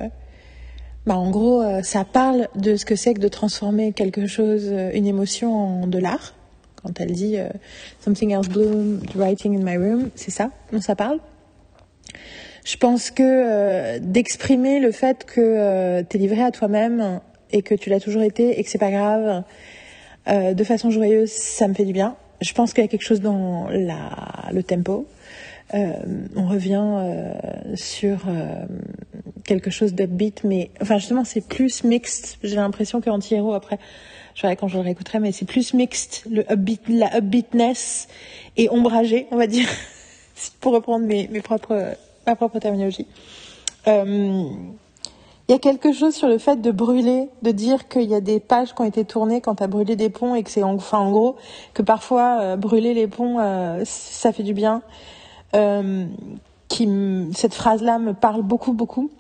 [SPEAKER 1] bah, en gros, ça parle de ce que c'est que de transformer quelque chose, une émotion en de l'art. Quand elle dit euh, Something else bloomed, writing in my room, c'est ça dont ça parle? Je pense que euh, d'exprimer le fait que euh, t'es livré à toi-même et que tu l'as toujours été et que c'est pas grave, euh, de façon joyeuse, ça me fait du bien. Je pense qu'il y a quelque chose dans la, le tempo. Euh, on revient euh, sur euh, quelque chose d'upbeat, mais enfin justement c'est plus mixed. J'ai l'impression que Anti-Héros après, je verrai quand je le réécouterai, mais c'est plus mixed. Le upbeat, la upbeatness est ombragée, on va dire, [laughs] pour reprendre mes, mes propres, ma propre terminologie. Euh, il y a quelque chose sur le fait de brûler, de dire qu'il y a des pages qui ont été tournées quand tu as brûlé des ponts et que c'est en, enfin, en gros que parfois euh, brûler les ponts euh, ça fait du bien. Cette phrase-là me parle beaucoup, beaucoup.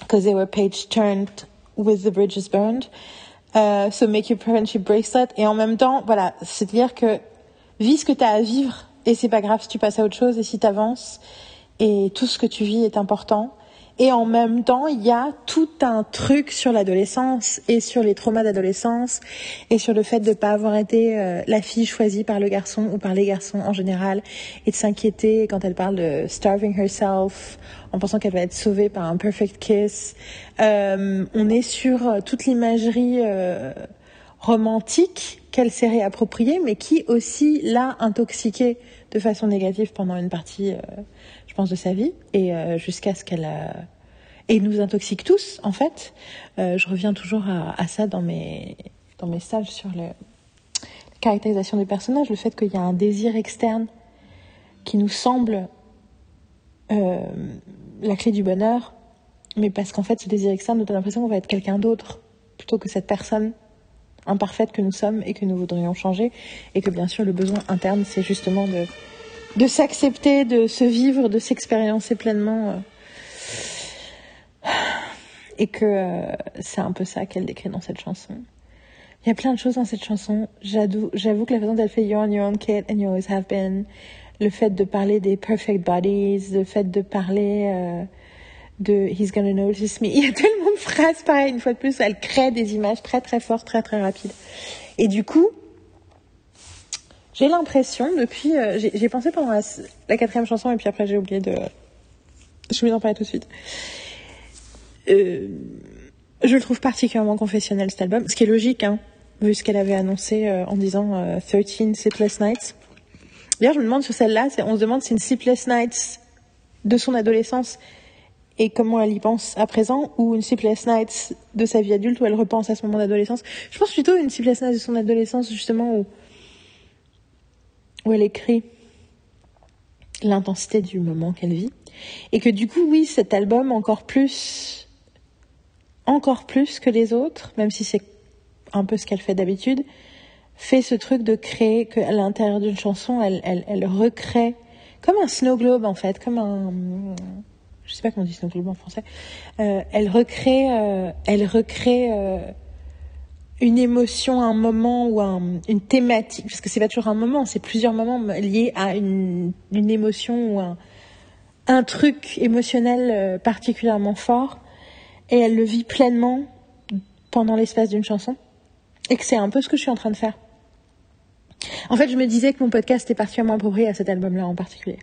[SPEAKER 1] Because they were page turned with the bridges burned. So make your friendship bracelet. Et en même temps, voilà, c'est-à-dire que vis ce que tu as à vivre et c'est pas grave si tu passes à autre chose et si tu avances et tout ce que tu vis est important. Et en même temps, il y a tout un truc sur l'adolescence et sur les traumas d'adolescence et sur le fait de ne pas avoir été euh, la fille choisie par le garçon ou par les garçons en général et de s'inquiéter quand elle parle de starving herself en pensant qu'elle va être sauvée par un perfect kiss. Euh, on est sur euh, toute l'imagerie euh, romantique qu'elle s'est réappropriée, mais qui aussi l'a intoxiquée de façon négative pendant une partie, je pense, de sa vie, et euh, jusqu'à ce qu'elle euh, et nous intoxique tous, en fait. Euh, je reviens toujours à, ça dans mes dans mes stages sur la caractérisation des personnages, le fait qu'il y a un désir externe qui nous semble la clé du bonheur, mais parce qu'en fait, ce désir externe nous donne l'impression qu'on va être quelqu'un d'autre plutôt que cette personne imparfaite que nous sommes et que nous voudrions changer. Et que bien sûr le besoin interne c'est justement de de s'accepter, de se vivre, de s'expériencer pleinement euh, et que euh, c'est un peu ça qu'elle décrit dans cette chanson. Il y a plein de choses dans cette chanson. J'avoue, que la façon dont elle fait You're on your own kid and you always have been, le fait de parler des perfect bodies, le fait de parler euh, de He's gonna notice me. [laughs] Il y a tellement de phrases pareilles, une fois de plus, elle crée des images très très fortes, très très rapides. Et du coup, j'ai l'impression, depuis, euh, j'ai pensé pendant la, quatrième chanson et puis après j'ai oublié de, j'ai oublié d'en parler tout de suite. Euh, je le trouve particulièrement confessionnel cet album, ce qui est logique, hein, vu ce qu'elle avait annoncé euh, en disant euh, 13 Sleepless Nights. D'ailleurs, je me demande sur celle-là, on se demande si une Sleepless Nights de son adolescence et comment elle y pense à présent, ou une Sleepless Nights de sa vie adulte où elle repense à ce moment d'adolescence. Je pense plutôt une Sleepless Nights de son adolescence, justement, où, où elle écrit l'intensité du moment qu'elle vit. Et que du coup, oui, cet album, encore plus, encore plus que les autres, même si c'est un peu ce qu'elle fait d'habitude, fait ce truc de créer qu'à l'intérieur d'une chanson, elle, elle, elle recrée comme un snow globe en fait, comme un, je sais pas comment on dit snow globe en français. Euh, elle recrée, euh, elle recrée euh, une émotion, un moment ou un, une thématique, parce que c'est pas toujours un moment, c'est plusieurs moments liés à une, émotion ou un, un truc émotionnel euh, particulièrement fort, et elle le vit pleinement pendant l'espace d'une chanson, et que c'est un peu ce que je suis en train de faire. En fait, je me disais que mon podcast est particulièrement approprié à cet album-là en particulier.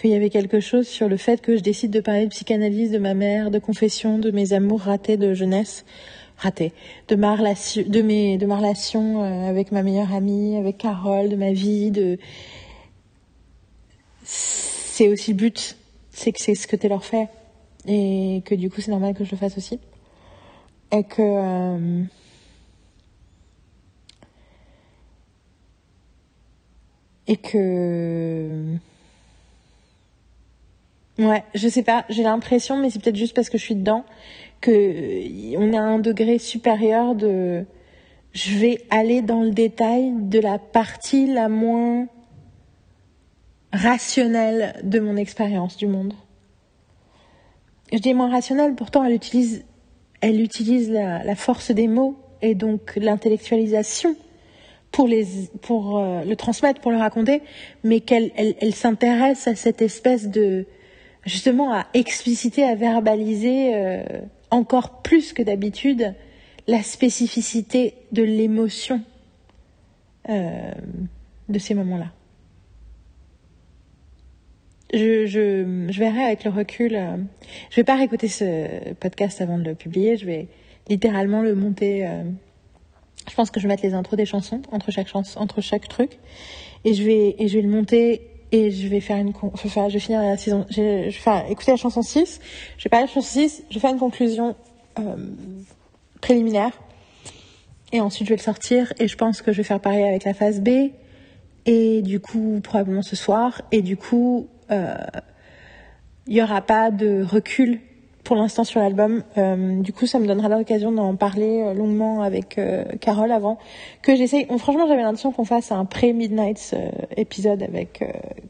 [SPEAKER 1] Qu'il y avait quelque chose sur le fait que je décide de parler de psychanalyse, de ma mère, de confession, de mes amours ratés de jeunesse, ratés, de ma relation, euh, avec ma meilleure amie, avec Carole, de ma vie. C'est aussi le but, c'est que c'est ce que Taylor fait, et que du coup c'est normal que je le fasse aussi, et que. euh, et que ouais je sais pas j'ai l'impression mais c'est peut-être juste parce que je suis dedans que euh, on à un degré supérieur de je vais aller dans le détail de la partie la moins rationnelle de mon expérience du monde. Je dis moins rationnelle pourtant elle utilise elle utilise la, force des mots et donc l'intellectualisation pour, les, pour euh, le transmettre, pour le raconter, mais qu'elle elle, elle s'intéresse à cette espèce de justement à expliciter, à verbaliser euh, encore plus que d'habitude la spécificité de l'émotion euh, de ces moments-là. Je, je, verrai avec le recul. Euh, je vais pas réécouter ce podcast avant de le publier. Je vais littéralement le monter. Euh, je pense que je vais mettre les intros des chansons entre chaque chanson, entre chaque truc, et je vais et je vais le monter et je vais faire une enfin, je vais finir la saison. Je vais faire écouter la chanson 6. Je vais parler de la chanson 6. Je vais faire une conclusion euh, préliminaire et ensuite je vais le sortir et je pense que je vais faire pareil avec la phase B et du coup probablement ce soir et du coup euh, il n'y aura pas de recul pour l'instant sur l'album. Euh, du coup, ça me donnera l'occasion d'en parler euh, longuement avec euh, Carole avant que j'essaye. franchement, j'avais l'intention qu'on fasse un pré-Midnight euh, épisode avec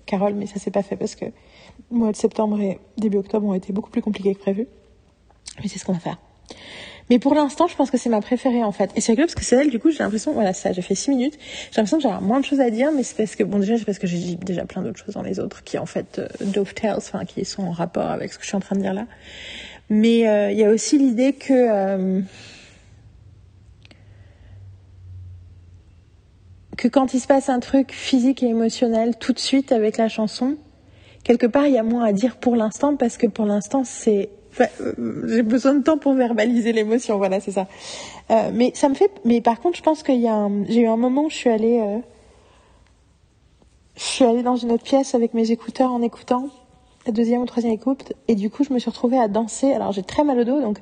[SPEAKER 1] Carole, mais ça s'est pas fait parce que le mois de septembre et début octobre ont été beaucoup plus compliqués que prévu. Mais c'est ce qu'on va faire. Mais pour l'instant, je pense que c'est ma préférée en fait. Et c'est rigolo parce que c'est elle, du coup, j'ai l'impression, voilà, ça, j'ai fait six minutes. J'ai l'impression que j'ai moins de choses à dire, mais c'est parce que, bon, déjà, c'est parce que j'ai déjà plein d'autres choses dans les autres qui en fait euh, dovetails, enfin, qui sont en rapport avec ce que je suis en train de dire là. Mais euh, il y a aussi l'idée que euh, que quand il se passe un truc physique et émotionnel tout de suite avec la chanson, quelque part il y a moins à dire pour l'instant parce que pour l'instant c'est j'ai besoin de temps pour verbaliser l'émotion, voilà, c'est ça. Euh, mais ça me fait. Mais par contre, je pense qu'il y a. J'ai eu un moment où je suis allée. Euh... Je suis allée dans une autre pièce avec mes écouteurs en écoutant la deuxième ou troisième écoute, et du coup, je me suis retrouvée à danser. Alors, j'ai très mal au dos, donc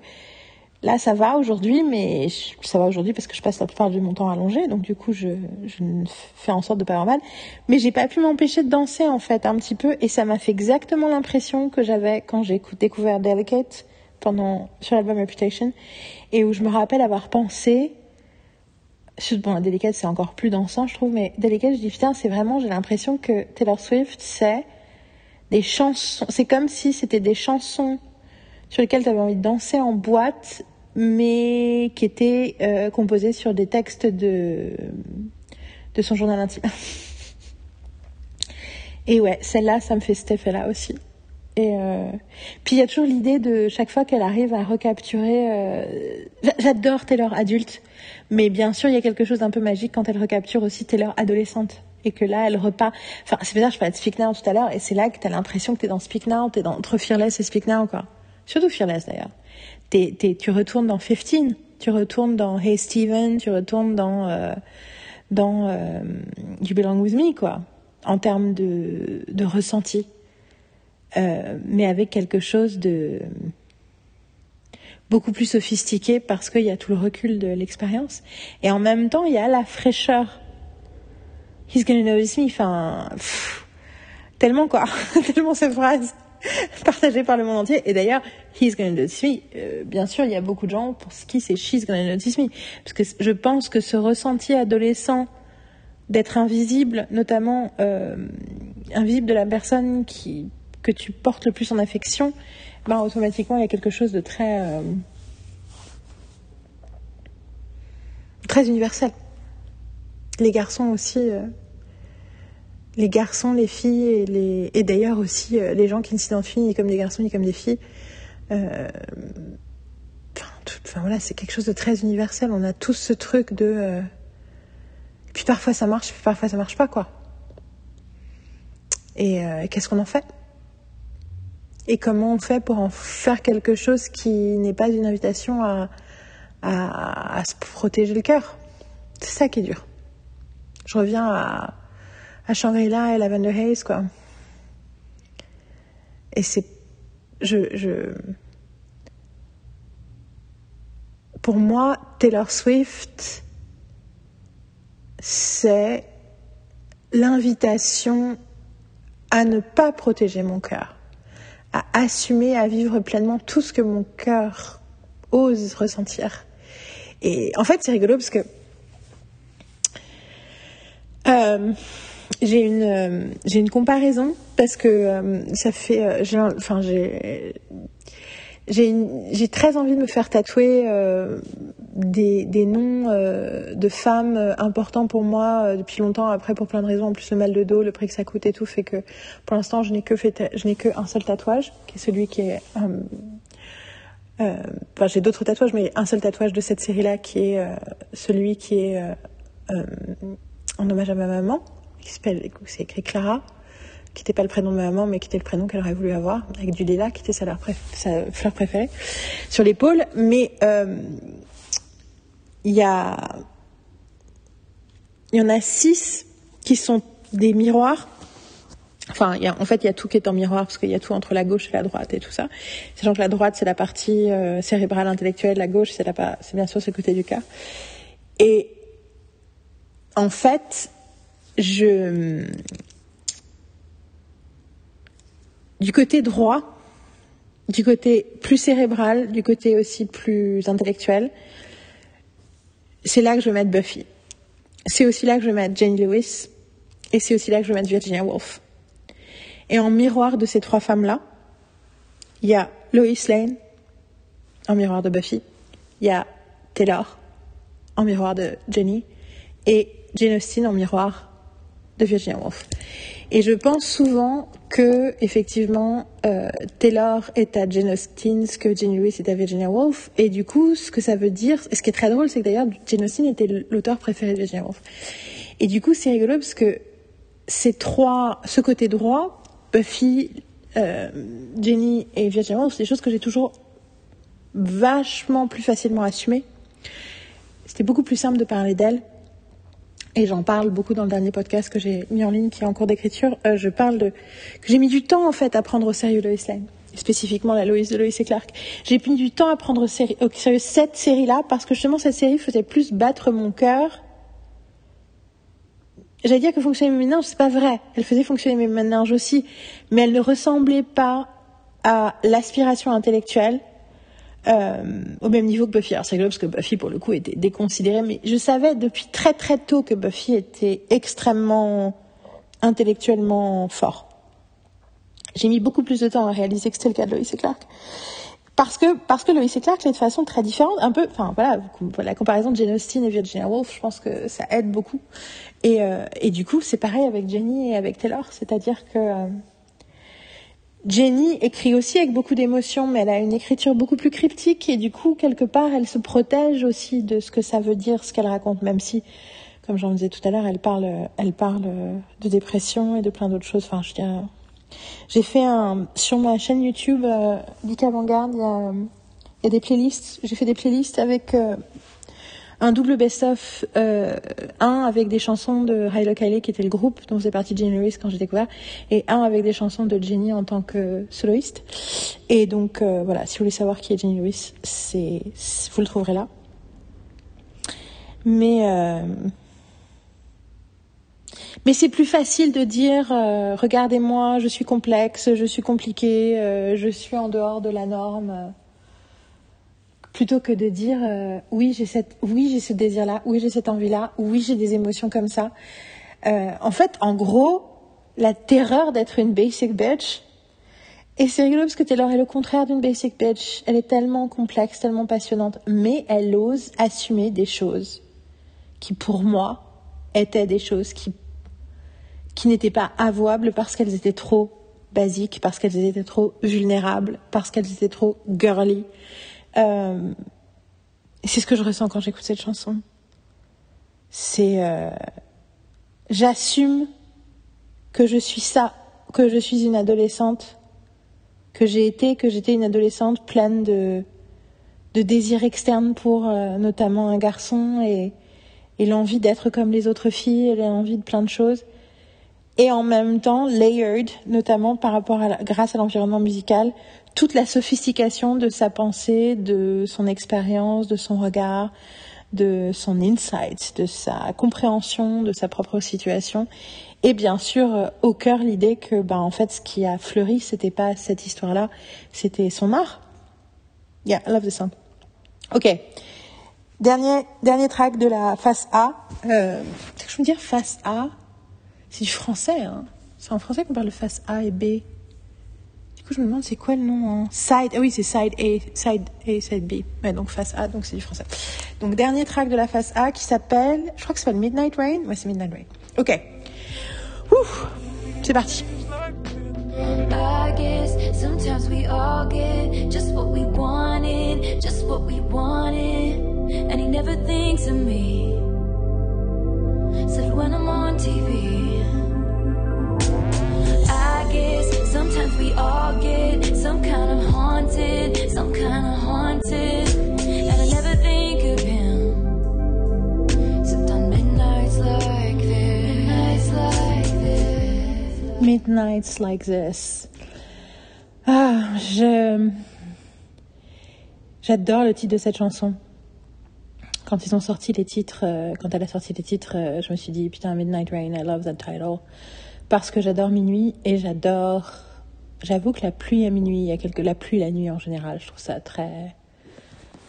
[SPEAKER 1] Là, ça va aujourd'hui, mais ça va aujourd'hui parce que je passe la plupart de mon temps allongée, donc du coup, je, je fais en sorte de pas avoir mal. Mais j'ai pas pu m'empêcher de danser en fait un petit peu, et ça m'a fait exactement l'impression que j'avais quand j'ai découvert Delicate pendant sur l'album Reputation, et où je me rappelle avoir pensé. Bon, Delicate, c'est encore plus dansant, je trouve, mais Delicate, je dis putain, c'est vraiment, j'ai l'impression que Taylor Swift, c'est des chansons. C'est comme si c'était des chansons sur lesquels tu avais envie de danser en boîte, mais qui étaient euh, sur des textes de, de son journal intime. [laughs] Et ouais, celle-là, ça me fait cet effet-là aussi. Et euh... puis il y a toujours l'idée de chaque fois qu'elle arrive à recapturer. Euh... J'adore Taylor adulte, mais bien sûr il y a quelque chose d'un peu magique quand elle recapture aussi Taylor adolescente et que là elle repart. Enfin c'est bizarre, je parlais de Speak Now tout à l'heure et c'est là que t'as l'impression que t'es dans Speak Now, t'es dans entre Fearless et Speak Now quoi. Surtout Fearless d'ailleurs. tu retournes dans 15, tu retournes dans Hey Steven, tu retournes dans, euh, dans euh, You Belong With Me, quoi, en termes de, de ressenti. Euh, mais avec quelque chose de beaucoup plus sophistiqué parce qu'il y a tout le recul de l'expérience. Et en même temps, il y a la fraîcheur. He's gonna notice me, enfin, tellement quoi, [laughs] tellement cette phrase. [laughs] partagé par le monde entier. Et d'ailleurs, He's Gonna Notice Me, euh, bien sûr, il y a beaucoup de gens pour qui c'est She's Gonna Notice Me. Parce que je pense que ce ressenti adolescent d'être invisible, notamment euh, invisible de la personne qui que tu portes le plus en affection, ben automatiquement il y a quelque chose de très euh, très universel. Les garçons aussi les garçons, les filles et, les... et d'ailleurs aussi euh, les gens qui ne s'identifient ni comme des garçons ni comme des filles. Euh... Enfin, voilà, c'est quelque chose de très universel. On a tous ce truc de. Euh... Puis parfois ça marche, puis parfois ça marche pas, quoi. Et euh, qu'est-ce qu'on en fait? Et comment on fait pour en faire quelque chose qui n'est pas une invitation à, à, à se protéger le cœur? C'est ça qui est dur. Je reviens à à Shangri-La et Lavender Haze, quoi. Et c'est. Je, je. Pour moi, Taylor Swift, c'est l'invitation à ne pas protéger mon cœur, à assumer, à vivre pleinement tout ce que mon cœur ose ressentir. Et en fait, c'est rigolo parce que euh, j'ai une euh, j'ai une comparaison parce que euh, ça fait euh, j'ai enfin j'ai j'ai j'ai très envie de me faire tatouer des, des noms euh, de femmes euh, importants pour moi euh, depuis longtemps. Après, pour plein de raisons, en plus le mal de dos, le prix que ça coûte et tout, fait que pour l'instant, je n'ai que fait, je n'ai qu'un seul tatouage, qui est celui qui est. euh, euh, Enfin, j'ai d'autres tatouages, mais un seul tatouage de cette série-là, qui est euh, celui qui est euh, euh, en hommage à ma maman, qui s'appelle, c'est écrit Clara, qui n'était pas le prénom de ma maman, mais qui était le prénom qu'elle aurait voulu avoir, avec du lilas, qui était sa, fleur préférée, sur l'épaule. Mais euh, il y a, il y en a six qui sont des miroirs. Enfin, y a, en fait, il y a tout qui est en miroir parce qu'il y a tout entre la gauche et la droite et tout ça. Sachant que la droite c'est la partie euh, cérébrale intellectuelle, la gauche c'est c'est bien sûr le côté du cœur. Et en fait, je du côté droit, du côté plus cérébral, du côté aussi plus intellectuel, c'est là que je vais mettre Buffy. C'est aussi là que je vais mettre Jane Lewis. Et c'est aussi là que je vais mettre Virginia Woolf. Et en miroir de ces trois femmes-là, il y a Lois Lane, en miroir de Buffy. Il y a Taylor, en miroir de Jenny. Et Jane Austen, en miroir de Virginia Woolf. Et je pense souvent que, effectivement, euh, Taylor est à Jane Austen ce que Jane Lewis est à Virginia Woolf. Et du coup, ce que ça veut dire, et ce qui est très drôle, c'est que d'ailleurs, Jane Austen était l'auteur préféré de Virginia Woolf. Et du coup, c'est rigolo parce que ces trois, ce côté droit, Buffy, euh, Jenny et Virginia Woolf, c'est des choses que j'ai toujours vachement plus facilement assumées. C'était beaucoup plus simple de parler d'elles. Et j'en parle beaucoup dans le dernier podcast que j'ai mis en ligne, qui est en cours d'écriture. Euh, je parle de que j'ai mis du temps en fait à prendre au sérieux Lois Lane, spécifiquement la Lois de Lois et Clark. J'ai mis du temps à prendre au, séri- au sérieux cette série-là parce que justement cette série faisait plus battre mon cœur. J'allais dire que fonctionnait mes méninges, c'est pas vrai. Elle faisait fonctionner mes méninges aussi, mais elle ne ressemblait pas à l'aspiration intellectuelle euh, au même niveau que Buffy. Alors c'est rigolo parce que Buffy pour le coup était déconsidérée, mais je savais depuis très très tôt que Buffy était extrêmement intellectuellement fort. J'ai mis beaucoup plus de temps à réaliser que c'était le cas de Lois et Clark. Parce que, parce que et Clark l'est de façon très différente, un peu, enfin voilà, la comparaison de Jane Austen et Virginia Woolf, je pense que ça aide beaucoup. Et, euh, et du coup, c'est pareil avec Jenny et avec Taylor, c'est-à-dire que euh, Jenny écrit aussi avec beaucoup d'émotion, mais elle a une écriture beaucoup plus cryptique et du coup, quelque part, elle se protège aussi de ce que ça veut dire, ce qu'elle raconte, même si, comme j'en disais tout à l'heure, elle parle, elle parle de dépression et de plein d'autres choses. Enfin, je dirais, j'ai fait un sur ma chaîne YouTube euh, Geek Avant-Garde, il y a, des playlists. J'ai fait des playlists avec euh, un double best-of, euh, un avec des chansons de Hilo Kylie qui était le groupe dont faisait partie Jenny Lewis quand j'ai découvert, et un avec des chansons de Jenny en tant que soloiste. Et donc euh, voilà, si vous voulez savoir qui est Jenny Lewis, c'est vous le trouverez là. Mais euh, mais c'est plus facile de dire euh, regardez-moi, je suis complexe, je suis compliquée, je suis en dehors de la norme, plutôt que de dire euh, oui j'ai cette, oui j'ai ce désir-là, oui j'ai cette envie-là, oui j'ai des émotions comme ça. Euh, en fait, en gros, la terreur d'être une basic bitch. Et c'est rigolo parce que Taylor est le contraire d'une basic bitch. Elle est tellement complexe, tellement passionnante, mais elle ose assumer des choses qui, pour moi, étaient des choses qui qui n'étaient pas avouables parce qu'elles étaient trop basiques, parce qu'elles étaient trop vulnérables, parce qu'elles étaient trop girly. Euh, c'est ce que je ressens quand j'écoute cette chanson. C'est euh, j'assume que je suis ça, que je suis une adolescente, que j'ai été, que j'étais une adolescente pleine de de désirs externes pour euh, notamment un garçon et l'envie d'être comme les autres filles, l'envie de plein de choses et en même temps layered, notamment par rapport à grâce à l'environnement musical, toute la sophistication de sa pensée, de son expérience, de son regard, de son insight, de sa compréhension de sa propre situation, et bien sûr euh, au cœur l'idée que ben en fait ce qui a fleuri c'était pas cette histoire-là, c'était son art. Yeah, I love the song. Ok. Dernier dernier track de la face A. Euh, que je veux dire face A? C'est du français, hein. C'est en français qu'on parle de face A et B. Coup, je me demande c'est quoi le nom en side. Ah oui, c'est side A, side A, side B. Ouais, donc face A, donc c'est du français. Donc dernier track de la face A qui s'appelle, je crois que ça s'appelle Midnight Rain. Ouais, c'est Midnight Rain. Ok. Ouf, c'est parti.
[SPEAKER 2] And he never thinks of me. Said when I'm on TV. Guess sometimes we all get some kind of haunted, some kind of haunted. And I never think of him. Except on midnights like this. Midnights like this.
[SPEAKER 1] Midnights Like This. Ah, je. J'adore le titre de cette chanson. Quand ils ont sorti les titres, euh, quand elle a sorti les titres, euh, je me suis dit putain, Midnight Rain, I love that title. Parce que j'adore minuit et j'adore. J'avoue que la pluie à minuit, il y a quelques. La pluie la nuit en général, je trouve ça très.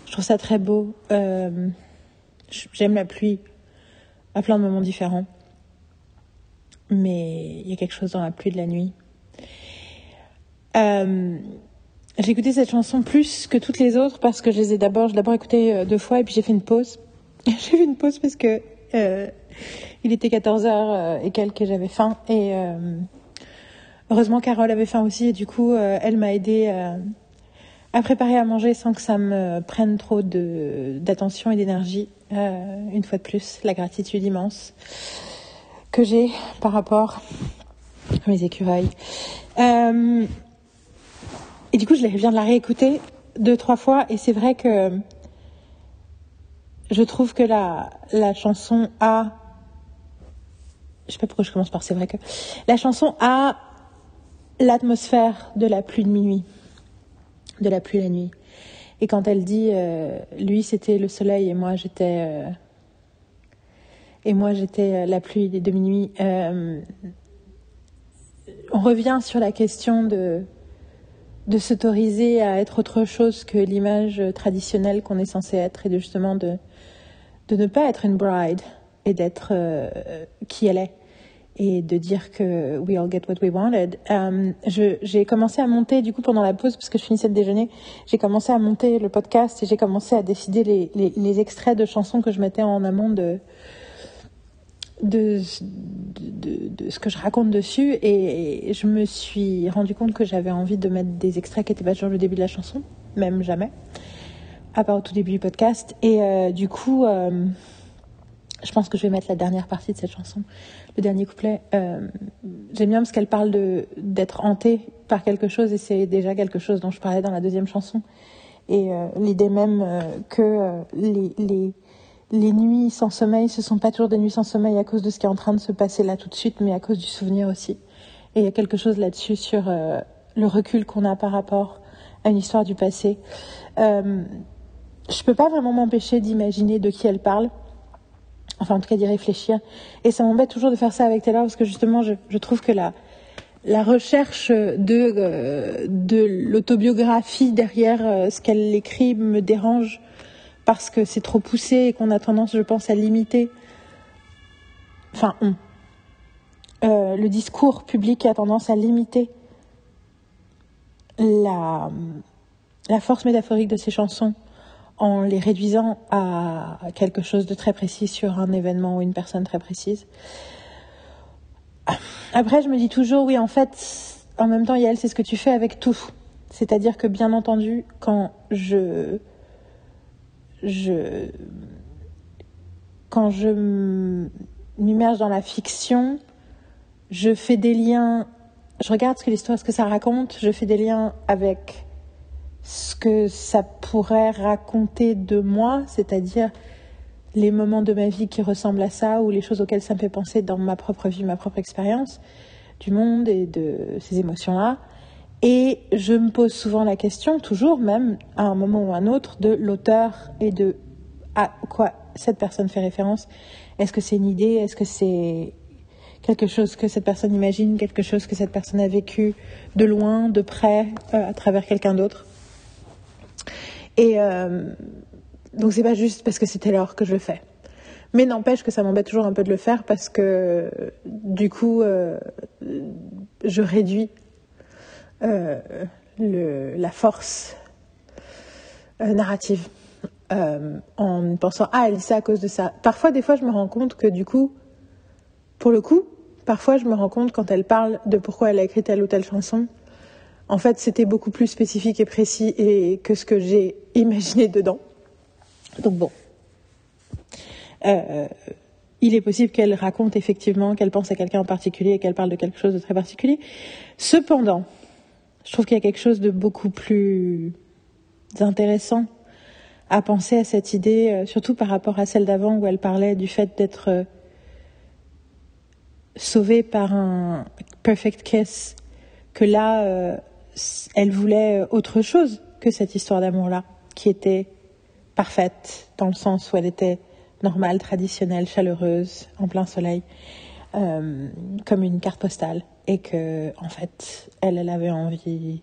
[SPEAKER 1] Je trouve ça très beau. Euh, J'aime la pluie à plein de moments différents mais il y a quelque chose dans la pluie de la nuit. Euh, j'ai écouté cette chanson plus que toutes les autres parce que je les ai d'abord, d'abord écouté euh, deux fois et puis j'ai fait une pause. [laughs] j'ai fait une pause parce que euh, il était 14h et quelques et j'avais faim et euh, heureusement Carole avait faim aussi et du coup euh, elle m'a aidé à préparer à manger sans que ça me prenne trop d'attention et d'énergie. Euh, une fois de plus, la gratitude immense que j'ai par rapport à mes écureuils. Euh, et du coup, je viens de la réécouter deux, trois fois, et c'est vrai que je trouve que la, la chanson a. Je sais pas pourquoi je commence par c'est vrai que. La chanson a l'atmosphère de la pluie de minuit, de la pluie la nuit. Et quand elle dit, euh, lui c'était le soleil et moi j'étais. Euh, et moi j'étais la pluie des demi-nuits. Euh, on revient sur la question de, de s'autoriser à être autre chose que l'image traditionnelle qu'on est censé être et de justement de, de ne pas être une bride et d'être euh, qui elle est et de dire que we all get what we wanted. Euh, j'ai commencé à monter du coup pendant la pause parce que je finissais de déjeuner. J'ai commencé à monter le podcast et j'ai commencé à décider les, les, extraits de chansons que je mettais en amont de de, de, ce que je raconte dessus et, je me suis rendu compte que j'avais envie de mettre des extraits qui n'étaient pas toujours le début de la chanson, même jamais, à part au tout début du podcast. Et euh, du coup, je pense que je vais mettre la dernière partie de cette chanson, le dernier couplet. Euh, J'aime bien parce qu'elle parle d'être hantée par quelque chose et c'est déjà quelque chose dont je parlais dans la deuxième chanson. Et euh, l'idée même euh, que euh, les, les nuits sans sommeil, ce sont pas toujours des nuits sans sommeil à cause de ce qui est en train de se passer là tout de suite, mais à cause du souvenir aussi. Et il y a quelque chose là-dessus sur euh, le recul qu'on a par rapport à une histoire du passé. Je peux pas vraiment m'empêcher d'imaginer de qui elle parle. Enfin, en tout cas, d'y réfléchir. Et ça m'embête toujours de faire ça avec Taylor parce que justement, je, trouve que la, recherche de, euh, de l'autobiographie derrière euh, ce qu'elle écrit me dérange parce que c'est trop poussé et qu'on a tendance, je pense, à limiter. Enfin. Euh, le discours public a tendance à limiter la, force métaphorique de ces chansons en les réduisant à quelque chose de très précis sur un événement ou une personne très précise. Après, je me dis toujours, oui, en fait, en même temps, Yael, c'est ce que tu fais avec tout. C'est-à-dire que, bien entendu, quand je je, quand je m'immerge dans la fiction, je fais des liens, je regarde ce que l'histoire, ce que ça raconte, je fais des liens avec ce que ça pourrait raconter de moi, c'est-à-dire les moments de ma vie qui ressemblent à ça ou les choses auxquelles ça me fait penser dans ma propre vie, ma propre expérience du monde et de ces émotions-là. Et je me pose souvent la question, toujours même à un moment ou à un autre, de l'auteur et de à quoi cette personne fait référence. Est-ce que c'est une idée? Est-ce que c'est quelque chose que cette personne imagine? Quelque chose que cette personne a vécu de loin, de près, euh, à travers quelqu'un d'autre? Et euh, donc c'est pas juste parce que c'est Taylor que je le fais. Mais n'empêche que ça m'embête toujours un peu de le faire parce que du coup, euh, je réduis euh, la force euh, narrative en pensant ah elle dit ça à cause de ça. Parfois, des fois, je me rends compte que du coup, pour le coup, parfois je me rends compte quand elle parle de pourquoi elle a écrit telle ou telle chanson. En fait, c'était beaucoup plus spécifique et précis que ce que j'ai [laughs] imaginé dedans. Donc bon, euh, il est possible qu'elle raconte effectivement qu'elle pense à quelqu'un en particulier et qu'elle parle de quelque chose de très particulier. Cependant, je trouve qu'il y a quelque chose de beaucoup plus intéressant à penser à cette idée, euh, surtout par rapport à celle d'avant où elle parlait du fait d'être euh, sauvée par un perfect kiss, que là, elle voulait autre chose que cette histoire d'amour-là, qui était parfaite, dans le sens où elle était normale, traditionnelle, chaleureuse, en plein soleil, euh, comme une carte postale. Et que, en fait, elle, avait envie.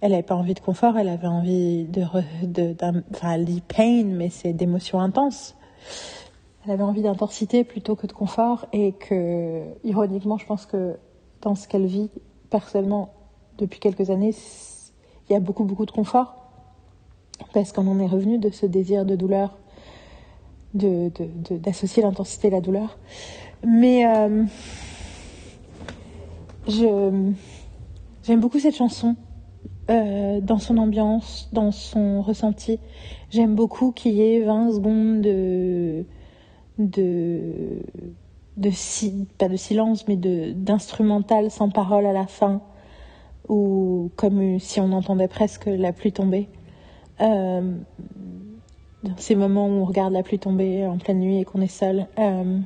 [SPEAKER 1] Elle n'avait pas envie de confort, elle avait envie de. de enfin, elle dit pain, mais c'est d'émotions intenses. Elle avait envie d'intensité plutôt que de confort. Et que, ironiquement, je pense que dans ce qu'elle vit personnellement depuis quelques années, il y a beaucoup, beaucoup de confort. Parce qu'on en est revenu de ce désir de douleur d'associer de, de, l'intensité et la douleur. Mais euh, j'aime beaucoup cette chanson, euh, dans son ambiance, dans son ressenti. J'aime beaucoup qu'il y ait 20 secondes de, de, pas de silence, mais d'instrumental sans parole à la fin, ou comme si on entendait presque la pluie tomber. Euh, dans ces moments où on regarde la pluie tomber en pleine nuit et qu'on est seul. Euh,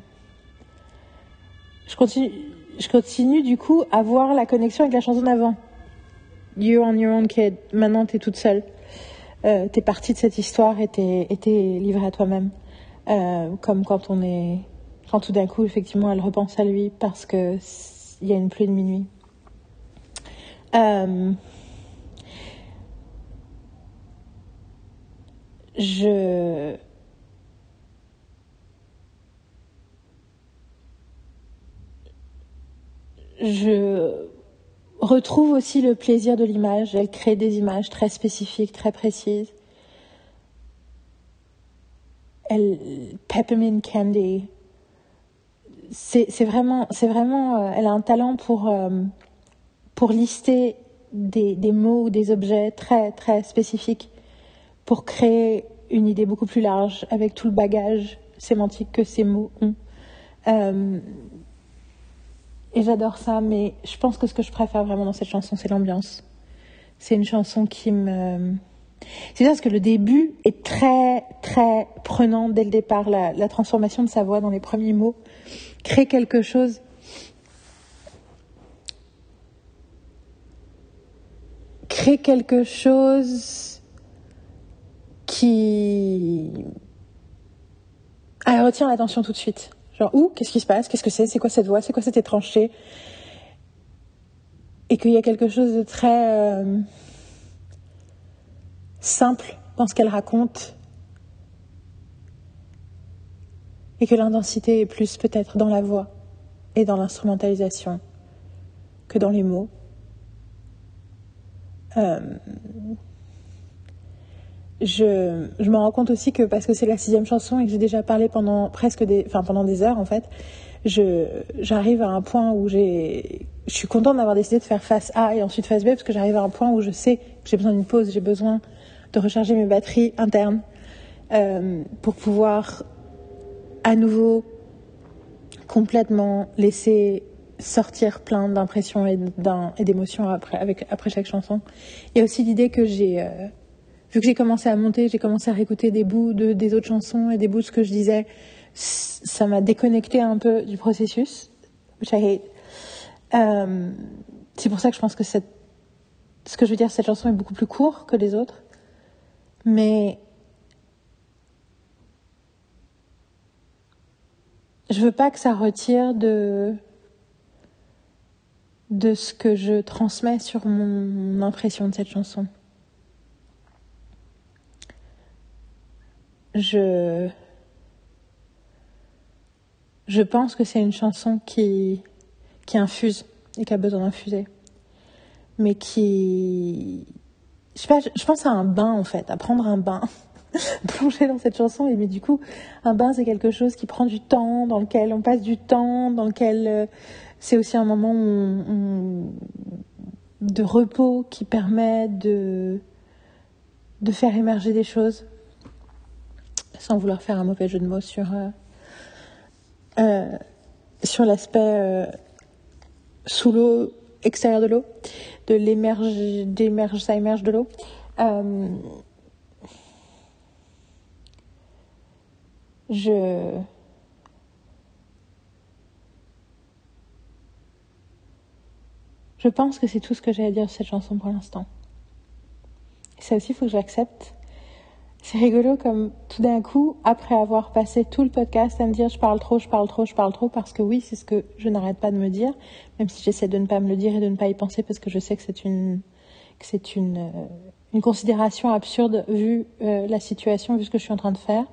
[SPEAKER 1] je continue, je continue du coup à voir la connexion avec la chanson d'avant. You on your own kid. Maintenant, t'es toute seule. Euh, t'es partie de cette histoire et t'es, livrée à toi-même. Euh, comme quand on est, quand tout d'un coup, effectivement, elle repense à lui parce que il y a une pluie de minuit. Euh, je je retrouve aussi le plaisir de l'image. Elle crée des images très spécifiques, très précises. Elle, peppermint candy. C'est vraiment, c'est vraiment, euh, elle a un talent pour euh, pour lister des, mots ou des objets très très spécifiques pour créer une idée beaucoup plus large avec tout le bagage sémantique que ces mots ont. Euh, et j'adore ça, mais je pense que ce que je préfère vraiment dans cette chanson, c'est l'ambiance. C'est une chanson qui me... C'est ça parce que le début est très, très prenant dès le départ. La, la transformation de sa voix dans les premiers mots crée quelque chose crée quelque chose qui elle retient l'attention tout de suite. Genre, où Qu'est-ce qui se passe? Qu'est-ce que c'est? C'est quoi cette voix? C'est quoi cette étrangeté Et qu'il y a quelque chose de très euh, simple dans ce qu'elle raconte. Et que l'intensité est plus peut-être dans la voix et dans l'instrumentalisation que dans les mots. Euh, je, me rends compte aussi que parce que c'est la sixième chanson et que j'ai déjà parlé pendant presque des, enfin pendant des heures en fait, j'arrive à un point où j'ai, je suis contente d'avoir décidé de faire face A et ensuite face B parce que j'arrive à un point où je sais que j'ai besoin d'une pause, j'ai besoin de recharger mes batteries internes euh, pour pouvoir à nouveau complètement laisser sortir plein d'impressions et d'émotions après, chaque chanson. Il y a aussi l'idée que j'ai euh, vu que j'ai commencé à monter, j'ai commencé à réécouter des bouts de, des autres chansons et des bouts de ce que je disais, ça m'a déconnecté un peu du processus, which I hate. Euh, c'est pour ça que je pense que cette, ce que je veux dire, cette chanson est beaucoup plus courte que les autres, mais je veux pas que ça retire de de ce que je transmets sur mon impression de cette chanson. je je pense que c'est une chanson qui qui infuse et qui a besoin d'infuser. mais qui, je sais pas, je pense à un bain en fait, à prendre un bain, [laughs] plonger dans cette chanson. Et mais du coup, un bain c'est quelque chose qui prend du temps, dans lequel on passe du temps, dans lequel euh, c'est aussi un moment de repos qui permet de de faire émerger des choses, sans vouloir faire un mauvais jeu de mots sur euh, euh, sur l'aspect euh, sous l'eau, extérieur de l'eau, de l'émerge, ça émerge de l'eau. Je je pense que c'est tout ce que j'ai à dire sur cette chanson pour l'instant. Et ça aussi, il faut que j'accepte. C'est rigolo comme tout d'un coup, après avoir passé tout le podcast à me dire je parle trop, je parle trop, je parle trop, parce que oui, c'est ce que je n'arrête pas de me dire, même si j'essaie de ne pas me le dire et de ne pas y penser, parce que je sais que c'est une, que c'est une, euh, une considération absurde vu euh, la situation, vu ce que je suis en train de faire.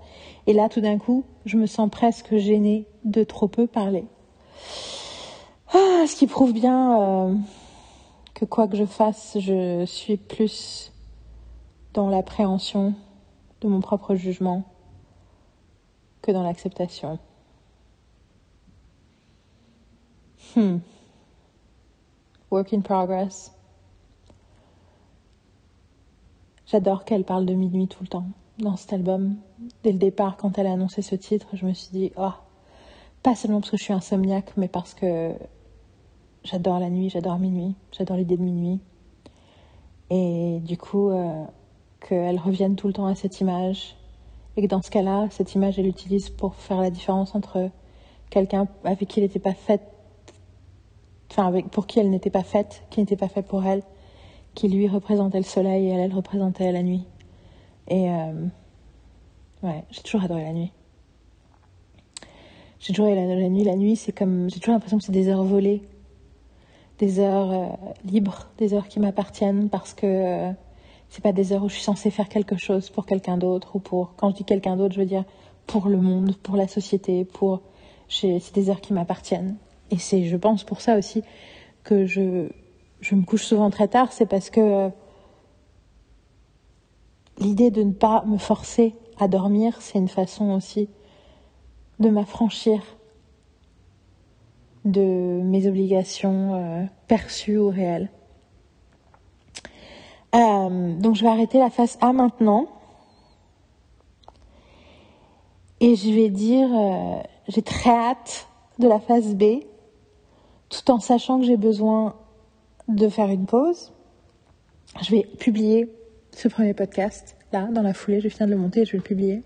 [SPEAKER 1] Et là, tout d'un coup, je me sens presque gênée de trop peu parler. Ah, ce qui prouve bien euh, que quoi que je fasse, je suis plus dans l'appréhension de mon propre jugement que dans l'acceptation. Hmm. Work in progress. J'adore qu'elle parle de minuit tout le temps dans cet album. Dès le départ, quand elle a annoncé ce titre, je me suis dit, oh, pas seulement parce que je suis insomniaque, mais parce que j'adore la nuit, j'adore minuit, j'adore l'idée de minuit. Et du coup, euh, qu'elle revienne tout le temps à cette image, et que dans ce cas-là, cette image, elle l'utilise pour faire la différence entre quelqu'un avec qui elle n'était pas faite, enfin, pour qui elle n'était pas faite, qui n'était pas fait pour elle, qui lui représentait le soleil et elle, elle représentait la nuit. Et euh, ouais, j'ai toujours adoré la nuit. J'ai toujours la, la nuit. La nuit, c'est comme, j'ai toujours l'impression que c'est des heures volées, des heures euh, libres, des heures qui m'appartiennent parce que euh, c'est pas des heures où je suis censée faire quelque chose pour quelqu'un d'autre ou pour, quand je dis quelqu'un d'autre, je veux dire pour le monde, pour la société, pour, c'est des heures qui m'appartiennent. Et c'est, je pense, pour ça aussi que je, je me couche souvent très tard, c'est parce que euh, l'idée de ne pas me forcer à dormir, c'est une façon aussi de m'affranchir de mes obligations euh, perçues ou réelles. Euh, donc je vais arrêter la phase A maintenant. Et je vais dire, euh, j'ai très hâte de la phase B, tout en sachant que j'ai besoin de faire une pause. Je vais publier ce premier podcast, là, dans la foulée, je viens de le monter je vais le publier.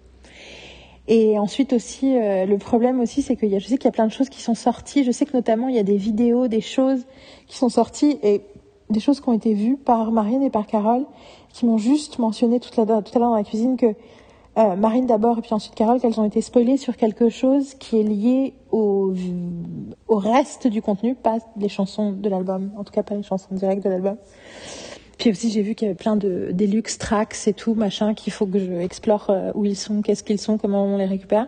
[SPEAKER 1] Et ensuite aussi, euh, le problème aussi, c'est que je sais qu'il y a plein de choses qui sont sorties. Je sais que notamment, il y a des vidéos, des choses qui sont sorties et des choses qui ont été vues par Marine et par Carole, qui m'ont juste mentionné tout à l'heure tout à l'heure dans la cuisine que euh, Marine d'abord et puis ensuite Carole, qu'elles ont été spoilées sur quelque chose qui est lié au, au reste du contenu, pas les chansons de l'album, en tout cas pas les chansons directes de l'album. Puis aussi, j'ai vu qu'il y avait plein de deluxe tracks et tout, machin, qu'il faut que je explore euh, où ils sont, qu'est-ce qu'ils sont, comment on les récupère.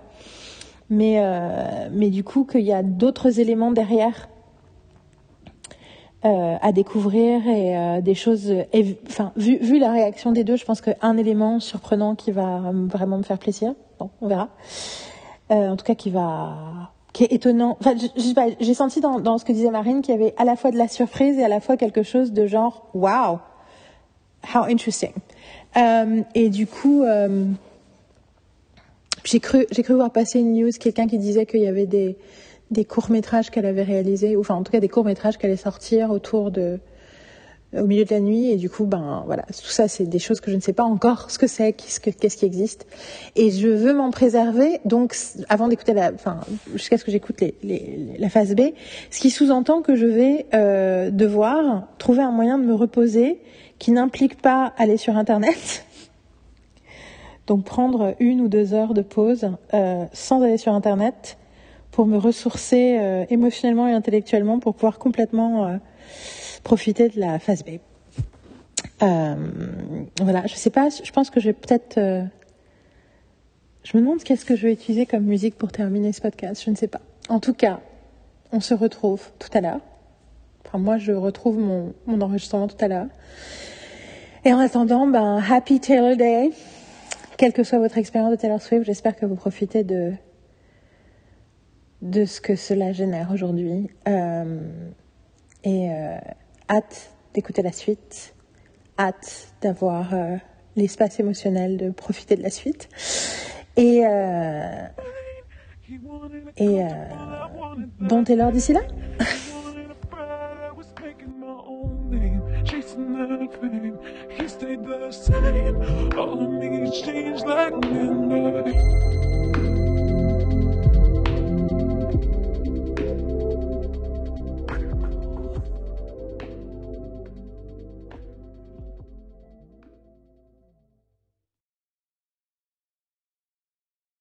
[SPEAKER 1] Mais, euh, mais du coup, qu'il y a d'autres éléments derrière euh, à découvrir et euh, des choses. Enfin, vu, vu la réaction des deux, je pense qu'un élément surprenant qui va vraiment me faire plaisir. Bon, on verra. Euh, en tout cas, qui va qui est étonnant. Enfin, j'ai senti dans, dans ce que disait Marine qu'il y avait à la fois de la surprise et à la fois quelque chose de genre wow, how interesting. Euh, et du coup, euh, j'ai cru, j'ai cru voir passer une news, quelqu'un qui disait qu'il y avait des, des courts métrages qu'elle avait réalisés, ou enfin en tout cas des courts métrages qu'elle allait sortir autour de, au milieu de la nuit. Et du coup, ben voilà, tout ça, c'est des choses que je ne sais pas encore ce que c'est, qu'est-ce, que, qu'est-ce qui existe. Et je veux m'en préserver. Donc, avant d'écouter la, enfin, jusqu'à ce que j'écoute les, les, la phase B, ce qui sous-entend que je vais euh, devoir trouver un moyen de me reposer qui n'implique pas aller sur Internet. Donc, prendre une ou deux heures de pause euh, sans aller sur Internet pour me ressourcer euh, émotionnellement et intellectuellement pour pouvoir complètement euh, profiter de la phase B. Voilà, je sais pas, je pense que je vais peut-être. je me demande qu'est-ce que je vais utiliser comme musique pour terminer ce podcast, je ne sais pas. En tout cas, on se retrouve tout à l'heure Moi, je retrouve mon, enregistrement tout à l'heure. Et en attendant, ben, happy Taylor Day. Quelle que soit votre expérience de Taylor Swift, j'espère que vous profitez de, de ce que cela génère aujourd'hui. Euh, et euh, hâte d'écouter la suite. Hâte d'avoir euh, l'espace émotionnel de profiter de la suite. Et, et bon Taylor d'ici là?
[SPEAKER 3] That he stayed the same. All of me changed like midnight.